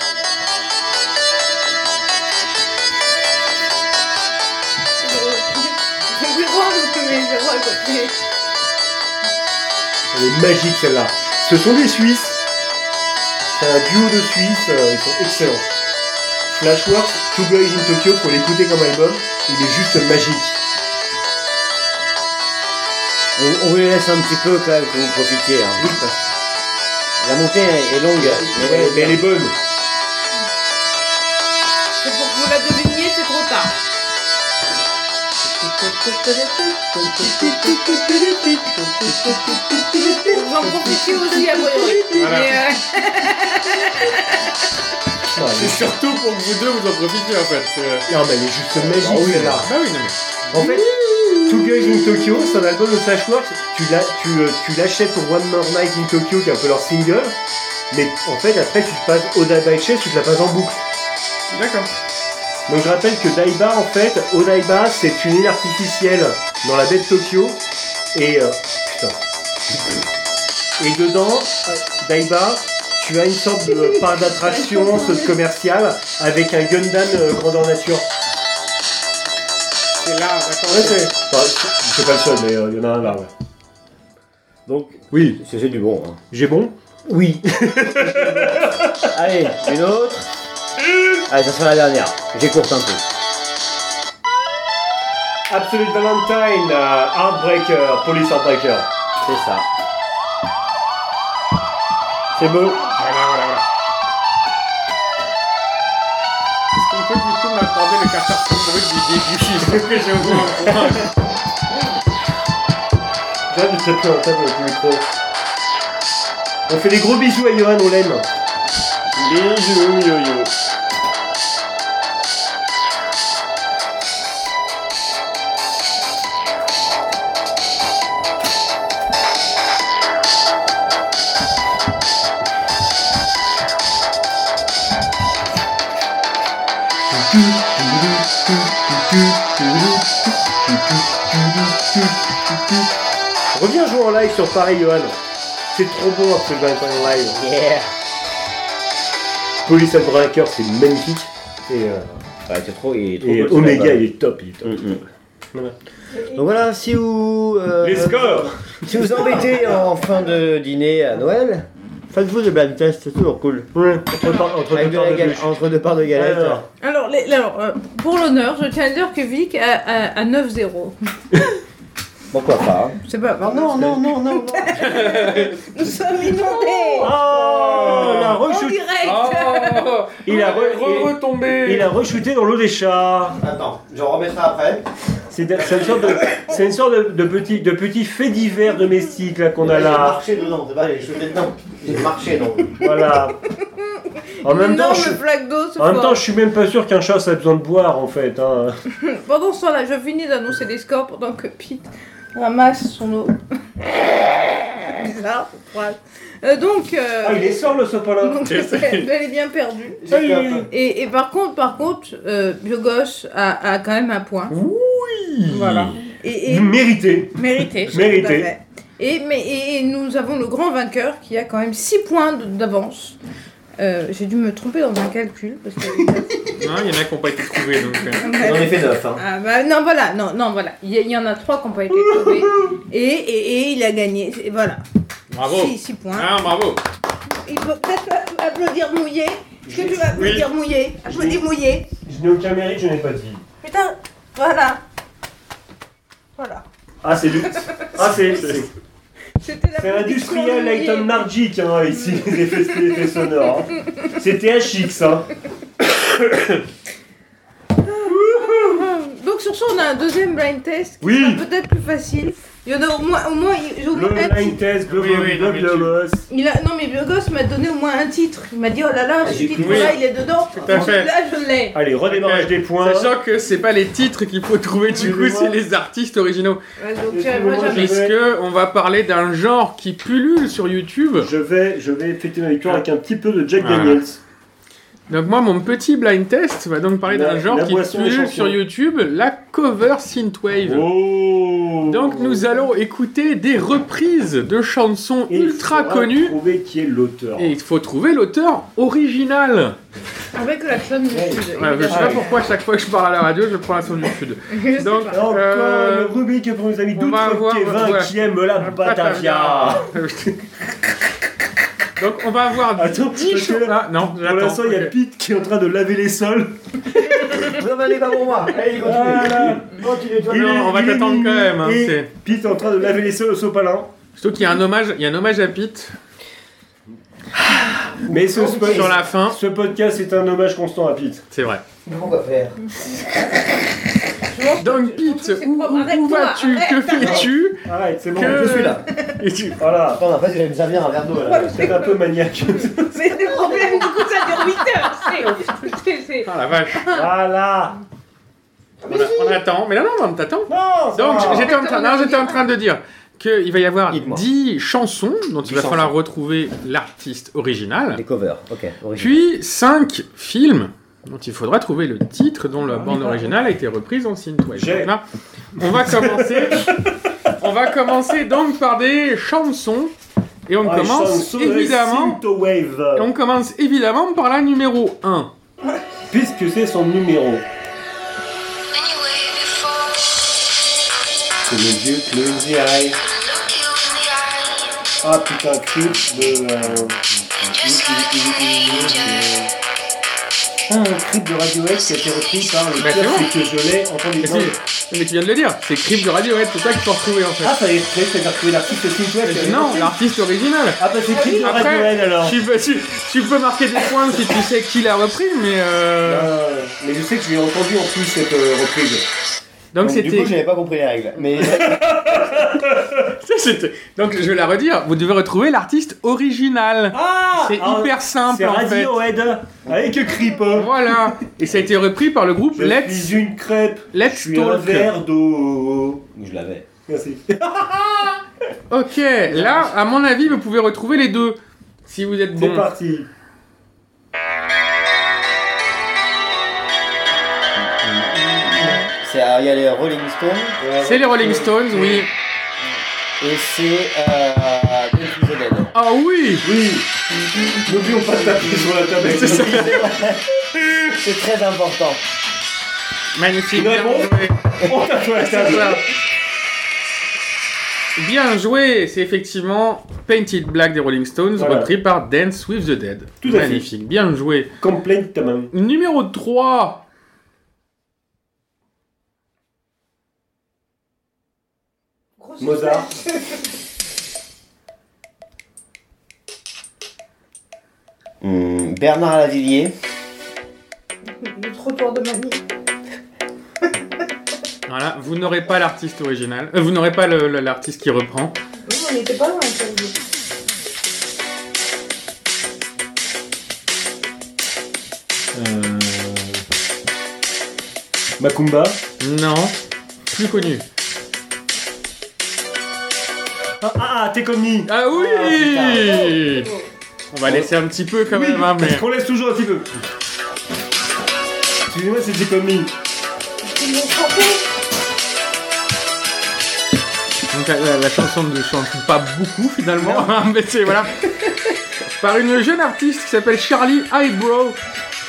Speaker 5: Elle est magique celle-là. Ce sont des Suisses. C'est un duo de Suisses, euh, ils sont excellents. Flashworks, Two Guys in Tokyo, faut l'écouter comme album, il est juste magique.
Speaker 6: On, on vous les laisse un petit peu quand même que vous profitiez. Hein. La montée est longue. Mais
Speaker 5: Ouais, mais elle est bonne.
Speaker 4: C'est pour que vous la deviniez, c'est trop tard. Vous en profitez aussi à priori.
Speaker 3: Voilà.
Speaker 4: Mais, euh,
Speaker 5: Ah,
Speaker 3: C'est
Speaker 5: est-
Speaker 3: surtout pour que vous deux vous en profitiez en fait. Euh,
Speaker 5: Non, mais elle est juste magique celle-là.
Speaker 3: Bah oui, non mais.
Speaker 5: En fait, Two Guys in Tokyo, c'est un album de Flashworks. Tu l'as- tu, euh, tu l'achètes pour One More Night in Tokyo, qui est un peu leur single. Mais en fait, après, tu te passes Oda Chase, tu te la passes en boucle.
Speaker 3: D'accord.
Speaker 5: Donc je rappelle que Daiba en fait, Odaiba c'est une île artificielle dans la baie de Tokyo et euh, putain. Et dedans, Daiba, tu as une sorte de parc d'attraction, commerciale avec un Gundam euh, grandeur nature.
Speaker 3: C'est là.
Speaker 5: Ouais, c'est enfin, c'est- pas le seul, mais euh, il y en a un là. Ouais.
Speaker 6: Donc,
Speaker 5: Oui,
Speaker 6: c'est c'est du bon. Hein.
Speaker 5: j'ai bon?
Speaker 6: Oui. Allez, une autre. Allez, ça sera la dernière. J'écourte un peu.
Speaker 5: Absolute Valentine, euh, Heartbreaker, Police Heartbreaker.
Speaker 6: C'est ça. C'est beau.
Speaker 3: Voilà, le du que j'ai au moins un point.
Speaker 5: J'ai hâte de te taper en table avec le micro. On fait des gros bisous à Johan, on l'aime.
Speaker 6: Bisous, yo-yo.
Speaker 5: Reviens jouer sur Paris, Johan. C'est trop bon Absolute Valentine en live.
Speaker 6: Yeah.
Speaker 5: Police Heartbreaker, c'est magnifique. Et, euh,
Speaker 6: Ouais, c'est trop. Il est trop
Speaker 5: et
Speaker 6: cool, ce
Speaker 5: Omega, il est top. Il est top.
Speaker 6: Mm, mm.
Speaker 5: Voilà.
Speaker 6: Donc voilà, si vous. euh,
Speaker 5: Les scores
Speaker 6: Si vous embêtez en fin de dîner à Noël, faites-vous des blind tests, c'est toujours cool.
Speaker 5: Ouais, entre, par- entre
Speaker 6: Avec
Speaker 5: deux
Speaker 6: de
Speaker 5: parts
Speaker 6: la
Speaker 5: de
Speaker 6: gal-
Speaker 5: bûche.
Speaker 6: entre deux parts de galettes.
Speaker 5: Alors.
Speaker 4: Alors, les- alors, euh, pour l'honneur, je tiens à dire que Vic a, a- a 9-0.
Speaker 6: Pourquoi pas hein.
Speaker 4: C'est pas.
Speaker 6: Non, non, non, non, non.
Speaker 4: Nous sommes inondés
Speaker 5: Oh, la
Speaker 4: En direct
Speaker 3: Oh
Speaker 5: Il a, re- il-
Speaker 3: retombé
Speaker 5: il a rechuté dans l'eau des chats.
Speaker 6: Attends, je remettrai après.
Speaker 5: C'est c'est une sorte de, c'est une sorte de, de petit, de petit fait divers domestique là qu'on a
Speaker 6: J'ai
Speaker 5: là.
Speaker 6: marché dedans, c'est pas, j'ai dedans. J'ai marché donc.
Speaker 5: Voilà. En même temps,
Speaker 4: énorme
Speaker 5: je,
Speaker 4: flaque d'eau ce
Speaker 5: en même
Speaker 4: soir.
Speaker 5: temps, je suis même pas sûr qu'un chat ça a besoin de boire en fait. Hein.
Speaker 4: Pendant ce temps-là, je finis d'annoncer les scores pendant que Pete ramasse son eau. Bizarre. Euh, donc, euh,
Speaker 5: Ah, il est sort le sopalin.
Speaker 4: donc elle est bien perdue. Et, et par contre, par contre, euh, Biogos a, a quand même un point.
Speaker 5: Oui.
Speaker 4: Voilà. Et, et
Speaker 5: Mérité.
Speaker 4: mérité.
Speaker 5: Mérité.
Speaker 4: Et, mais, et, et nous avons le grand vainqueur qui a quand même 6 points d'avance. Euh, J'ai dû me tromper dans un calcul. Parce que...
Speaker 3: Non, il y en a qui n'ont pas été trouvés donc. euh.
Speaker 6: J'en ai fait 9. Hein.
Speaker 4: Ah bah non voilà, non, non voilà, il y, en a trois qui n'ont pas été trouvés et, et, et il a gagné, et voilà,
Speaker 3: Bravo
Speaker 4: 6 points.
Speaker 3: Ah, bravo
Speaker 4: Il peut peut-être applaudir mouillé, est-ce que tu vas applaudir mouillé? Applaudis mouillé,
Speaker 5: Je n'ai aucun mérite, je n'ai pas dit.
Speaker 4: putain, voilà, voilà.
Speaker 5: Ah, c'est du. Ah, c'est. C'est-
Speaker 4: C'était
Speaker 5: C'est
Speaker 4: l'applaudissement
Speaker 5: industriel
Speaker 4: de
Speaker 5: Lighton. Margic, hein, ici, les effets, les effets sonores. hein. C'est THX, hein.
Speaker 4: Donc sur ça on a un deuxième blind test qui
Speaker 5: Oui.
Speaker 4: peut-être plus facile. Il y en a au moins, au moins, j'ai au
Speaker 5: Le
Speaker 4: moins un
Speaker 5: blind
Speaker 4: titre.
Speaker 5: test,
Speaker 3: Oui,
Speaker 5: Global
Speaker 3: oui, non, mais tu-
Speaker 5: Globos.
Speaker 4: Il a, non mais Biogos m'a donné au moins un titre. Il m'a dit oh là là, ce
Speaker 6: J'ai cru-
Speaker 4: titre-là
Speaker 3: Oui.
Speaker 4: il est dedans.
Speaker 3: Tout à fait.
Speaker 4: Là je l'ai.
Speaker 5: Allez, redémarrage
Speaker 3: Ok.
Speaker 5: des points.
Speaker 3: Sachant que c'est pas les titres qu'il faut trouver, du coup, c'est les artistes originaux.
Speaker 4: Ouais, donc
Speaker 3: Puisque on va parler d'un genre qui pullule sur YouTube.
Speaker 5: Je vais, je vais fêter ma victoire avec un petit peu de Jack
Speaker 3: Voilà.
Speaker 5: Daniels.
Speaker 3: Donc moi, mon petit blind test va donc parler d'un genre qui pullule sur YouTube, la cover synthwave.
Speaker 5: Oh
Speaker 3: Donc nous allons écouter des reprises de chansons
Speaker 5: Et il
Speaker 3: ultra connues.
Speaker 5: trouver qui est l'auteur.
Speaker 3: Et il faut trouver l'auteur original.
Speaker 4: Avec la somme du
Speaker 5: Ouais.
Speaker 4: sud.
Speaker 3: Ouais, je sais pas pourquoi chaque fois que je parle à la radio, je prends la son du sud. Donc, euh,
Speaker 5: une rubrique pour nos amis
Speaker 3: avoir-
Speaker 5: Kevin
Speaker 3: ouais.
Speaker 5: qui aime la Batavia.
Speaker 3: Donc on va avoir
Speaker 5: Attends,
Speaker 3: 10
Speaker 5: parce que
Speaker 3: chansons.
Speaker 5: là,
Speaker 3: Ah, non,
Speaker 5: Pour l'instant, il y a. Pete qui est en train de laver les sols.
Speaker 6: Vous en allez pas pour moi. Allez, continue.
Speaker 5: Voilà.
Speaker 6: Continue, toi.
Speaker 5: Il
Speaker 3: non,
Speaker 5: est-
Speaker 3: on va t'attendre quand même, hein,
Speaker 5: Pete est en train de laver les sols au sopalin.
Speaker 3: Surtout qu'il y a un hommage, il y a un hommage à Pete
Speaker 5: Mais ce, spo-
Speaker 3: sur la fin.
Speaker 5: ce podcast est un hommage constant à Pete.
Speaker 3: C'est vrai.
Speaker 6: Pourquoi faire
Speaker 3: Donc Pete,
Speaker 4: C'est
Speaker 3: où, où- vas-tu Que
Speaker 4: arrête.
Speaker 3: fais-tu
Speaker 5: Arrête, c'est bon.
Speaker 3: Que-
Speaker 6: Je suis là.
Speaker 5: Et tu- Voilà.
Speaker 6: Attends, en fait, je vais me servir un verre d'eau là.
Speaker 5: C'est un peu maniaque.
Speaker 4: Mais le problème, du coup, ça dure 8 heures. c'est- c'est- c'est-
Speaker 3: Ah la vache.
Speaker 5: voilà.
Speaker 3: On, a- on attend. Mais non, non, on t'attend.
Speaker 5: Non, ça
Speaker 3: Donc
Speaker 5: va.
Speaker 3: j'étais en, train- non, j'étais en train de dire qu'il va y avoir
Speaker 6: Dites-moi.
Speaker 3: 10 chansons dont il
Speaker 6: 10
Speaker 3: va falloir
Speaker 6: chansons.
Speaker 3: retrouver l'artiste original.
Speaker 6: Les covers, ok. original.
Speaker 3: Puis 5 films dont il faudra trouver le titre dont la bande originale a été reprise en synthwave. Là, on va commencer. on va commencer donc par des chansons et on
Speaker 5: Ah,
Speaker 3: commence évidemment. Et on commence évidemment par la numéro 1.
Speaker 5: Puisque c'est son numéro. C'est le vieux Close the Eye.
Speaker 7: look you in the eye,
Speaker 5: Ah putain, clip de. euh, un clip de Radiohead qui a été repris par le
Speaker 3: Bah,
Speaker 5: pire,
Speaker 3: bon.
Speaker 5: que je l'ai entendu.
Speaker 3: Mais, mais tu viens de le dire, c'est Crip de Radiohead, c'est ça qu'il faut retrouver en fait.
Speaker 5: Ah, ça y est, c'est c'est retrouvé l'artiste avait
Speaker 3: non, l'artiste original.
Speaker 5: Ah, bah c'est clip de Radiohead alors.
Speaker 3: Tu peux, tu, tu peux marquer des points si tu sais qui l'a repris, mais euh...
Speaker 5: Euh, mais je sais que je l'ai entendu en plus cette euh, reprise.
Speaker 3: Donc
Speaker 6: Donc, du
Speaker 3: c'était,
Speaker 6: coup, j'avais pas compris les règles. Mais
Speaker 3: c'était- donc je vais la redire. Vous devez retrouver l'artiste original.
Speaker 5: Ah
Speaker 3: C'est hyper simple
Speaker 5: C'est
Speaker 3: en fait.
Speaker 5: Radiohead avec Creep.
Speaker 3: Voilà. Et ça a été repris par le groupe
Speaker 5: Je
Speaker 3: Let's
Speaker 5: suis une crêpe. Je
Speaker 3: Let's
Speaker 5: suis un
Speaker 3: Talk.
Speaker 5: verre d'eau.
Speaker 6: je l'avais.
Speaker 5: Merci.
Speaker 3: Ok. Là, à mon avis, vous pouvez retrouver les deux si vous êtes
Speaker 5: C'est
Speaker 3: bon.
Speaker 5: parti.
Speaker 6: C'est il y a les Rolling Stones
Speaker 3: C'est les Rolling Stones, oui.
Speaker 6: et c'est euh, the Dead.
Speaker 3: Ah oui.
Speaker 5: Oui. N'oublions pas de taper sur la table. avec
Speaker 3: C'est ça.
Speaker 6: C'est très important.
Speaker 3: Magnifique. Bien joué.
Speaker 5: On tape sur la table.
Speaker 3: Bien joué, c'est effectivement Painted Black des Rolling Stones,
Speaker 5: Voilà.
Speaker 3: repris par Dance with the Dead.
Speaker 5: Tout à fait.
Speaker 3: Magnifique, bien joué.
Speaker 5: Complètement.
Speaker 3: Numéro 3.
Speaker 5: Mozart.
Speaker 6: Hmm, Bernard Lavillier.
Speaker 4: Le trottoir de Mani.
Speaker 3: Voilà, vous n'aurez pas l'artiste original. Euh, vous n'aurez pas le- le- l'artiste qui reprend.
Speaker 4: Oui, on n'était pas loin, ça veut dire.
Speaker 5: Euh... Macumba.
Speaker 3: Non. Plus connu.
Speaker 5: Ah, ah, ah t'es comme ni.
Speaker 3: Ah oui
Speaker 6: putain.
Speaker 3: On va laisser un petit peu quand
Speaker 5: Oui,
Speaker 3: même, hein, mais...
Speaker 5: qu'on laisse toujours un petit peu. Excusez-moi, c'est T'es
Speaker 4: chanté.
Speaker 3: Donc la, la- la chanson ne change pas beaucoup finalement, mais c'est voilà. Par une jeune artiste qui s'appelle Charlie Eyebrow,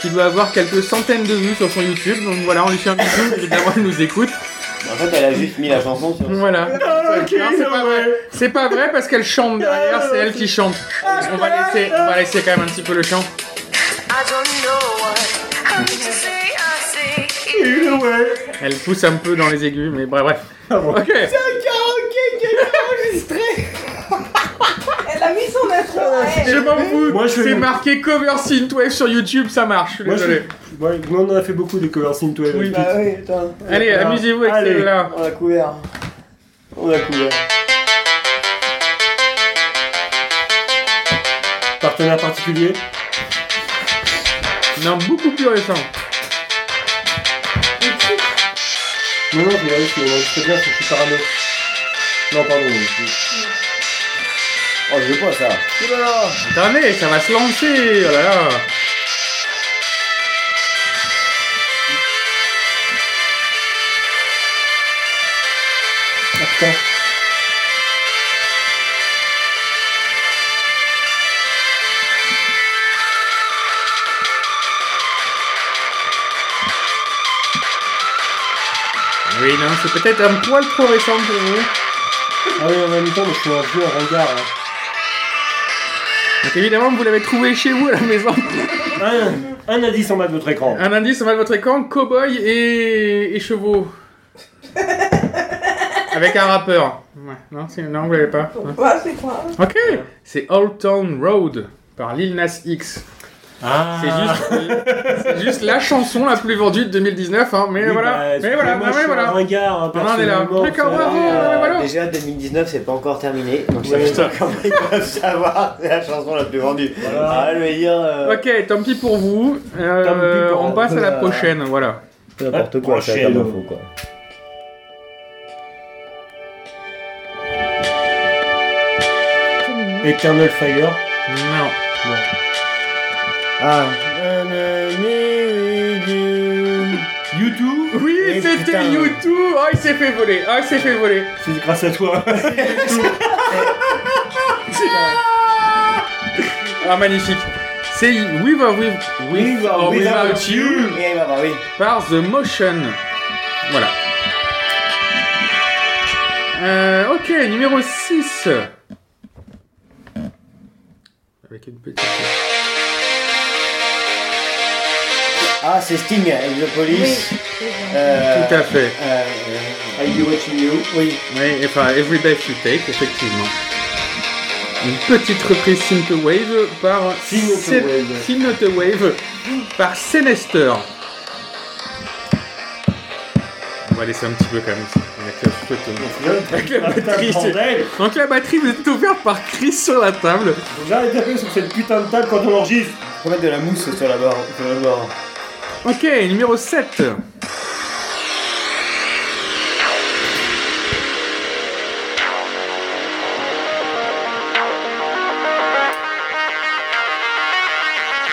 Speaker 3: qui doit avoir quelques centaines de vues sur son YouTube. Donc voilà, on lui fait un bisou, évidemment elle nous écoute.
Speaker 6: En fait, elle a juste mis la chanson sur.
Speaker 3: Voilà.
Speaker 5: Ah, ok,
Speaker 3: Non, c'est pas vrai. C'est pas vrai parce qu'elle chante derrière, c'est elle qui chante. On va laisser, on va laisser quand même un petit peu le chant. Elle pousse un peu dans les aigus, mais bref, bref.
Speaker 5: Ah bon.
Speaker 3: Ok.
Speaker 4: Elle a mis son intro elle.
Speaker 3: Je m'en fous.
Speaker 5: Moi, je fais
Speaker 3: C'est marqué cover synthwave sur YouTube, ça marche.
Speaker 5: Moi, je
Speaker 3: désolé.
Speaker 5: ouais, nous, on en a fait beaucoup des covers synthwave.
Speaker 3: Oui.
Speaker 6: Bah oui.
Speaker 3: Allez, amusez-vous avec
Speaker 5: Allez.
Speaker 3: celle-là.
Speaker 6: On a couvert. On a couvert.
Speaker 5: Partenaire particulier.
Speaker 3: Non, beaucoup plus récent.
Speaker 5: Non, non, je vais aller, c'est bien, je suis parano. Non, pardon.
Speaker 6: Oh, je veux pas ça. Ouh là là.
Speaker 3: Attendez, ça va se lancer. Oh là là. Oui, non, c'est peut-être un poil trop récent pour vous.
Speaker 5: Ah oui, en même temps, moi, je suis un vieux en regard. hein.
Speaker 3: Donc évidemment, vous l'avez trouvé chez vous à la maison.
Speaker 5: Un, un indice en bas de votre écran.
Speaker 3: Un indice en bas de votre écran, cowboy et, et chevaux. Avec un rappeur. Ouais, non, c'est- non, vous l'avez pas.
Speaker 4: Ouais, c'est quoi
Speaker 3: Ok, c'est Old Town Road par Lil Nas X.
Speaker 5: Ah.
Speaker 3: C'est juste, c'est juste la chanson la plus vendue de 2019, hein. Mais
Speaker 5: Oui,
Speaker 3: voilà,
Speaker 5: bah,
Speaker 3: mais voilà,
Speaker 5: moi,
Speaker 3: mais
Speaker 5: je suis
Speaker 3: voilà.
Speaker 5: un ringard, hein,
Speaker 3: On est là. D'accord,
Speaker 5: ça-
Speaker 3: bravo.
Speaker 6: Euh,
Speaker 3: mais voilà.
Speaker 6: Déjà 2019 c'est pas encore terminé donc
Speaker 5: Ouais,
Speaker 6: veut dire comment ils peuvent savoir c'est la chanson la plus vendue.
Speaker 5: Voilà.
Speaker 6: Ah je euh,
Speaker 3: Ok, tant pis pour vous. Euh,
Speaker 5: Tant pis pour
Speaker 3: on passe à la
Speaker 6: Euh,
Speaker 3: prochaine, voilà.
Speaker 6: n'importe quoi
Speaker 5: Prochaine.
Speaker 6: comme info quoi.
Speaker 5: Eternal Fire.
Speaker 3: Non.
Speaker 6: Ah.
Speaker 5: YouTube.
Speaker 3: Oui,
Speaker 6: Eh,
Speaker 3: c'était
Speaker 6: putain.
Speaker 3: YouTube. Oh, il s'est fait voler. Ah, il s'est fait voler.
Speaker 5: C'est grâce à toi.
Speaker 3: Ah, magnifique. C'est With or With, with, or Without You
Speaker 6: Eh bah, bah oui.
Speaker 3: par The Motion. Voilà. Euh, ok, numéro 6. Avec une petite.
Speaker 6: Ah c'est Sting avec The Police.
Speaker 4: Oui.
Speaker 6: Euh,
Speaker 3: Tout à fait.
Speaker 6: euh, euh, I'll be watching you. Oui.
Speaker 3: Oui, enfin, Every Breath You Take, effectivement. Une petite reprise Synthwave par
Speaker 5: Synthwave.
Speaker 3: Synthwave par Senester. Va laisser un petit peu quand même. Avec la photo. Avec la batterie. Donc la batterie vous est offerte par Chris sur la table.
Speaker 5: Que J'arrête d'appeler sur cette putain de table quand on enregistre.
Speaker 6: Faut mettre de la mousse sur la barre. Sur la barre.
Speaker 3: Ok, numéro 7.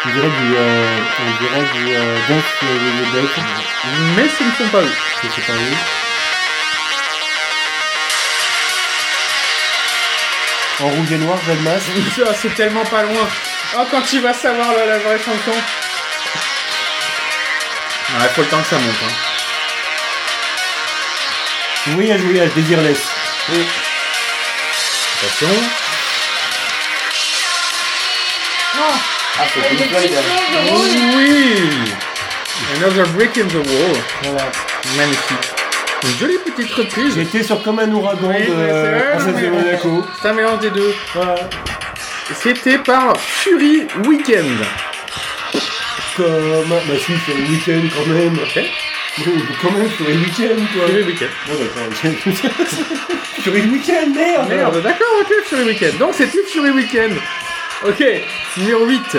Speaker 5: On dirait du, euh, on dirait du euh, Dance the Dead.
Speaker 3: Mais ce ne sont pas eux.
Speaker 5: Pas où. En rouge et noir, Red Mask.
Speaker 3: Ah, c'est tellement pas loin. Oh, quand tu vas savoir la, la vraie chanson. Ouais, faut le temps que ça monte. Hein.
Speaker 5: Voyage, voyage, Désirless.
Speaker 3: Attention.
Speaker 6: Ah, c'est Pink Floyd.
Speaker 3: Oui Another Break in the Wall. Magnifique. Une jolie petite reprise.
Speaker 5: J'étais sur comme un ouragan
Speaker 3: Oui,
Speaker 5: de Princesse de Monaco.
Speaker 3: C'est un mélange des deux. C'était par Fury Weekend.
Speaker 5: Comme... Bah si, sur le week-end quand même.
Speaker 3: Ok.
Speaker 5: Quand même, sur le week-end quoi.
Speaker 3: Fury Weekend.
Speaker 5: Bon d'accord. sur merde
Speaker 3: Merde, d'accord, ok, Fury Weekend. Donc c'était Fury Weekend. Ok, numéro 8.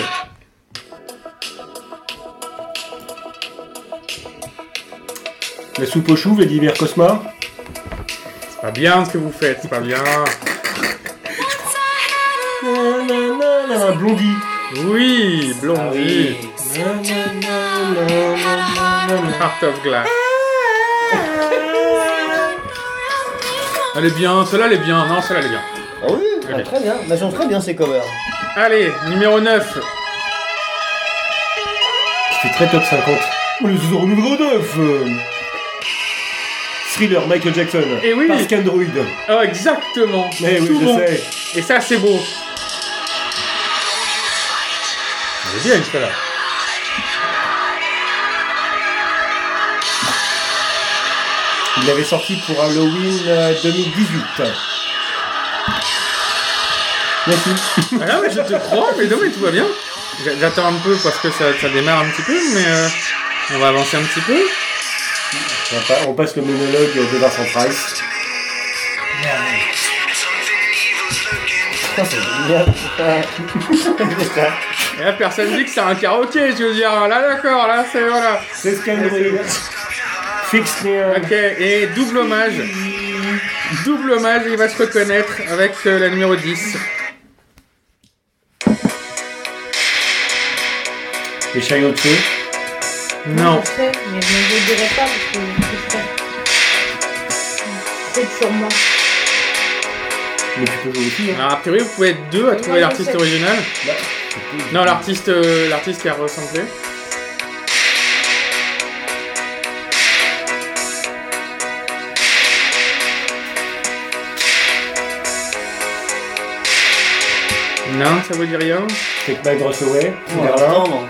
Speaker 5: La soupe aux choux, Vladimir Cosma.
Speaker 3: C'est pas bien ce que vous faites, c'est pas bien.
Speaker 5: Nanana, Blondie.
Speaker 3: Oui, Blondie. Heart of Glass. Elle est bien, celle-là elle est bien, non, celle-là elle est bien.
Speaker 6: Ah oui, ah, très bien. Bah, sont très bien ces covers.
Speaker 3: Allez, numéro 9.
Speaker 5: C'est très top 50. Oh, le numéro numéro 9 euh. Thriller, Michael Jackson.
Speaker 3: Eh oui.
Speaker 5: Parce qu'Android.
Speaker 3: Oh, exactement.
Speaker 5: Eh oui, je
Speaker 3: bon.
Speaker 5: sais.
Speaker 3: Et ça, c'est beau. Elle est bien, celle-là.
Speaker 5: Il l'avait sorti pour Halloween euh, 2018. Merci.
Speaker 3: Ah non, mais je te crois, mais non, mais tout va bien. J'a- J'attends un peu parce que ça, ça démarre un petit peu, mais euh, on va avancer un petit peu.
Speaker 5: On, pa- on passe le monologue de Vincent Price.
Speaker 3: Et là, personne dit que c'est un karaoké, je veux dire. Là, d'accord, là, c'est voilà.
Speaker 5: C'est ce qu'Android. Fix me.
Speaker 3: Ok, et double hommage. Double hommage, il va se reconnaître avec euh, la numéro 10.
Speaker 5: Les chariots de feu.
Speaker 3: Non.
Speaker 4: Je sais, mais je ne le dirai pas parce que je sais. C'est sur moi.
Speaker 5: Mais tu peux jouer aussi. Hein.
Speaker 3: Alors, a priori, vous pouvez être deux à trouver l'artiste
Speaker 4: je sais.
Speaker 3: original. Non, l'artiste euh, l'artiste qui a ressemblé. Non, ça vous dit rien?
Speaker 5: Take My Breath Away. Berlin.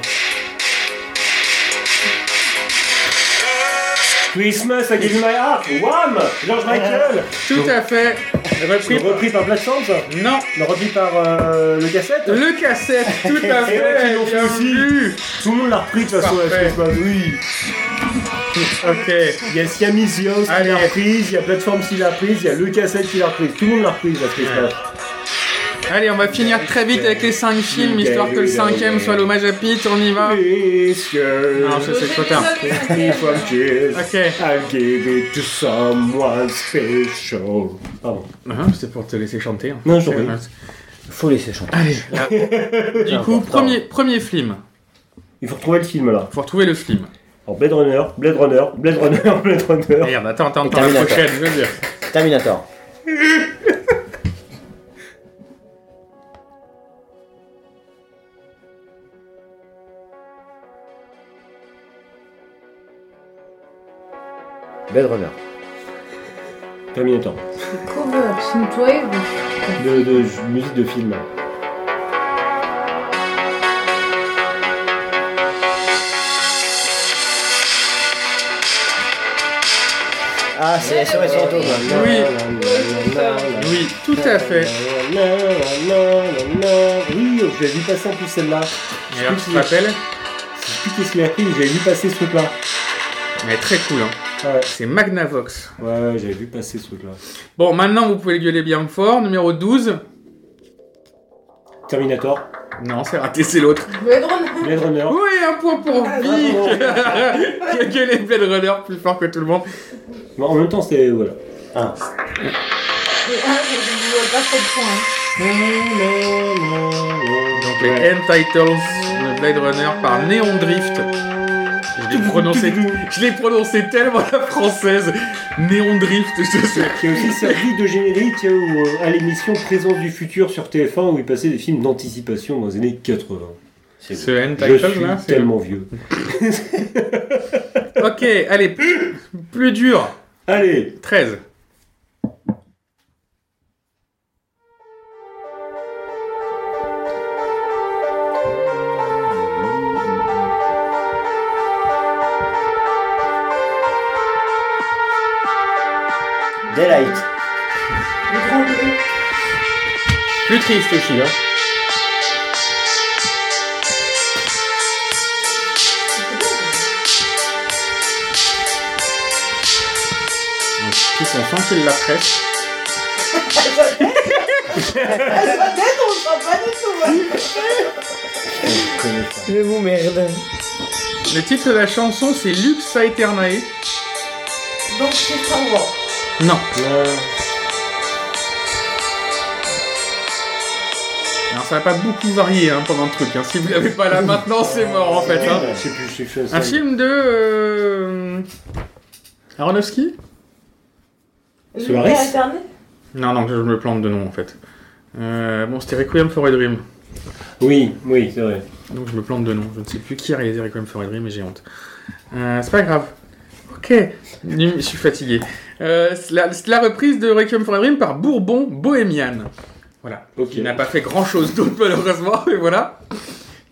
Speaker 5: Christmas, I give you my heart. Wham George Michael.
Speaker 3: Tout à fait. Repris.
Speaker 5: Repris par Black Sands?
Speaker 3: Non,
Speaker 5: Repris par euh, le cassette?
Speaker 3: le cassette, tout à
Speaker 5: Et ouais,
Speaker 3: fait.
Speaker 5: ils l'ont fait
Speaker 3: bien
Speaker 5: aussi.
Speaker 3: vu.
Speaker 5: Tout le monde l'a repris de toute façon.
Speaker 3: Parfait.
Speaker 5: Christmas. Oui.
Speaker 3: Ok.
Speaker 5: Il y a Siamese qui
Speaker 3: Allez.
Speaker 5: l'a reprise, il y a Platform qui l'a reprise, il y a le cassette qui l'a reprise. Tout le monde l'a reprise la Christmas.
Speaker 3: Allez, on va finir très vite avec les 5 films, histoire que le cinquième soit l'hommage à Pete. On y va. Non, ça c'est trop tard. Ok.
Speaker 5: I'll give it to someone special. Pardon.
Speaker 3: Ah, C'était pour te laisser chanter. hein.
Speaker 5: Non, je
Speaker 3: C'est-.
Speaker 6: Faut laisser chanter.
Speaker 3: Allez. Du coup, premier, premier film.
Speaker 5: Il faut retrouver le film là.
Speaker 3: Faut retrouver le film.
Speaker 5: Alors Blade Runner, Blade Runner, Blade Runner, Blade Runner.
Speaker 3: Merde, attends, attends, attends, la prochaine, je veux dire.
Speaker 6: Terminator. Blade Runner.
Speaker 5: Terminator.
Speaker 4: Cover, Synthwave.
Speaker 5: De, de musique de film.
Speaker 6: Ah, c'est SOS Fantôme.
Speaker 3: Oui. Oui, tout à fait.
Speaker 5: Oui, j'avais vu passer en plus celle-là.
Speaker 3: Alors, tu te rappelles?
Speaker 5: Je sais plus qu'est-ce qu'il a pris, mais j'avais vu passer ce truc-là.
Speaker 3: Est très cool, hein.
Speaker 5: Ouais,
Speaker 3: C'est Magnavox.
Speaker 5: ouais, j'avais vu passer ce truc-là.
Speaker 3: Bon, maintenant, vous pouvez gueuler bien fort. Numéro 12.
Speaker 5: Terminator,
Speaker 3: Non, c'est raté, c'est l'autre.
Speaker 4: Blade Runner.
Speaker 5: Blade Runner.
Speaker 3: Oui, un point pour Vic Qui a gueulé Blade Runner plus fort que tout le monde.
Speaker 5: Bon, en même temps, c'était. Voilà.
Speaker 6: Ah.
Speaker 4: Et un, je ne vois pas trop de points. hein.
Speaker 3: Donc les End Titles de Blade Runner par Neon Drift. Je l'ai prononcé, je l'ai prononcé tellement à la française. Néon Drift, je sais.
Speaker 5: Qui a aussi servi de générique euh, au- à l'émission Présence du futur sur TF1 où il passait des films d'anticipation dans les années 80.
Speaker 6: C'est
Speaker 3: Ce End
Speaker 5: Je
Speaker 3: Titles
Speaker 5: suis
Speaker 3: là, c'est.
Speaker 5: tellement vieux.
Speaker 3: Ok, allez, plus, plus dur.
Speaker 5: Allez,
Speaker 3: 13.
Speaker 6: Daylight.
Speaker 4: Le grand bleu.
Speaker 3: Plus triste aussi, hein. Donc, Puis on sent qu'il la presse.
Speaker 4: Peut-être on le sent pas du tout. hein.
Speaker 6: Je vous merde.
Speaker 3: Le titre de la chanson, c'est Lux Aeternae.
Speaker 4: Donc c'est Star Wars.
Speaker 3: Non.
Speaker 5: Euh,
Speaker 3: Alors ça va pas beaucoup varier hein, pendant le truc. hein. Si vous l'avez pas là maintenant, c'est mort en fait. hein.
Speaker 5: Je sais plus.
Speaker 3: Un film de euh... Aronofsky?
Speaker 5: Solaris?
Speaker 3: Non, non, je me plante de nom en fait. Euh, bon, c'était Requiem for a Dream.
Speaker 5: Oui, oui, c'est vrai.
Speaker 3: Donc je me plante de nom. Je ne sais plus qui a réalisé Requiem for a Dream, mais j'ai honte. Euh, c'est pas grave. Ok, je suis fatigué. Euh, c'est la, c'est la reprise de Requiem for a Dream par Bourbon Bohémian. Voilà.
Speaker 5: Ok.
Speaker 3: Il n'a pas fait grand chose d'autre malheureusement, mais voilà.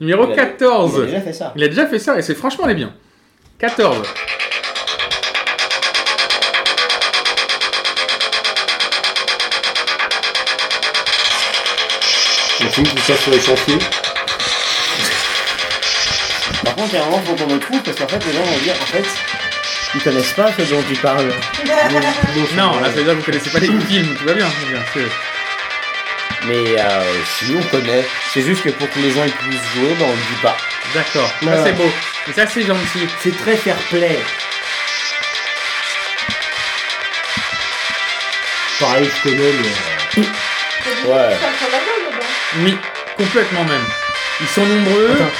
Speaker 3: Numéro
Speaker 6: Il a-
Speaker 3: 14.
Speaker 6: Il a déjà fait ça.
Speaker 3: Il a déjà fait ça et c'est franchement les bien. 14.
Speaker 5: Un film qui sort sur les chantiers.
Speaker 6: Par contre, il y a un moment, faut qu'on le trouve parce qu'en fait, les gens vont dire, en fait, ils connaissent pas ce dont tu parles.
Speaker 3: Non, là ça veut dire que vous connaissez pas les films, tout va bien. tout va bien, c'est-
Speaker 6: Mais euh, si on connaît, c'est juste que pour que les gens ils puissent jouer, ben on le dit pas.
Speaker 3: D'accord, ça c'est beau. Et ça c'est gentil.
Speaker 6: C'est très fair play.
Speaker 5: Pareil, je connais, mais. euh,
Speaker 6: Ouais.
Speaker 3: Oui, complètement même. Ils sont nombreux.
Speaker 5: Attends.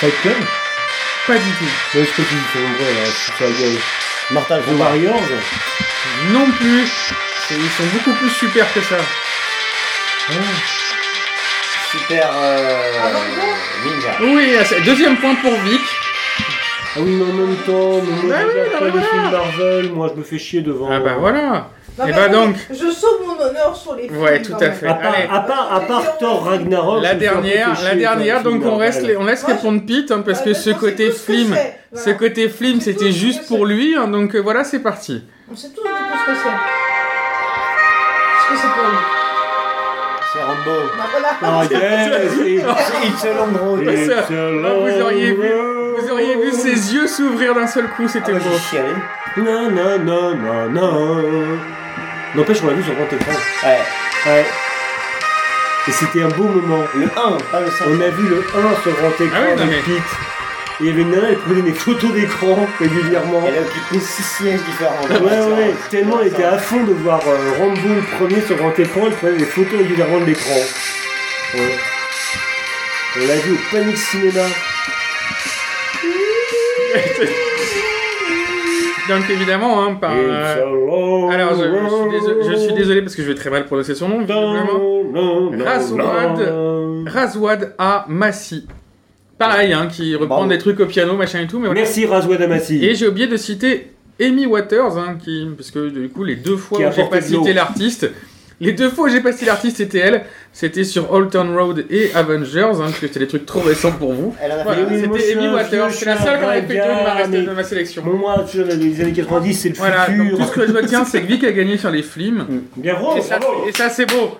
Speaker 5: Fight Club?
Speaker 3: Pas du tout.
Speaker 5: Nombreux, là. Je suis pas bien.
Speaker 6: Mortal
Speaker 5: The
Speaker 6: Kombat.
Speaker 5: Warriors
Speaker 3: Non plus. Ils sont beaucoup plus super que ça.
Speaker 6: Super euh,
Speaker 4: Ah,
Speaker 6: Ninja.
Speaker 3: Oui, c'est- deuxième point pour Vic.
Speaker 5: Ah oui, mais en même temps, mais moi
Speaker 3: Bah oui,
Speaker 5: regarde
Speaker 3: non,
Speaker 5: pas
Speaker 3: mais
Speaker 5: les
Speaker 3: voilà.
Speaker 5: films Marvel, moi je me fais chier devant.
Speaker 3: Ah bah voilà.
Speaker 4: Non,
Speaker 3: Eh
Speaker 4: mais
Speaker 3: bah
Speaker 4: attendez,
Speaker 3: donc.
Speaker 4: Je sauve mon honneur sur les films.
Speaker 3: Ouais, tout
Speaker 4: quand
Speaker 3: à
Speaker 4: même.
Speaker 3: fait.
Speaker 5: À part,
Speaker 3: Allez.
Speaker 5: à part, à part Thor Ragnarok.
Speaker 3: La
Speaker 5: je me suis un peu
Speaker 3: dernière,
Speaker 5: fait
Speaker 3: la
Speaker 5: chier
Speaker 3: dernière,
Speaker 5: les
Speaker 3: donc
Speaker 5: films
Speaker 3: on, reste,
Speaker 5: Marvel.
Speaker 3: on laisse
Speaker 4: Moi,
Speaker 3: répondre Pete, hein, parce
Speaker 4: Ah,
Speaker 3: que
Speaker 4: d'accord,
Speaker 3: ce
Speaker 4: c'est
Speaker 3: côté
Speaker 4: tout ce que
Speaker 3: film,
Speaker 4: c'est. Voilà.
Speaker 3: ce côté film,
Speaker 4: C'est tout
Speaker 3: c'était
Speaker 4: ce
Speaker 3: juste pour lui, hein, donc euh, voilà, c'est parti.
Speaker 4: On sait tous un peu ce que c'est. Ce que c'est pour lui?
Speaker 6: C'est Rambo.
Speaker 4: Bah.
Speaker 5: Ah, yes,
Speaker 6: It's a long road.
Speaker 5: It's a
Speaker 3: vous auriez vu- Vous auriez vu ses yeux s'ouvrir d'un seul coup, c'était
Speaker 6: Ah,
Speaker 3: beau.
Speaker 6: j'ai chialé.
Speaker 5: Non, non, non, non, non. N'empêche, on l'a vu sur grand écran.
Speaker 6: Ouais.
Speaker 5: Ouais. Et c'était un beau moment.
Speaker 6: Le 1, pas le 5.
Speaker 5: On a vu le 1 sur grand écran
Speaker 3: Ah oui, non,
Speaker 5: avec
Speaker 3: mais-
Speaker 5: Pete. Et il y avait une nana, elle prenait des photos d'écran régulièrement.
Speaker 6: Elle a occupé 6 sièges différents.
Speaker 5: Ouais, ouais, tellement elle était à fond de voir euh, Rambo le premier sur grand écran, elle prenait des photos régulièrement de l'écran. Ouais. On l'a vu au Panic Cinéma.
Speaker 3: Donc évidemment, hein, par... Euh,
Speaker 5: a long
Speaker 3: Alors, je, je suis désolé, je suis
Speaker 5: road.
Speaker 3: désolé parce que je vais très mal prononcer son nom, visiblement.
Speaker 5: Non.
Speaker 3: Razwad A. Massi. Pareil, hein, qui reprend
Speaker 6: Bravo.
Speaker 3: des trucs au piano, machin et tout, mais.
Speaker 5: Merci Razwad Amassi.
Speaker 3: Et j'ai oublié de citer Amy Waters, hein, qui, parce que du coup, les deux fois où j'ai pas cité l'artiste, les deux fois où j'ai pas cité l'artiste, c'était elle. C'était sur Old Town Road et Avengers, hein, parce que c'était des trucs trop récents pour vous.
Speaker 6: Elle en a
Speaker 3: Voilà, c'était Amy Waters, c'est la seule qui en avait fait deux de de ma sélection.
Speaker 5: Moi, tu sais, les années 90, c'est le
Speaker 3: Voilà, donc tout ce que je retiens, c'est que Vic a gagné sur les films.
Speaker 5: Bien,
Speaker 3: Et ça, et ça, c'est beau.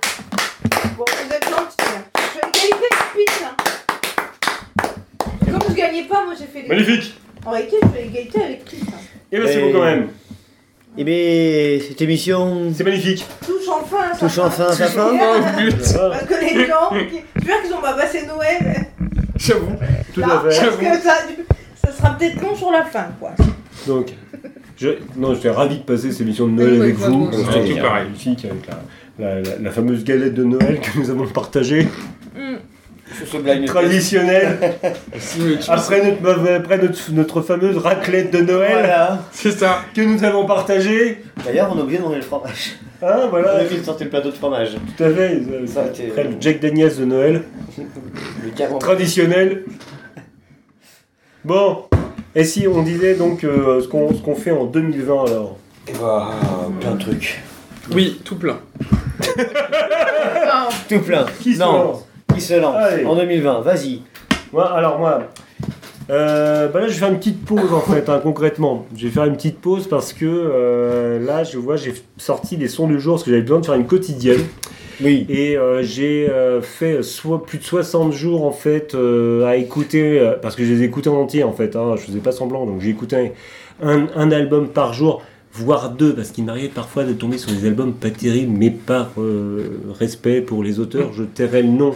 Speaker 4: Bon, vous êtes gentils. hein. Je fais égalité de suite. hein. Comme je gagnais pas, moi j'ai fait les.
Speaker 5: Magnifique.
Speaker 4: En réalité, je fais égalité avec Chris. hein.
Speaker 5: Et ben, c'est
Speaker 6: Et-
Speaker 5: beau quand même.
Speaker 6: Eh bien, cette émission
Speaker 5: C'est magnifique.
Speaker 4: Touche enfin à sa
Speaker 6: touche
Speaker 4: fin.
Speaker 6: enfin à sa fin.
Speaker 3: Oh, but.
Speaker 4: Parce que les gens, qui- j'espère qu'ils ont pas passé Noël.
Speaker 3: J'avoue.
Speaker 5: Tout
Speaker 4: là,
Speaker 5: à fait.
Speaker 4: Parce que ça, ça sera peut-être long sur la fin, quoi.
Speaker 5: Donc, je, non, j'étais ravi de passer cette émission de Noël
Speaker 4: Oui,
Speaker 5: avec
Speaker 4: oui,
Speaker 5: vous.
Speaker 4: oui.
Speaker 5: C'était
Speaker 3: Tout pareil.
Speaker 5: magnifique avec la, la, la- la fameuse galette de Noël que nous avons partagée,
Speaker 6: test.
Speaker 5: Traditionnelle.
Speaker 3: Tu-
Speaker 5: Après, notre, après notre, notre fameuse raclette de Noël
Speaker 6: Voilà.
Speaker 3: C'est ça.
Speaker 5: que nous avons partagée.
Speaker 6: D'ailleurs, on a oublié de manger le fromage.
Speaker 5: Hein,
Speaker 6: On a
Speaker 5: voilà,
Speaker 6: oublié de sortir le plateau de fromage.
Speaker 5: tout à fait.
Speaker 6: Ça
Speaker 5: Après, le Jack Daniels de Noël,
Speaker 6: Le
Speaker 5: traditionnel. Bon, et si on disait donc euh, ce qu'on ce qu'on fait en 2020 alors?
Speaker 6: Waouh, plein de trucs.
Speaker 3: Oui, tout plein.
Speaker 4: Ah,
Speaker 6: Tout plein.
Speaker 5: Qui se
Speaker 6: non. Qui se lance
Speaker 5: Allez.
Speaker 6: en 2020 Vas-y.
Speaker 5: Moi, alors moi, Euh, bah là, je vais faire une petite pause en fait, hein, concrètement. Je vais faire une petite pause parce que euh, là, je vois, j'ai sorti les sons du jour parce que j'avais besoin de faire une quotidienne.
Speaker 6: Oui.
Speaker 5: Et euh, j'ai fait soit plus de 60 jours en fait à écouter, parce que je les écoutais en entier en fait, hein, je faisais pas semblant, donc j'ai écouté un, un album par jour, voire deux, parce qu'il m'arrivait parfois de tomber sur des albums pas terribles, mais par respect pour les auteurs, je tairais le nom.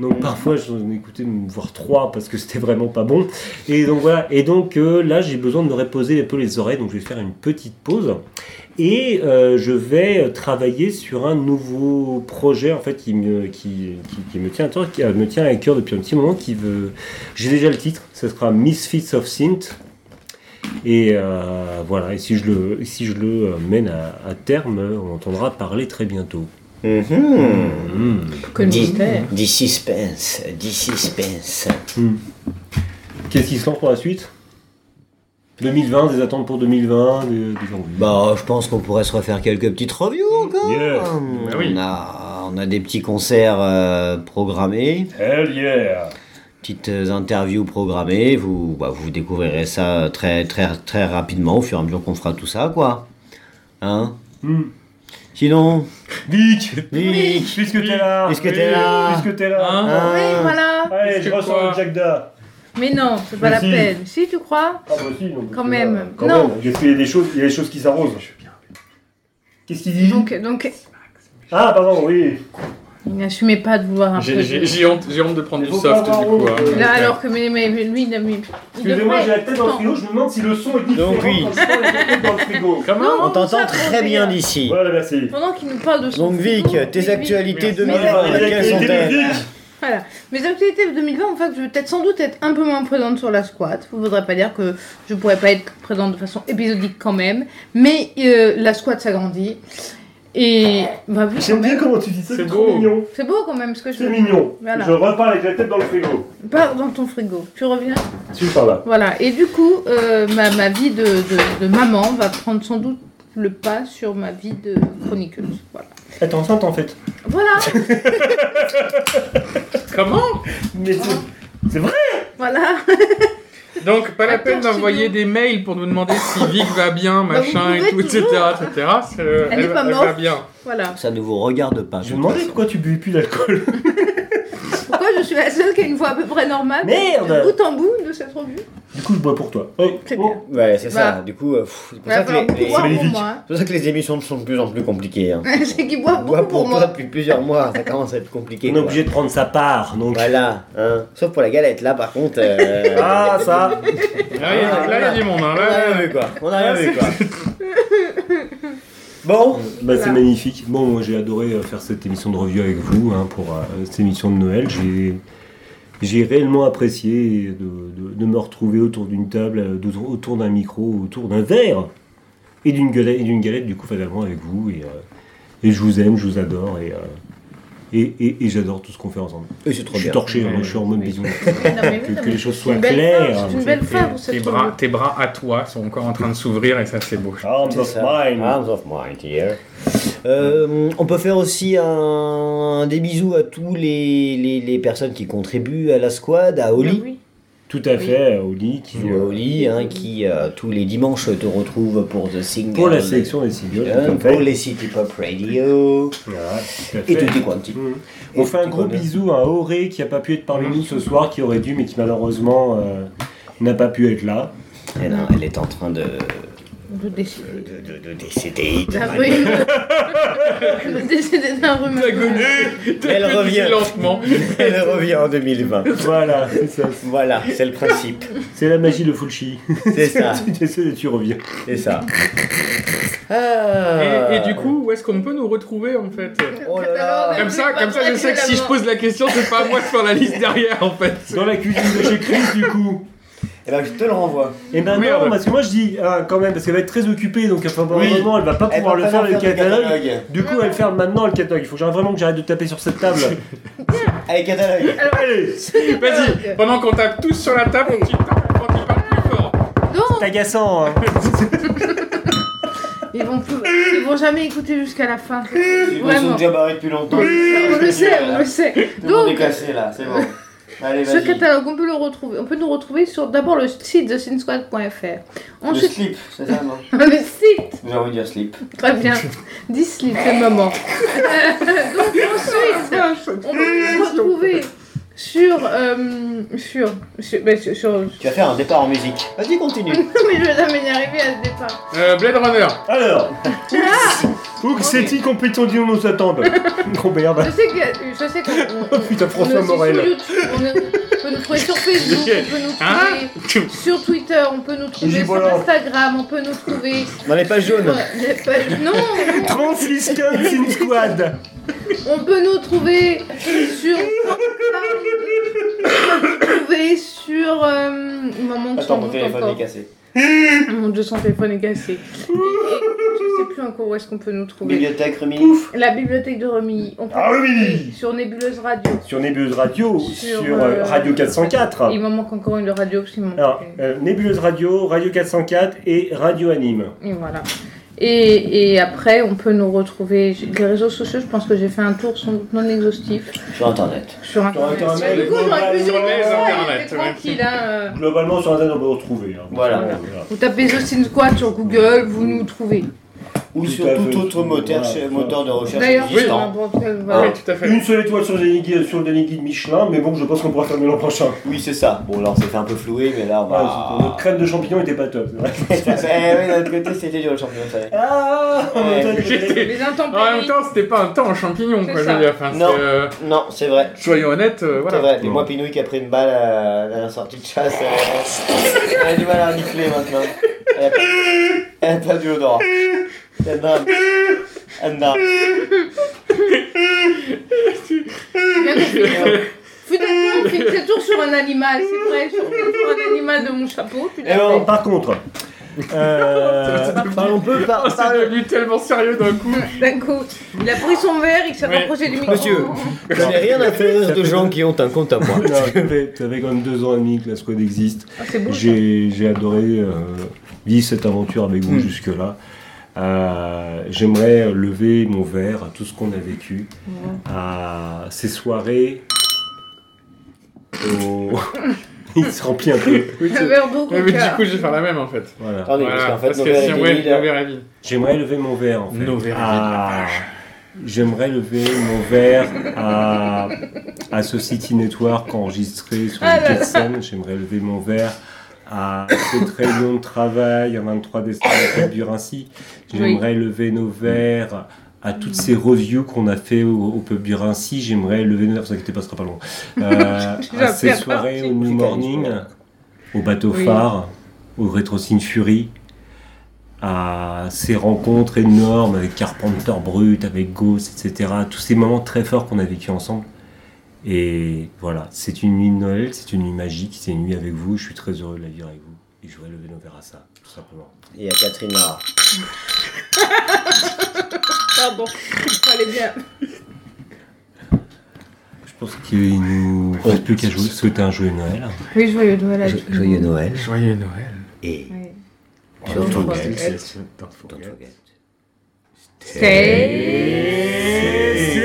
Speaker 5: Donc parfois j'en ai écouté voire trois parce que c'était vraiment pas bon. Et donc voilà. Et donc euh, là j'ai besoin de me reposer un peu les oreilles. Donc je vais faire une petite pause. Et euh, je vais travailler sur un nouveau projet en fait qui me, qui, qui, me tient à cœur, qui euh, me tient à cœur depuis un petit moment. Qui veut, j'ai déjà le titre. Ce sera Misfits of Synth. Et voilà. Et si je le, si je le mène à terme, on entendra parler très bientôt.
Speaker 6: Mhm.
Speaker 5: Mhm.
Speaker 4: Que le
Speaker 6: Dis-
Speaker 4: mystère.
Speaker 6: Dis suspense, dis suspense.
Speaker 5: Qu'est-ce qui se lance pour la suite? 2020, des attentes pour 2020, des, des envies.
Speaker 6: Bah, je pense qu'on pourrait se refaire quelques petites reviews encore.
Speaker 5: Yeah.
Speaker 3: Oui.
Speaker 6: on, a, on a des petits concerts euh, programmés,
Speaker 5: Hell yeah
Speaker 6: petites euh, interviews programmées. Vous, bah, vous découvrirez ça très, très, très rapidement au fur et à mesure qu'on fera tout ça, quoi. Hein?
Speaker 5: Hmm.
Speaker 6: Sinon,
Speaker 5: Vic
Speaker 6: Vic,
Speaker 5: Puisque t'es là
Speaker 6: Puisque t'es là.
Speaker 5: Puisque t'es là
Speaker 3: Hein
Speaker 6: hein,
Speaker 4: Oui, voilà.
Speaker 5: Allez,
Speaker 3: Puisque
Speaker 5: je ressors
Speaker 3: quoi
Speaker 5: le Jack Da
Speaker 4: Mais non, c'est pas
Speaker 5: Mais
Speaker 4: la
Speaker 5: si.
Speaker 4: peine. Si, tu crois
Speaker 5: Ah bah si, non, parce
Speaker 4: Quand
Speaker 5: que
Speaker 4: même.
Speaker 5: Quand
Speaker 4: Non.
Speaker 5: même, parce qu'il y a des choses, il y a des choses qui s'arrosent. Qu'est-ce qu'il dit?
Speaker 4: Donc, donc,
Speaker 5: Ah, pardon, oui.
Speaker 4: N'assumez pas de vouloir un
Speaker 3: J'ai-
Speaker 4: peu.
Speaker 3: J'ai j'ai honte, honte de prendre
Speaker 5: Il
Speaker 3: du soft du coup. hein.
Speaker 4: Là, alors que mais, lui, il a mis.
Speaker 5: Excusez-moi, j'ai la tête dans le frigo, je me demande si le son est différent
Speaker 6: Donc oui.
Speaker 5: dans le frigo.
Speaker 3: Comment
Speaker 4: Non,
Speaker 6: on t'entend très bien d'ici.
Speaker 5: Voilà, merci.
Speaker 4: Pendant qu'il nous parle de son
Speaker 6: Donc
Speaker 4: frigo,
Speaker 6: Vic, tes
Speaker 4: Vic,
Speaker 6: actualités
Speaker 3: Merci.
Speaker 6: 2020,
Speaker 5: Voilà, les
Speaker 6: quelles
Speaker 5: actualités de
Speaker 6: sont-elles.
Speaker 4: Voilà. Mes actualités 2020, en fait, je vais peut-être sans doute être un peu moins présente sur la squat. Ça ne voudrait pas dire que je pourrais pas être présente de façon épisodique quand même. Mais euh, la squat s'agrandit. Et bah oui,
Speaker 5: J'aime bien comment tu dis ça,
Speaker 3: C'est
Speaker 5: trop
Speaker 3: beau.
Speaker 5: mignon.
Speaker 4: C'est beau quand même ce que je
Speaker 5: C'est mignon.
Speaker 4: Voilà.
Speaker 5: Je reparle avec la tête dans le frigo.
Speaker 4: Pas dans ton frigo. Tu reviens?
Speaker 5: Tu par là.
Speaker 4: Voilà. Et du coup, euh, ma, ma vie de, de, de maman va prendre sans doute le pas sur ma vie de chroniqueuse. Voilà.
Speaker 5: Elle est enceinte en fait.
Speaker 4: Voilà.
Speaker 3: Comment?
Speaker 5: Mais c'est vrai
Speaker 4: voilà.
Speaker 3: Donc, pas la peine d'envoyer des mails pour nous demander si Vic va bien,
Speaker 4: Bah,
Speaker 3: machin et tout, etc.
Speaker 4: toujours.
Speaker 3: etc. C'est, euh,
Speaker 4: Elle est pas
Speaker 3: va
Speaker 4: morte.
Speaker 3: bien.
Speaker 4: Voilà.
Speaker 6: Ça ne vous regarde pas.
Speaker 5: Je me demandais pourquoi tu buvais plus d'alcool.
Speaker 4: Je suis la seule qui a une voix à peu près normale
Speaker 5: Merde
Speaker 4: De bout en bout de cette revue.
Speaker 5: Du coup, je bois pour toi. Oh,
Speaker 4: C'est
Speaker 5: oh.
Speaker 4: bien.
Speaker 6: Ouais, c'est
Speaker 4: Bah.
Speaker 6: ça. Du coup, euh, pff, c'est pour, ça que les-
Speaker 4: beaucoup
Speaker 6: les-
Speaker 4: boire pour
Speaker 5: magnifique.
Speaker 4: moi. hein.
Speaker 6: c'est pour ça que les émissions sont de plus en plus compliquées. Hein.
Speaker 4: C'est qu'il boit
Speaker 6: On boit
Speaker 4: beaucoup
Speaker 6: pour
Speaker 4: pour
Speaker 6: toi
Speaker 4: moi.
Speaker 6: depuis plusieurs mois, ça commence à être compliqué.
Speaker 5: On est obligé de prendre sa part, donc.
Speaker 6: Voilà, hein. Sauf pour la galette, là par contre. euh,
Speaker 5: Ah, ça
Speaker 3: Là, il y a- là, il y a du monde. Hein,
Speaker 6: On a rien
Speaker 3: là,
Speaker 6: vu quoi. On a rien vu quoi. Bon,
Speaker 5: Bah, c'est magnifique. Bon, moi j'ai adoré euh, faire cette émission de revue avec vous hein, pour euh, cette émission de Noël. J'ai, j'ai réellement apprécié de, de- de me retrouver autour d'une table, euh, de- autour d'un micro, autour d'un verre et d'une galette, et d'une galette du coup fatalement avec vous. Et, euh, et je vous aime, je vous adore et, euh, et, et- et j'adore tout ce qu'on fait ensemble.
Speaker 6: Et c'est trop
Speaker 5: je suis
Speaker 6: bien.
Speaker 5: torché, hein,
Speaker 3: Ouais,
Speaker 5: je suis en mode
Speaker 6: oui,
Speaker 5: que, les choses soient claires.
Speaker 4: fin, C'est une
Speaker 5: C'est-
Speaker 4: belle fin pour
Speaker 3: Tes bras, tes bras à toi sont encore en train de s'ouvrir et ça, c'est beau.
Speaker 5: Arms of mine.
Speaker 6: Arms of mine here. Euh, on peut faire aussi un, des bisous à tous les, les, les personnes qui contribuent à la squad, à Oli.
Speaker 4: Oui.
Speaker 5: Tout à fait, Oli qui
Speaker 6: Bisous à Oli, hein, qui euh, tous les dimanches te retrouve pour The Single.
Speaker 5: pour la sélection des singles.
Speaker 6: Euh,
Speaker 5: tout fait.
Speaker 6: pour les City Pop Radio
Speaker 5: Voilà, tout à
Speaker 6: et tutti quanti.
Speaker 5: Mhm. On
Speaker 6: Et
Speaker 5: fait un
Speaker 6: tout
Speaker 5: gros bisou à Auré qui n'a pas pu être parmi nous ce soir, qui aurait dû, mais qui malheureusement euh, n'a pas pu être là.
Speaker 6: Et non, elle est en train de,
Speaker 4: De décider.
Speaker 6: de, de, de décéder.
Speaker 4: D'un rhume. De décider d'un rhume.
Speaker 6: Elle revient.
Speaker 3: lentement.
Speaker 6: Elle revient en 2020.
Speaker 5: Voilà, c'est ça.
Speaker 6: Voilà, c'est le principe.
Speaker 5: C'est la magie de Fulci.
Speaker 6: C'est ça,
Speaker 5: tu décèdes et tu reviens.
Speaker 6: c'est ça. Ah.
Speaker 3: Et, et du coup, où est-ce qu'on peut nous retrouver en fait
Speaker 6: oh là là.
Speaker 3: Comme ça, comme ça, je sais que si je pose la question, c'est pas à moi de faire la liste derrière en fait.
Speaker 5: Dans la cuisine de chez Chris, du coup.
Speaker 6: Eh ben, je te le renvoie.
Speaker 5: Et ben
Speaker 3: Merde.
Speaker 5: non, parce que moi je dis, ah, quand même, parce qu'elle va être très occupée, donc
Speaker 6: Oui.
Speaker 5: un moment, elle va pas pouvoir
Speaker 6: va
Speaker 5: le faire,
Speaker 6: faire
Speaker 5: le
Speaker 6: du
Speaker 5: catalogue.
Speaker 6: catalogue.
Speaker 5: Du coup, elle ferme maintenant le catalogue. Il faut vraiment que j'arrête de taper sur cette table.
Speaker 6: Allez, catalogue.
Speaker 5: Allez,
Speaker 3: Vas-y, pendant qu'on tape tous sur la table, tu tapes quand tu parles plus fort.
Speaker 4: Non,
Speaker 5: c'est agaçant. Hein.
Speaker 4: ils vont, plus- ils vont jamais écouter jusqu'à la fin.
Speaker 6: Ils
Speaker 4: Vraiment.
Speaker 6: sont déjà barrés depuis longtemps.
Speaker 4: On le sait, on le sait.
Speaker 6: Le monde est
Speaker 4: Donc,
Speaker 6: cassé là, c'est bon. Allez,
Speaker 4: Ce catalogue, on peut le retrouver. On peut nous retrouver sur d'abord le site de cinesquad.fr.
Speaker 6: Le
Speaker 4: Ensuite,
Speaker 6: slip, c'est ça, non
Speaker 4: le site.
Speaker 6: J'ai envie de dire slip.
Speaker 4: Très bien. 10 slip, c'est le moment. Donc ensuite, on peut nous retrouver sur, euh, sur, sur, ben, sur, sur-
Speaker 6: Tu vas faire un départ en musique. Vas-y, continue.
Speaker 4: mais je vais jamais y arriver à ce départ.
Speaker 3: Euh, Blade Runner.
Speaker 5: Alors Où que c'est-il compétition nous attendent Oh merde
Speaker 4: Je sais que, je sais qu'on, on,
Speaker 5: Oh putain, François
Speaker 4: on est aussi
Speaker 5: Morel.
Speaker 4: sur YouTube, on, est- on peut nous trouver sur Facebook, on peut nous trouver sur Twitter, on peut nous trouver sur
Speaker 5: voilà.
Speaker 4: Instagram, on peut nous trouver
Speaker 6: Dans les pages jaunes.
Speaker 4: sur les pages- non,
Speaker 5: Transliscan Sin Squad
Speaker 4: on peut nous trouver sur on peut nous trouver sur euh, il m'en manque
Speaker 6: Attends,
Speaker 4: sans
Speaker 6: mon
Speaker 4: doute
Speaker 6: téléphone
Speaker 4: encore.
Speaker 6: est cassé.
Speaker 4: Mon dieu, son téléphone est cassé. Et, et je sais plus encore où est-ce qu'on peut nous trouver.
Speaker 6: Bibliothèque, Remy.
Speaker 4: La bibliothèque de Remy. On peut
Speaker 5: Ah
Speaker 4: nous
Speaker 5: oui
Speaker 4: trouver sur Nébuleuse Radio.
Speaker 5: Sur Nébuleuse Radio,
Speaker 4: Sur,
Speaker 5: sur,
Speaker 4: euh,
Speaker 5: euh, Radio 404.
Speaker 4: Il m'en manque encore une de radio parce qu'il m'en
Speaker 5: Alors,
Speaker 4: une.
Speaker 5: euh, Nébuleuse Radio, Radio 404 et Radio Anime.
Speaker 4: Et voilà. Et, et après, on peut nous retrouver les réseaux sociaux. Je pense que j'ai fait un tour sans doute non exhaustif
Speaker 6: Sur internet.
Speaker 4: sur internet.
Speaker 5: Internet,
Speaker 4: du coup, j'aurais pu
Speaker 5: sur
Speaker 3: internet,
Speaker 4: tranquille. Hein, euh.
Speaker 5: Globalement, sur Internet, on peut retrouver. hein.
Speaker 6: Voilà.
Speaker 4: Vous tapez The Squad sur Google, vous nous trouvez.
Speaker 6: Ou
Speaker 5: Tout
Speaker 6: sur tout autre moteur,
Speaker 5: Voilà.
Speaker 6: moteur de recherche
Speaker 4: D'ailleurs, sur
Speaker 6: existant.
Speaker 4: n'importe quel. voilà.
Speaker 3: Oui, tout à fait.
Speaker 5: Une seule étoile sur le dernier guide, sur le dernier guide Michelin, mais bon, je pense qu'on pourra faire mieux l'an prochain.
Speaker 6: Oui, c'est ça. Bon, là, on s'est fait un peu flouer, mais là, on
Speaker 5: Ah,
Speaker 6: va.
Speaker 5: Notre crème de champignons était pas top. c'est vrai.
Speaker 6: Eh oui, d'un autre côté, c'était dur le champion, ça.
Speaker 5: Ah
Speaker 6: Ouais.
Speaker 5: on était-
Speaker 4: Les
Speaker 3: En même
Speaker 4: intempéries.
Speaker 3: temps, c'était pas un temps en champignon,
Speaker 4: C'est
Speaker 3: quoi, je veux dire. Enfin,
Speaker 6: Non.
Speaker 3: c'est, euh,
Speaker 6: Non, c'est vrai.
Speaker 3: soyons honnêtes, euh,
Speaker 6: C'est
Speaker 3: voilà.
Speaker 6: vrai. Et moi, Pinouille qui a pris une balle à, la sortie de chasse, elle, elle a du mal à renifler maintenant. Elle a, elle a perdu l'odorat.
Speaker 4: Bien compris. Finalement, on finissait toujours sur un animal, c'est vrai, sur, sur un animal de mon chapeau. Tu l'as
Speaker 6: Eh bon,
Speaker 4: fait.
Speaker 5: Par contre, euh,
Speaker 6: Parlons peu, par,
Speaker 3: Oh, c'est
Speaker 6: par-
Speaker 3: devenu tellement sérieux d'un coup.
Speaker 4: D'un coup, il a pris son verre, il s'est rapproché du micro.
Speaker 6: Monsieur. Je n'ai rien à faire de gens qui ont un compte à moi.
Speaker 5: non, ça fait, ça fait quand même deux ans et demi que la squad existe.
Speaker 4: Ah, c'est beau.
Speaker 5: J'ai j'ai adoré euh, vivre cette aventure avec vous
Speaker 6: Mm.
Speaker 5: jusque-là. Euh, J'aimerais lever mon verre à tout ce qu'on a vécu, à ces soirées. au- Il se remplit un peu.
Speaker 3: Oui,
Speaker 4: verre d'eau,
Speaker 3: Ouais, mais du coup, je vais faire la même en fait.
Speaker 5: Voilà.
Speaker 6: Attendez,
Speaker 3: Voilà,
Speaker 6: parce qu'en fait,
Speaker 3: parce
Speaker 6: nos
Speaker 3: que
Speaker 6: verres
Speaker 3: si,
Speaker 6: étaient
Speaker 3: ouais,
Speaker 6: vides.
Speaker 3: nos verres est vide.
Speaker 5: J'aimerais lever mon verre en fait.
Speaker 3: Nos verres
Speaker 5: à... J'aimerais lever mon verre à, à Society Network enregistré sur
Speaker 4: Ah là là.
Speaker 5: Seine. J'aimerais lever mon verre à cette réunion de travail à 23 décembre à Burincy. J'aimerais lever nos verres à toutes ces reviews qu'on a fait au, au pub Burincy. J'aimerais lever nos verres, vous inquiétez pas, ce sera pas long. Euh, à ces soirées au New Morning, au bateau
Speaker 4: Oui.
Speaker 5: phare, au Retro Fury à ces rencontres énormes avec Carpenter Brut, avec Ghost, etc. Tous ces moments très forts qu'on a vécu ensemble. Et voilà, c'est une nuit de Noël, c'est une nuit magique, c'est une nuit avec vous. Je suis très heureux de la vivre avec vous. Et je voudrais lever nos verres à ça, tout simplement.
Speaker 6: Et à Catherine Lara.
Speaker 4: Pardon, fallait bien.
Speaker 5: Je pense qu'il nous reste plus qu'à jouer- souhaiter un joyeux Noël.
Speaker 4: Oui, joyeux Noël à
Speaker 6: Joyeux. Noël.
Speaker 3: Joyeux Noël.
Speaker 6: Et
Speaker 4: Oui.
Speaker 6: Don't
Speaker 4: Don't
Speaker 6: forget.
Speaker 4: forget.
Speaker 5: Don't
Speaker 6: don't forget.
Speaker 4: Stay.
Speaker 7: This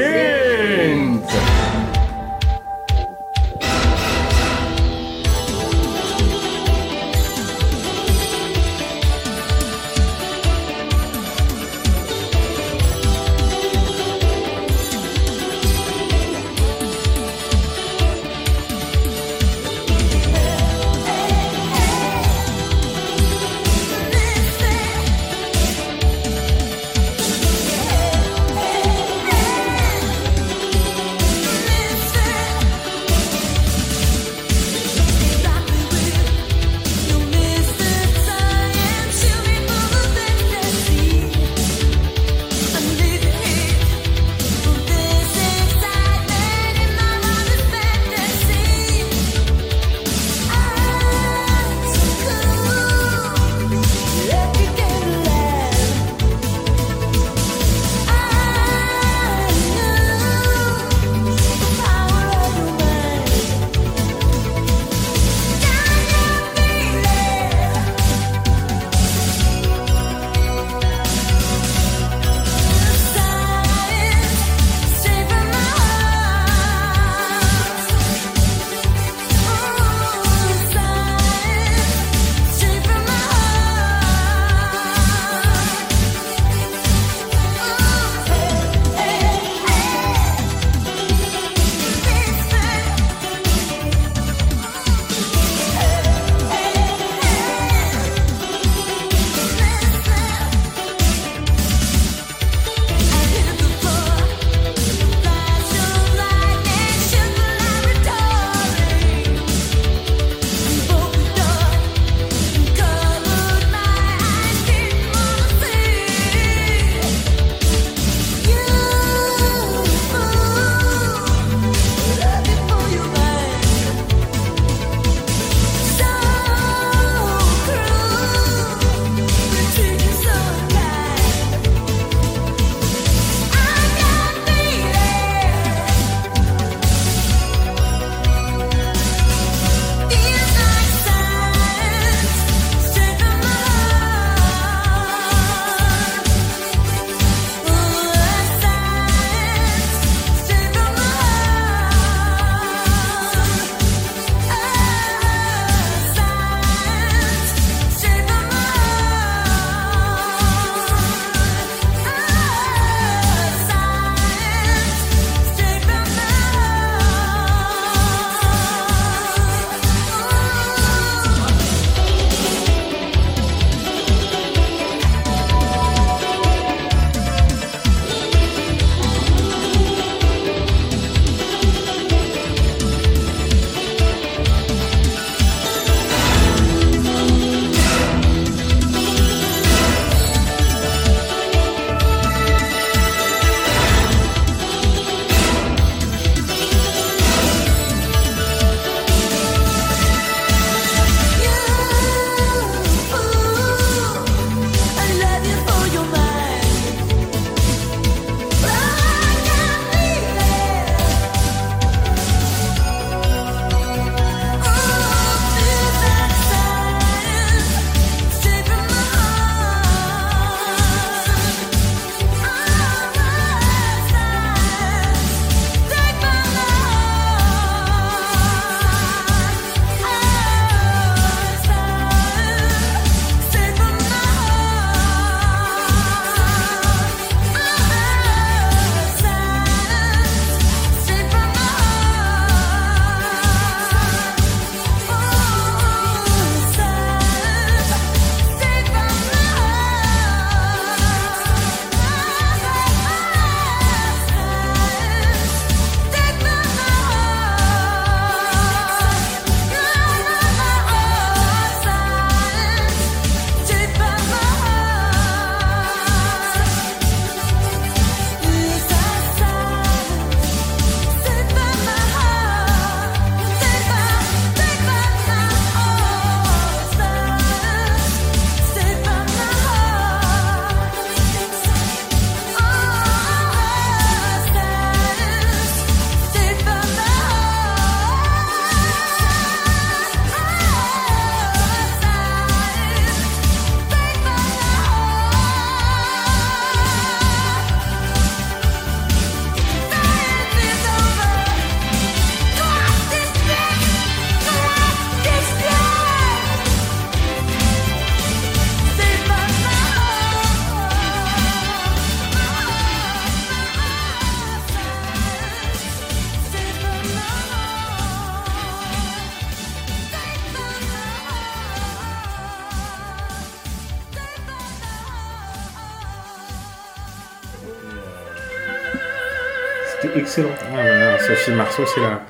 Speaker 3: c'est là.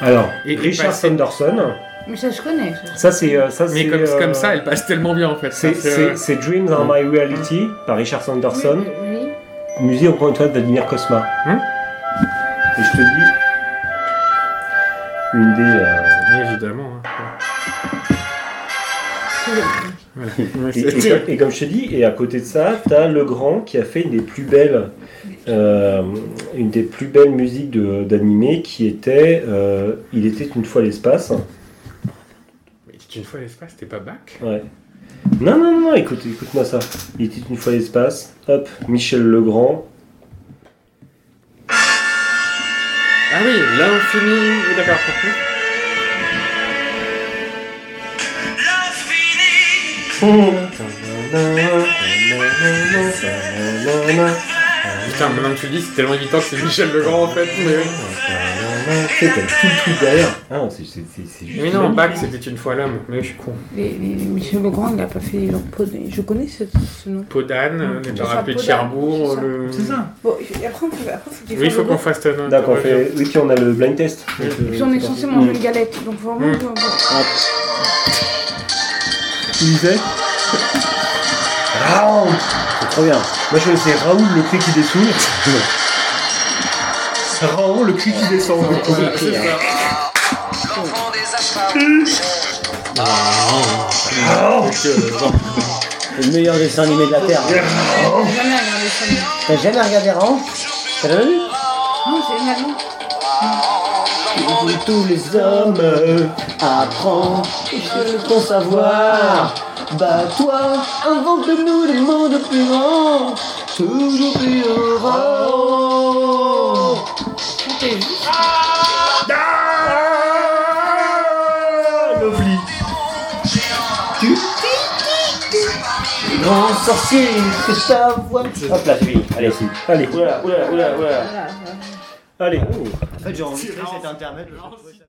Speaker 5: Alors,
Speaker 3: Et-
Speaker 5: Richard Sanderson,
Speaker 4: Mais ça, je connais. ça.
Speaker 5: ça c'est euh, ça
Speaker 3: Mais
Speaker 5: c'est
Speaker 3: comme,
Speaker 5: euh,
Speaker 3: comme ça, elle passe tellement bien en fait.
Speaker 5: c'est
Speaker 3: euh,
Speaker 5: Dreams Are My Reality par Richard Sanderson,
Speaker 4: Oui,
Speaker 5: encore une fois de Vladimir Kosma.
Speaker 3: Hein
Speaker 5: Et je te dis une des euh,
Speaker 3: oui, évidemment. hein. Ouais,
Speaker 5: Et, comme, et comme je te dis, et à côté de ça, t'as Legrand qui a fait une des plus belles, euh, une des plus belles musiques de- d'animé qui était, euh, il était une fois l'espace.
Speaker 3: Mais une fois l'espace, c'était pas bac
Speaker 5: Ouais. Non non non, non, écoute, écoute-moi ça. Il était une fois l'espace. Hop, Michel Legrand.
Speaker 3: Ah oui, l'infini. D'accord. Putain, maintenant que tu le dis, c'est tellement évident que c'est Michel Legrand en fait. Mais oui.
Speaker 5: C'est tout le truc derrière. Ah, c'est c'est- c'est- c'est juste.
Speaker 3: Mais non,
Speaker 5: magnifique.
Speaker 3: bac, c'était une fois l'homme. Mais je suis con.
Speaker 4: Les, les- Michel Legrand, il n'a pas fait leur peau. de- Je connais ce, ce nom.
Speaker 3: Podane,
Speaker 4: Mmh.
Speaker 3: les
Speaker 4: ça,
Speaker 3: de Cherbourg.
Speaker 4: c'est ça.
Speaker 3: le-
Speaker 5: C'est ça.
Speaker 4: Bon, après, on après, faut qu'il
Speaker 3: Oui, il faut qu'on fasse un
Speaker 5: D'accord, on fait. Oui, puis on a le blind test. Donc,
Speaker 4: Et
Speaker 5: euh,
Speaker 4: puis on est
Speaker 5: c'est
Speaker 4: censé
Speaker 5: parti.
Speaker 4: manger une galette. Donc vraiment,
Speaker 3: Mmh.
Speaker 5: Tu disais Raoul C'est trop bien. Moi je c'est Raoul le cri qui descend. Raoul le cri qui descend.
Speaker 3: Voilà, c'est ça.
Speaker 7: L'enfant des
Speaker 3: bon.
Speaker 6: C'est le meilleur dessin animé de la Terre.
Speaker 4: J'ai jamais regardé ça. moi.
Speaker 6: T'as jamais regardé Raon T'as jamais vu?
Speaker 4: Non, c'est une allemand.
Speaker 6: Tous les hommes apprends ton savoir. Bats-toi, invente de nous des mondes plus grands, toujours plus heureux.
Speaker 4: Juste.
Speaker 5: Lovely.
Speaker 6: Grand sorcier, que ta voix. Hop là, c'est fini. Allez,
Speaker 5: Allez,
Speaker 6: oulala, oulala, oulala, oulala.
Speaker 5: Allez.
Speaker 6: En fait, j'ai enregistré cet intermède.